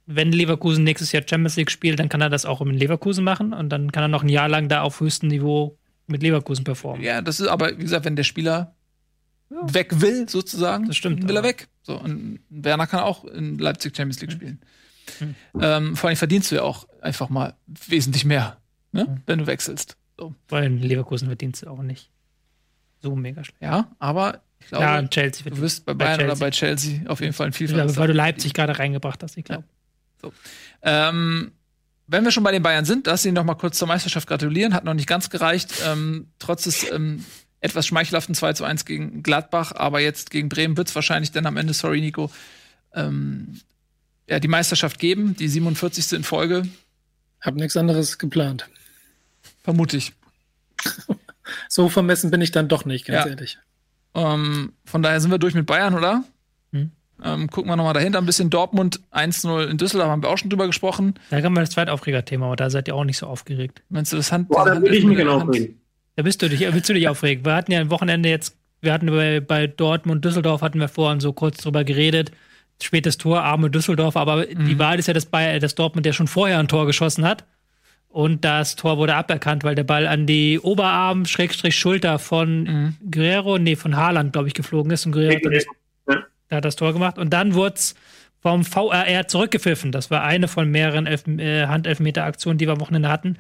Speaker 5: Wenn Leverkusen nächstes Jahr Champions League spielt, dann kann er das auch in Leverkusen machen und dann kann er noch ein Jahr lang da auf höchstem Niveau mit Leverkusen performen.
Speaker 1: Ja, das ist aber, wie gesagt, wenn der Spieler weg will, sozusagen,
Speaker 5: Das stimmt,
Speaker 1: will er weg. So, und Werner kann auch in Leipzig Champions League spielen.
Speaker 5: Hm.
Speaker 1: Ähm, vor allem verdienst du ja auch einfach mal wesentlich mehr, ne? wenn du wechselst. So.
Speaker 5: Weil in Leverkusen verdient es auch nicht so mega schlecht.
Speaker 1: Ja, aber ich glaube,
Speaker 5: Ja,
Speaker 1: du wirst bei
Speaker 5: bei
Speaker 1: Bayern oder
Speaker 5: Chelsea.
Speaker 1: bei Chelsea auf jeden Fall ein
Speaker 5: Ja,
Speaker 1: Vielfaches.
Speaker 5: weil du Leipzig gerade reingebracht hast, ich glaube.
Speaker 1: Ähm, wenn wir schon bei den Bayern sind, lass ihn noch mal kurz zur Meisterschaft gratulieren. Hat noch nicht ganz gereicht. Ähm, trotz des ähm, etwas schmeichelhaften 2 zu 1 gegen Gladbach, aber jetzt gegen Bremen wird es wahrscheinlich dann am Ende, sorry Nico, ähm, ja, die Meisterschaft geben, die 47. in Folge,
Speaker 4: Hab nichts anderes geplant.
Speaker 1: vermute ich. [laughs]
Speaker 4: So vermessen bin ich dann doch nicht, ganz
Speaker 1: Ja.
Speaker 4: ehrlich.
Speaker 1: Ähm, von daher sind wir durch mit Bayern, oder?
Speaker 5: Hm.
Speaker 1: Ähm, gucken wir noch mal dahinter ein bisschen. Dortmund 1-0 in Düsseldorf, haben wir auch schon drüber gesprochen.
Speaker 5: Da kann man das Zweitaufregerthema, aber da seid ihr auch nicht so aufgeregt.
Speaker 1: Meinst du das Hand?
Speaker 6: Boah, da würde ich mich
Speaker 1: Hand-
Speaker 6: genau aufregen.
Speaker 5: Da bist du dich, willst du dich aufregen. Wir hatten ja am Wochenende jetzt, wir hatten bei, bei Dortmund, Düsseldorf hatten wir vorhin so kurz drüber geredet. Spätes Tor, arme Düsseldorf, aber die Wahrheit ist ja, dass, Bayer, dass Dortmund ja schon vorher ein Tor geschossen hat. Und das Tor wurde aberkannt, weil der Ball an die Oberarm, Schrägstrich Schulter von Guerrero, nee, von Haaland, glaube ich, geflogen ist. Und Guerrero hat das, da hat das Tor gemacht. Und dann wurde es vom VRR zurückgepfiffen. Das war eine von mehreren Elf äh, Handelfmeter-Aktionen, die wir am Wochenende hatten.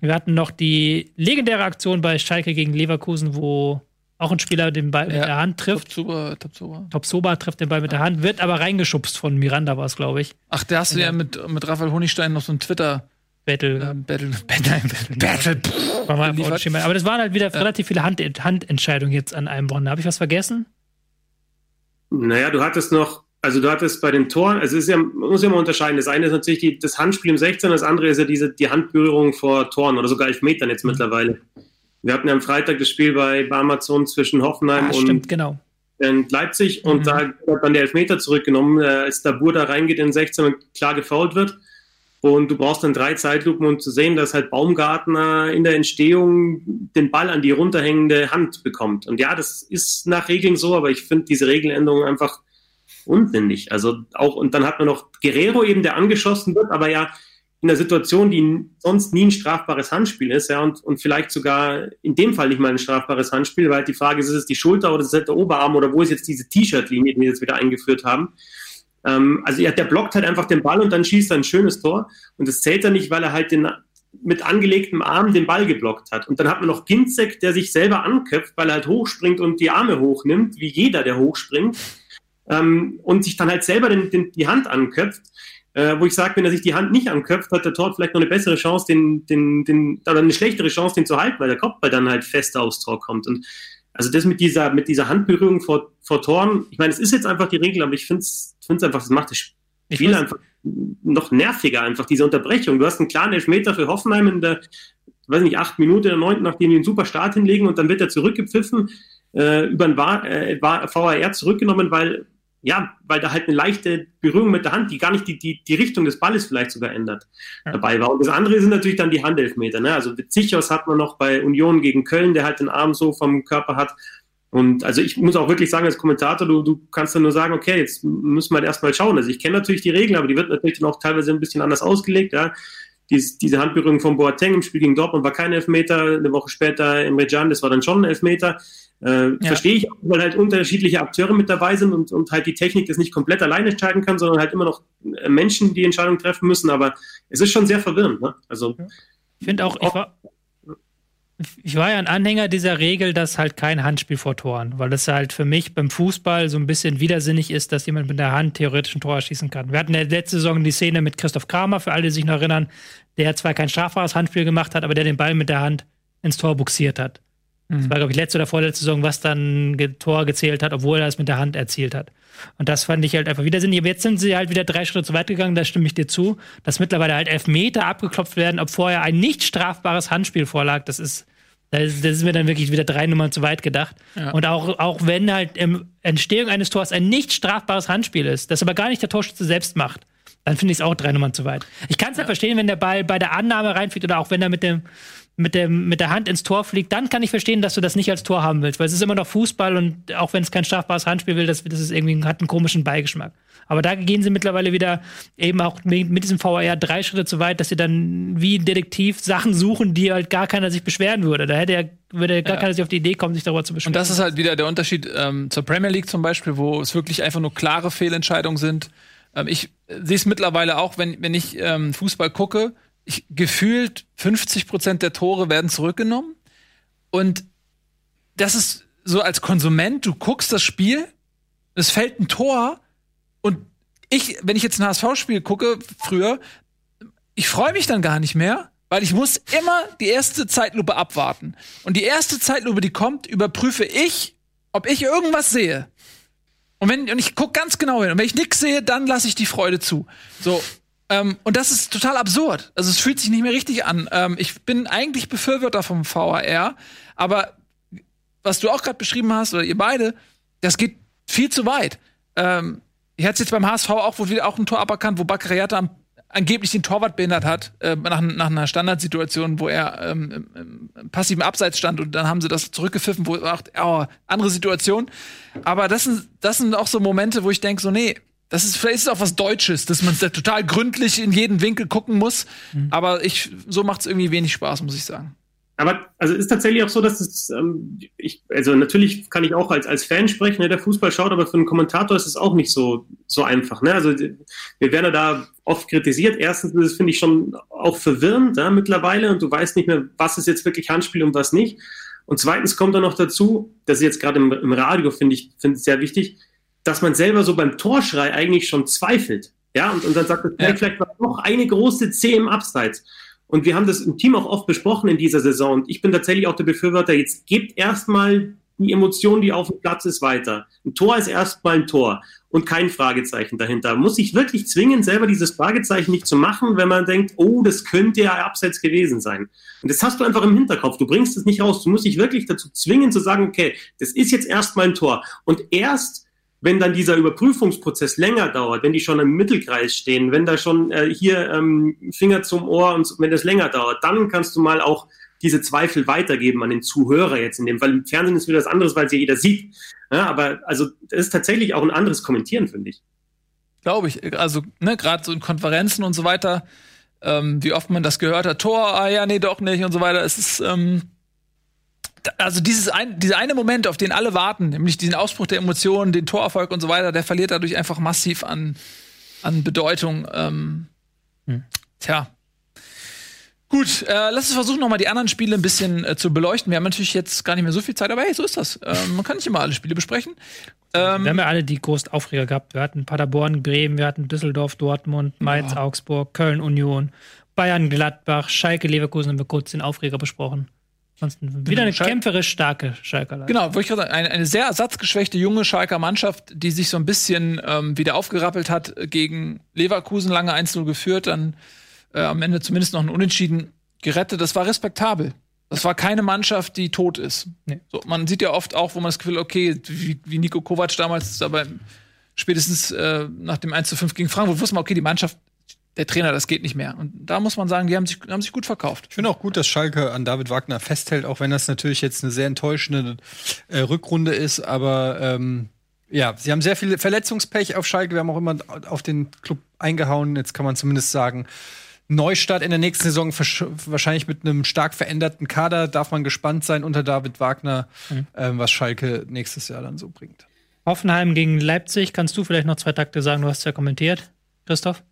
Speaker 5: Wir hatten noch die legendäre Aktion bei Schalke gegen Leverkusen, wo auch ein Spieler den Ball mit
Speaker 1: Ja.
Speaker 5: der Hand trifft.
Speaker 1: Top-Zuber, Top-Zuber.
Speaker 5: Top-Soba trifft den Ball mit der Hand, wird aber reingeschubst von Miranda, war es, glaube ich.
Speaker 1: Ach, da hast du ja mit, mit Raphael Honigstein noch so ein Twitter
Speaker 5: Battle.
Speaker 1: ähm, Battle, [laughs] Battle, Battle.
Speaker 5: Schema. Aber das waren halt wieder relativ viele Hand, Handentscheidungen jetzt an einem Wochenende. Habe ich was vergessen?
Speaker 6: Naja, du hattest noch, also du hattest bei den Toren, also es ist ja, man muss ja mal unterscheiden. Das eine ist natürlich die, das Handspiel im 16, das andere ist ja diese, die Handberührung vor Toren oder sogar Elfmetern jetzt mittlerweile. Wir hatten ja am Freitag das Spiel bei, Amazon zwischen Hoffenheim
Speaker 5: Ah,
Speaker 6: und
Speaker 5: stimmt, genau.
Speaker 6: Leipzig und
Speaker 1: Mhm.
Speaker 6: da hat dann der Elfmeter zurückgenommen, äh, als Dabur da reingeht in den 16 und klar gefault wird. Und du brauchst dann drei Zeitlupen, um zu sehen, dass halt Baumgartner in der Entstehung den Ball an die runterhängende Hand bekommt. Und ja, das ist nach Regeln so, aber ich finde diese Regeländerung einfach unsinnig. Also auch, und dann hat man noch Guerrero eben, der angeschossen wird, aber ja in der Situation, die sonst nie ein strafbares Handspiel ist, ja, und, und vielleicht sogar in dem Fall nicht mal ein strafbares Handspiel, weil die Frage ist, ist es die Schulter oder ist es der Oberarm oder wo ist jetzt diese T-Shirt-Linie, die wir jetzt wieder eingeführt haben? Ähm, also ja, der blockt halt einfach den Ball und dann schießt er ein schönes Tor und das zählt er nicht, weil er halt den mit angelegtem Arm den Ball geblockt hat. Und dann hat man noch Ginzek, der sich selber anköpft, weil er halt hochspringt und die Arme hochnimmt, wie jeder, der hochspringt, ähm, und sich dann halt selber den, den, die Hand anköpft. Äh, wo ich sage, wenn er sich die Hand nicht anköpft, hat der Tor vielleicht noch eine bessere Chance, den, den, den, oder eine schlechtere Chance, den zu halten, weil der Kopfball dann halt fester aufs Tor kommt. Und also das mit dieser, mit dieser Handberührung vor, vor Toren, ich meine, es ist jetzt einfach die Regel, aber ich finde es einfach, das macht das Spiel einfach noch nerviger, einfach diese Unterbrechung. Du hast einen klaren Elfmeter für Hoffenheim in der, weiß nicht, acht Minuten der neunten, nachdem die einen super Start hinlegen und dann wird er zurückgepfiffen, äh, über VAR, äh, VAR zurückgenommen, weil, ja, weil da halt eine leichte Berührung mit der Hand, die gar nicht die, die, die Richtung des Balles vielleicht sogar ändert,
Speaker 5: Ja.
Speaker 6: dabei war. Und das andere sind natürlich dann die Handelfmeter. Ne? Also Zichos hat man noch bei Union gegen Köln, der halt den Arm so vom Körper hat. Und also ich muss auch wirklich sagen, als Kommentator, du, du kannst dann nur sagen, okay, jetzt müssen wir halt erstmal schauen. Also ich kenne natürlich die Regeln, aber die wird natürlich dann auch teilweise ein bisschen anders ausgelegt. Ja. Dies, diese Handberührung von Boateng im Spiel gegen Dortmund war kein Elfmeter, eine Woche später im Rejan, das war dann schon ein Elfmeter. Äh, ja. Verstehe ich, weil halt unterschiedliche Akteure mit dabei sind und, und halt die Technik das nicht komplett alleine entscheiden kann, sondern halt immer noch Menschen die Entscheidung treffen müssen. Aber es ist schon sehr verwirrend. Ne? Also,
Speaker 5: ich finde auch, ich war, ich war ja ein Anhänger dieser Regel, dass halt kein Handspiel vor Toren, weil das halt für mich beim Fußball so ein bisschen widersinnig ist, dass jemand mit der Hand theoretisch ein Tor erschießen kann. Wir hatten ja letzte Saison die Szene mit Christoph Kramer, für alle, die sich noch erinnern, der zwar kein strafbares Handspiel gemacht hat, aber der den Ball mit der Hand ins Tor buxiert hat. Mhm. Das war, glaube ich, letzte oder vorletzte Saison, was dann Tor gezählt hat, obwohl er es mit der Hand erzielt hat. Und das fand ich halt einfach widersinnig. Aber jetzt sind sie halt wieder drei Schritte zu weit gegangen, da stimme ich dir zu, dass mittlerweile halt Elfmeter abgeklopft werden, ob vorher ein nicht strafbares Handspiel vorlag. Das ist das ist, das ist mir dann wirklich wieder drei Nummern zu weit gedacht. Ja. Und auch, auch wenn halt im Entstehung eines Tors ein nicht strafbares Handspiel ist, das aber gar nicht der Torschütze selbst macht, dann finde ich es auch drei Nummern zu weit. Ich kann es ja. halt verstehen, wenn der Ball bei der Annahme reinfliegt oder auch wenn er mit dem mit, dem, mit der Hand ins Tor fliegt, dann kann ich verstehen, dass du das nicht als Tor haben willst, weil es ist immer noch Fußball und auch wenn es kein strafbares Handspiel will, das, das ist irgendwie, hat einen komischen Beigeschmack. Aber da gehen sie mittlerweile wieder eben auch mit diesem VR drei Schritte zu weit, dass sie dann wie ein Detektiv Sachen suchen, die halt gar keiner sich beschweren würde. Da hätte er, würde gar ja. keiner sich auf die Idee kommen, sich darüber zu beschweren.
Speaker 1: Und das ist halt wieder der Unterschied ähm, zur Premier League zum Beispiel, wo es wirklich einfach nur klare Fehlentscheidungen sind. Ähm, ich sehe es mittlerweile auch, wenn, wenn ich ähm, Fußball gucke, ich, gefühlt 50 Prozent der Tore werden zurückgenommen. Und das ist so als Konsument, du guckst das Spiel, es fällt ein Tor und ich, wenn ich jetzt ein HSV-Spiel gucke, früher, ich freue mich dann gar nicht mehr, weil ich muss immer die erste Zeitlupe abwarten. Und die erste Zeitlupe, die kommt, überprüfe ich, ob ich irgendwas sehe. Und wenn und ich gucke ganz genau hin. Und wenn ich nichts sehe, dann lasse ich die Freude zu. So. Ähm, und das ist total absurd. Also es fühlt sich nicht mehr richtig an. Ähm, ich bin eigentlich Befürworter vom VAR, aber was du auch gerade beschrieben hast, oder ihr beide, das geht viel zu weit. Ähm, ich hatte es jetzt beim HSV auch, wurde wieder auch ein Tor aberkannt, wo Bakariata angeblich den Torwart behindert hat, äh, nach, nach, einer Standardsituation, wo er ähm, im, im passiven Abseits stand und dann haben sie das zurückgepfiffen, wo er sagt, oh, andere Situation. Aber das sind, das sind auch so Momente, wo ich denke, so, nee, das ist vielleicht ist auch was Deutsches, dass man da total gründlich in jeden Winkel gucken muss. Mhm. Aber ich, so macht es irgendwie wenig Spaß, muss ich sagen.
Speaker 6: Aber also ist tatsächlich auch so, dass es, ähm, ich, also natürlich kann ich auch als, als Fan sprechen, ne, der Fußball schaut, aber für einen Kommentator ist es auch nicht so, so einfach. Ne? Also wir werden da oft kritisiert. Erstens das finde ich schon auch verwirrend ja, mittlerweile und du weißt nicht mehr, was ist jetzt wirklich Handspiel und was nicht. Und zweitens kommt dann noch dazu, das ist jetzt gerade im, im Radio, finde ich, finde ich sehr wichtig, dass man selber so beim Torschrei eigentlich schon zweifelt. Ja, und, und dann sagt, ja. vielleicht war noch eine große C im Abseits. Und wir haben das im Team auch oft besprochen in dieser Saison. Und ich bin tatsächlich auch der Befürworter, jetzt gebt erstmal die Emotion, die auf dem Platz ist, weiter. Ein Tor ist erstmal ein Tor und kein Fragezeichen dahinter. Muss ich wirklich zwingen, selber dieses Fragezeichen nicht zu machen, wenn man denkt, oh, das könnte ja abseits gewesen sein. Und das hast du einfach im Hinterkopf. Du bringst es nicht raus. Du musst dich wirklich dazu zwingen zu sagen, okay, das ist jetzt erstmal ein Tor. Und erst wenn dann dieser Überprüfungsprozess länger dauert, wenn die schon im Mittelkreis stehen, wenn da schon äh, hier ähm, Finger zum Ohr und wenn das länger dauert, dann kannst du mal auch diese Zweifel weitergeben an den Zuhörer jetzt in dem Fall. Im Fernsehen ist wieder was anderes, weil es ja jeder sieht. Ja, aber also das ist tatsächlich auch ein anderes Kommentieren, finde ich.
Speaker 1: Glaube ich. Also, ne, gerade so in Konferenzen und so weiter, ähm, wie oft man das gehört hat, Tor, ah ja, nee, doch nicht und so weiter. Es ist, ähm, also dieses ein, dieser eine Moment, auf den alle warten, nämlich diesen Ausbruch der Emotionen, den Torerfolg und so weiter, der verliert dadurch einfach massiv an, an Bedeutung. Ähm, hm. Tja. Gut, äh, lass uns versuchen, nochmal die anderen Spiele ein bisschen äh, zu beleuchten. Wir haben natürlich jetzt gar nicht mehr so viel Zeit, aber hey, so ist das. Ähm, man kann nicht immer alle Spiele besprechen.
Speaker 5: Ähm, wir haben ja alle die großen Aufreger gehabt. Wir hatten Paderborn, Bremen, wir hatten Düsseldorf, Dortmund, Mainz, ja. Augsburg, Köln, Union, Bayern, Gladbach, Schalke, Leverkusen haben wir kurz den Aufreger besprochen. Ansonsten wieder eine Schal kämpferisch starke Schalker.
Speaker 1: Genau, wollte ich gerade sagen, eine, eine, sehr ersatzgeschwächte junge Schalker Mannschaft, die sich so ein bisschen ähm, wieder aufgerappelt hat gegen Leverkusen, lange 1-0 geführt, dann äh, am Ende zumindest noch ein Unentschieden gerettet. Das war respektabel. Das war keine Mannschaft, die tot ist. Nee. So, man sieht ja oft auch, wo man das Gefühl, okay, wie, wie Nico Kovac damals dabei spätestens äh, nach dem 1 zu 5 gegen Frankfurt wusste man, okay, die Mannschaft der Trainer, das geht nicht mehr. Und da muss man sagen, die haben sich, haben sich gut verkauft.
Speaker 3: Ich finde auch gut, dass Schalke an David Wagner festhält, auch wenn das natürlich jetzt eine sehr enttäuschende äh, Rückrunde ist. Aber ähm, ja, sie haben sehr viel Verletzungspech auf Schalke. Wir haben auch immer auf den Club eingehauen. Jetzt kann man zumindest sagen, Neustart in der nächsten Saison, wahrscheinlich mit einem stark veränderten Kader, darf man gespannt sein unter David Wagner,
Speaker 5: Mhm.
Speaker 3: ähm, was Schalke nächstes Jahr dann so bringt.
Speaker 5: Hoffenheim gegen Leipzig. Kannst du vielleicht noch zwei Takte sagen? Du hast ja kommentiert, Christoph.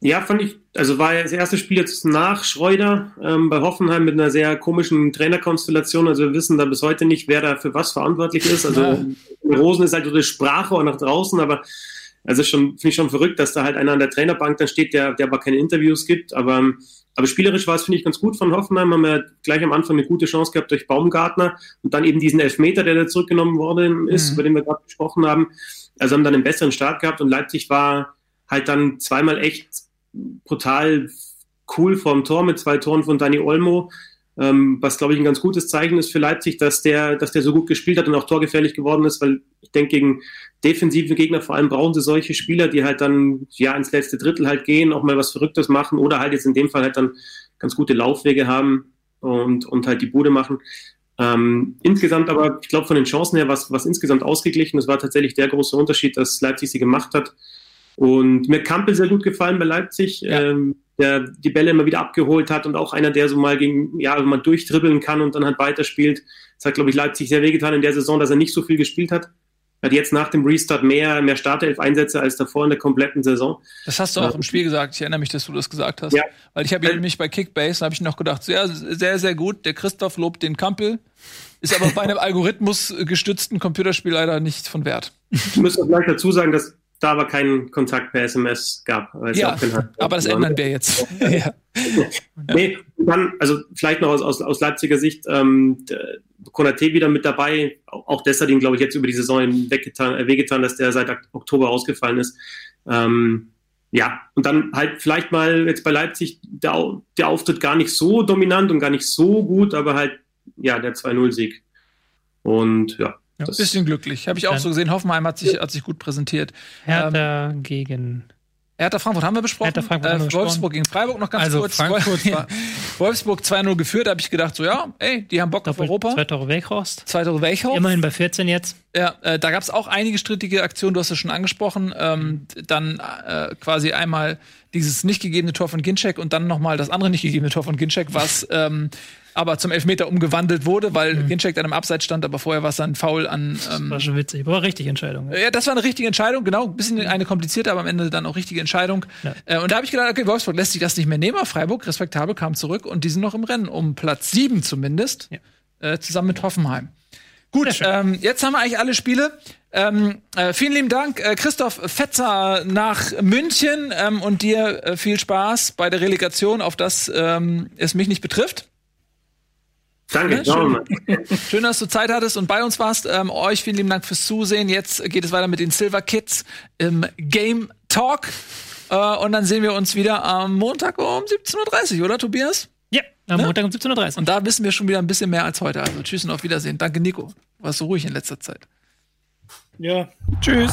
Speaker 6: Ja, fand ich, also war ja das erste Spiel jetzt nach Schreuder ähm, bei Hoffenheim mit einer sehr komischen Trainerkonstellation. Also wir wissen da bis heute nicht, wer da für was verantwortlich ist. Also
Speaker 1: Ja.
Speaker 6: Rosen ist halt so die Sprache auch nach draußen, aber also schon finde ich schon verrückt, dass da halt einer an der Trainerbank dann steht, der, der aber keine Interviews gibt. Aber, aber spielerisch war es, finde ich, ganz gut von Hoffenheim. Haben wir gleich am Anfang eine gute Chance gehabt durch Baumgartner und dann eben diesen Elfmeter, der da zurückgenommen worden ist,
Speaker 1: Mhm.
Speaker 6: über den wir gerade gesprochen haben. Also haben dann einen besseren Start gehabt und Leipzig war halt dann zweimal echt brutal cool vorm Tor mit zwei Toren von Dani Olmo, ähm, was glaube ich ein ganz gutes Zeichen ist für Leipzig, dass der, dass der so gut gespielt hat und auch torgefährlich geworden ist, weil ich denke, gegen defensive Gegner vor allem brauchen sie solche Spieler, die halt dann ja ins letzte Drittel halt gehen, auch mal was Verrücktes machen oder halt jetzt in dem Fall halt dann ganz gute Laufwege haben und, und halt die Bude machen. Ähm, insgesamt aber, ich glaube, von den Chancen her was was insgesamt ausgeglichen. Das war tatsächlich der große Unterschied, dass Leipzig sie gemacht hat. Und mir Kampel sehr gut gefallen bei Leipzig,
Speaker 1: Ja.
Speaker 6: ähm, der die Bälle immer wieder abgeholt hat und auch einer, der so mal gegen, ja, mal durchdribbeln kann und dann halt weiterspielt. Das hat, glaube ich, Leipzig sehr wehgetan in der Saison, dass er nicht so viel gespielt hat. Er hat jetzt nach dem Restart mehr, mehr Startelf-Einsätze als davor in der kompletten Saison.
Speaker 1: Das hast du auch im Spiel gesagt. Ich erinnere mich, dass du das gesagt hast.
Speaker 6: Ja.
Speaker 1: Weil ich habe nämlich bei Kickbase, habe ich noch gedacht, sehr, sehr, sehr gut. Der Christoph lobt den Kampel. Ist aber bei einem [laughs] Algorithmus gestützten Computerspiel leider nicht von Wert.
Speaker 6: Ich muss auch gleich dazu sagen, dass da aber keinen Kontakt per SMS gab.
Speaker 1: Ja, aber das ändern wir jetzt. [laughs] ja.
Speaker 6: Nee, dann, also vielleicht noch aus, aus, aus Leipziger Sicht, ähm, Konate wieder mit dabei. Auch, ihm, glaube ich, jetzt über die Saison weggetan, äh, wehgetan, dass der seit Oktober ausgefallen ist. Ähm, ja, und dann halt vielleicht mal jetzt bei Leipzig der, der Auftritt gar nicht so dominant und gar nicht so gut, aber halt, ja, der 2-0-Sieg. Und ja,
Speaker 1: Ja,
Speaker 6: das
Speaker 1: bisschen glücklich. Habe ich auch
Speaker 5: Dann-
Speaker 1: so gesehen. Hoffenheim hat sich, hat sich gut präsentiert.
Speaker 5: Hertha gegen.
Speaker 1: Hertha Frankfurt haben wir besprochen.
Speaker 5: Hertha Frankfurt haben wir
Speaker 1: äh, Wolfsburg gegen Freiburg noch ganz
Speaker 3: Also
Speaker 1: kurz.
Speaker 3: Frankfurt
Speaker 1: ja. [laughs] Wolfsburg 2-0 geführt, da habe ich gedacht, so ja, ey, die haben Bock auf
Speaker 5: Doppel,
Speaker 1: Europa.
Speaker 5: Zwei Tore Weghorst.
Speaker 1: Zwei Tore Welchhoff.
Speaker 5: Immerhin bei 14 jetzt.
Speaker 1: Ja, äh, da gab es auch einige strittige Aktionen, du hast es schon angesprochen. Ähm, dann äh, quasi einmal dieses nicht gegebene Tor von Ginczek und dann nochmal das andere nicht gegebene Tor von Ginczek, was ähm, aber zum Elfmeter umgewandelt wurde, weil
Speaker 5: Mhm.
Speaker 1: Ginczek dann im Abseits stand, aber vorher war es dann Foul an. Ähm,
Speaker 5: War schon witzig. Aber richtig Entscheidung.
Speaker 1: ja, das war eine richtige Entscheidung, genau. Ein bisschen eine komplizierte, aber am Ende dann auch richtige Entscheidung.
Speaker 5: Ja.
Speaker 1: Äh, und da habe ich gedacht, okay, Wolfsburg lässt sich das nicht mehr nehmen, aber Freiburg, respektabel, kam zurück und die sind noch im Rennen, um Platz sieben zumindest, äh, zusammen mit Hoffenheim. Gut, ähm, jetzt haben wir eigentlich alle Spiele. Ähm, äh, vielen lieben Dank, äh, Christoph Fetzer nach München ähm, und dir äh, viel Spaß bei der Relegation, auf das ähm, es mich nicht betrifft.
Speaker 6: Danke. Wir mal. [laughs]
Speaker 1: Schön, dass du Zeit hattest und bei uns warst. Ähm, euch vielen lieben Dank fürs Zusehen. Jetzt geht es weiter mit den Silver Kids im Game Talk. Äh, und dann sehen wir uns wieder am Montag um 17.30 Uhr, oder Tobias?
Speaker 5: Ja, am
Speaker 1: Ne?
Speaker 5: Montag um 17.30 Uhr.
Speaker 1: Und da wissen wir schon wieder ein bisschen mehr als heute. Also tschüss und auf Wiedersehen. Danke, Nico. Du warst so ruhig in letzter Zeit.
Speaker 4: Ja. Tschüss.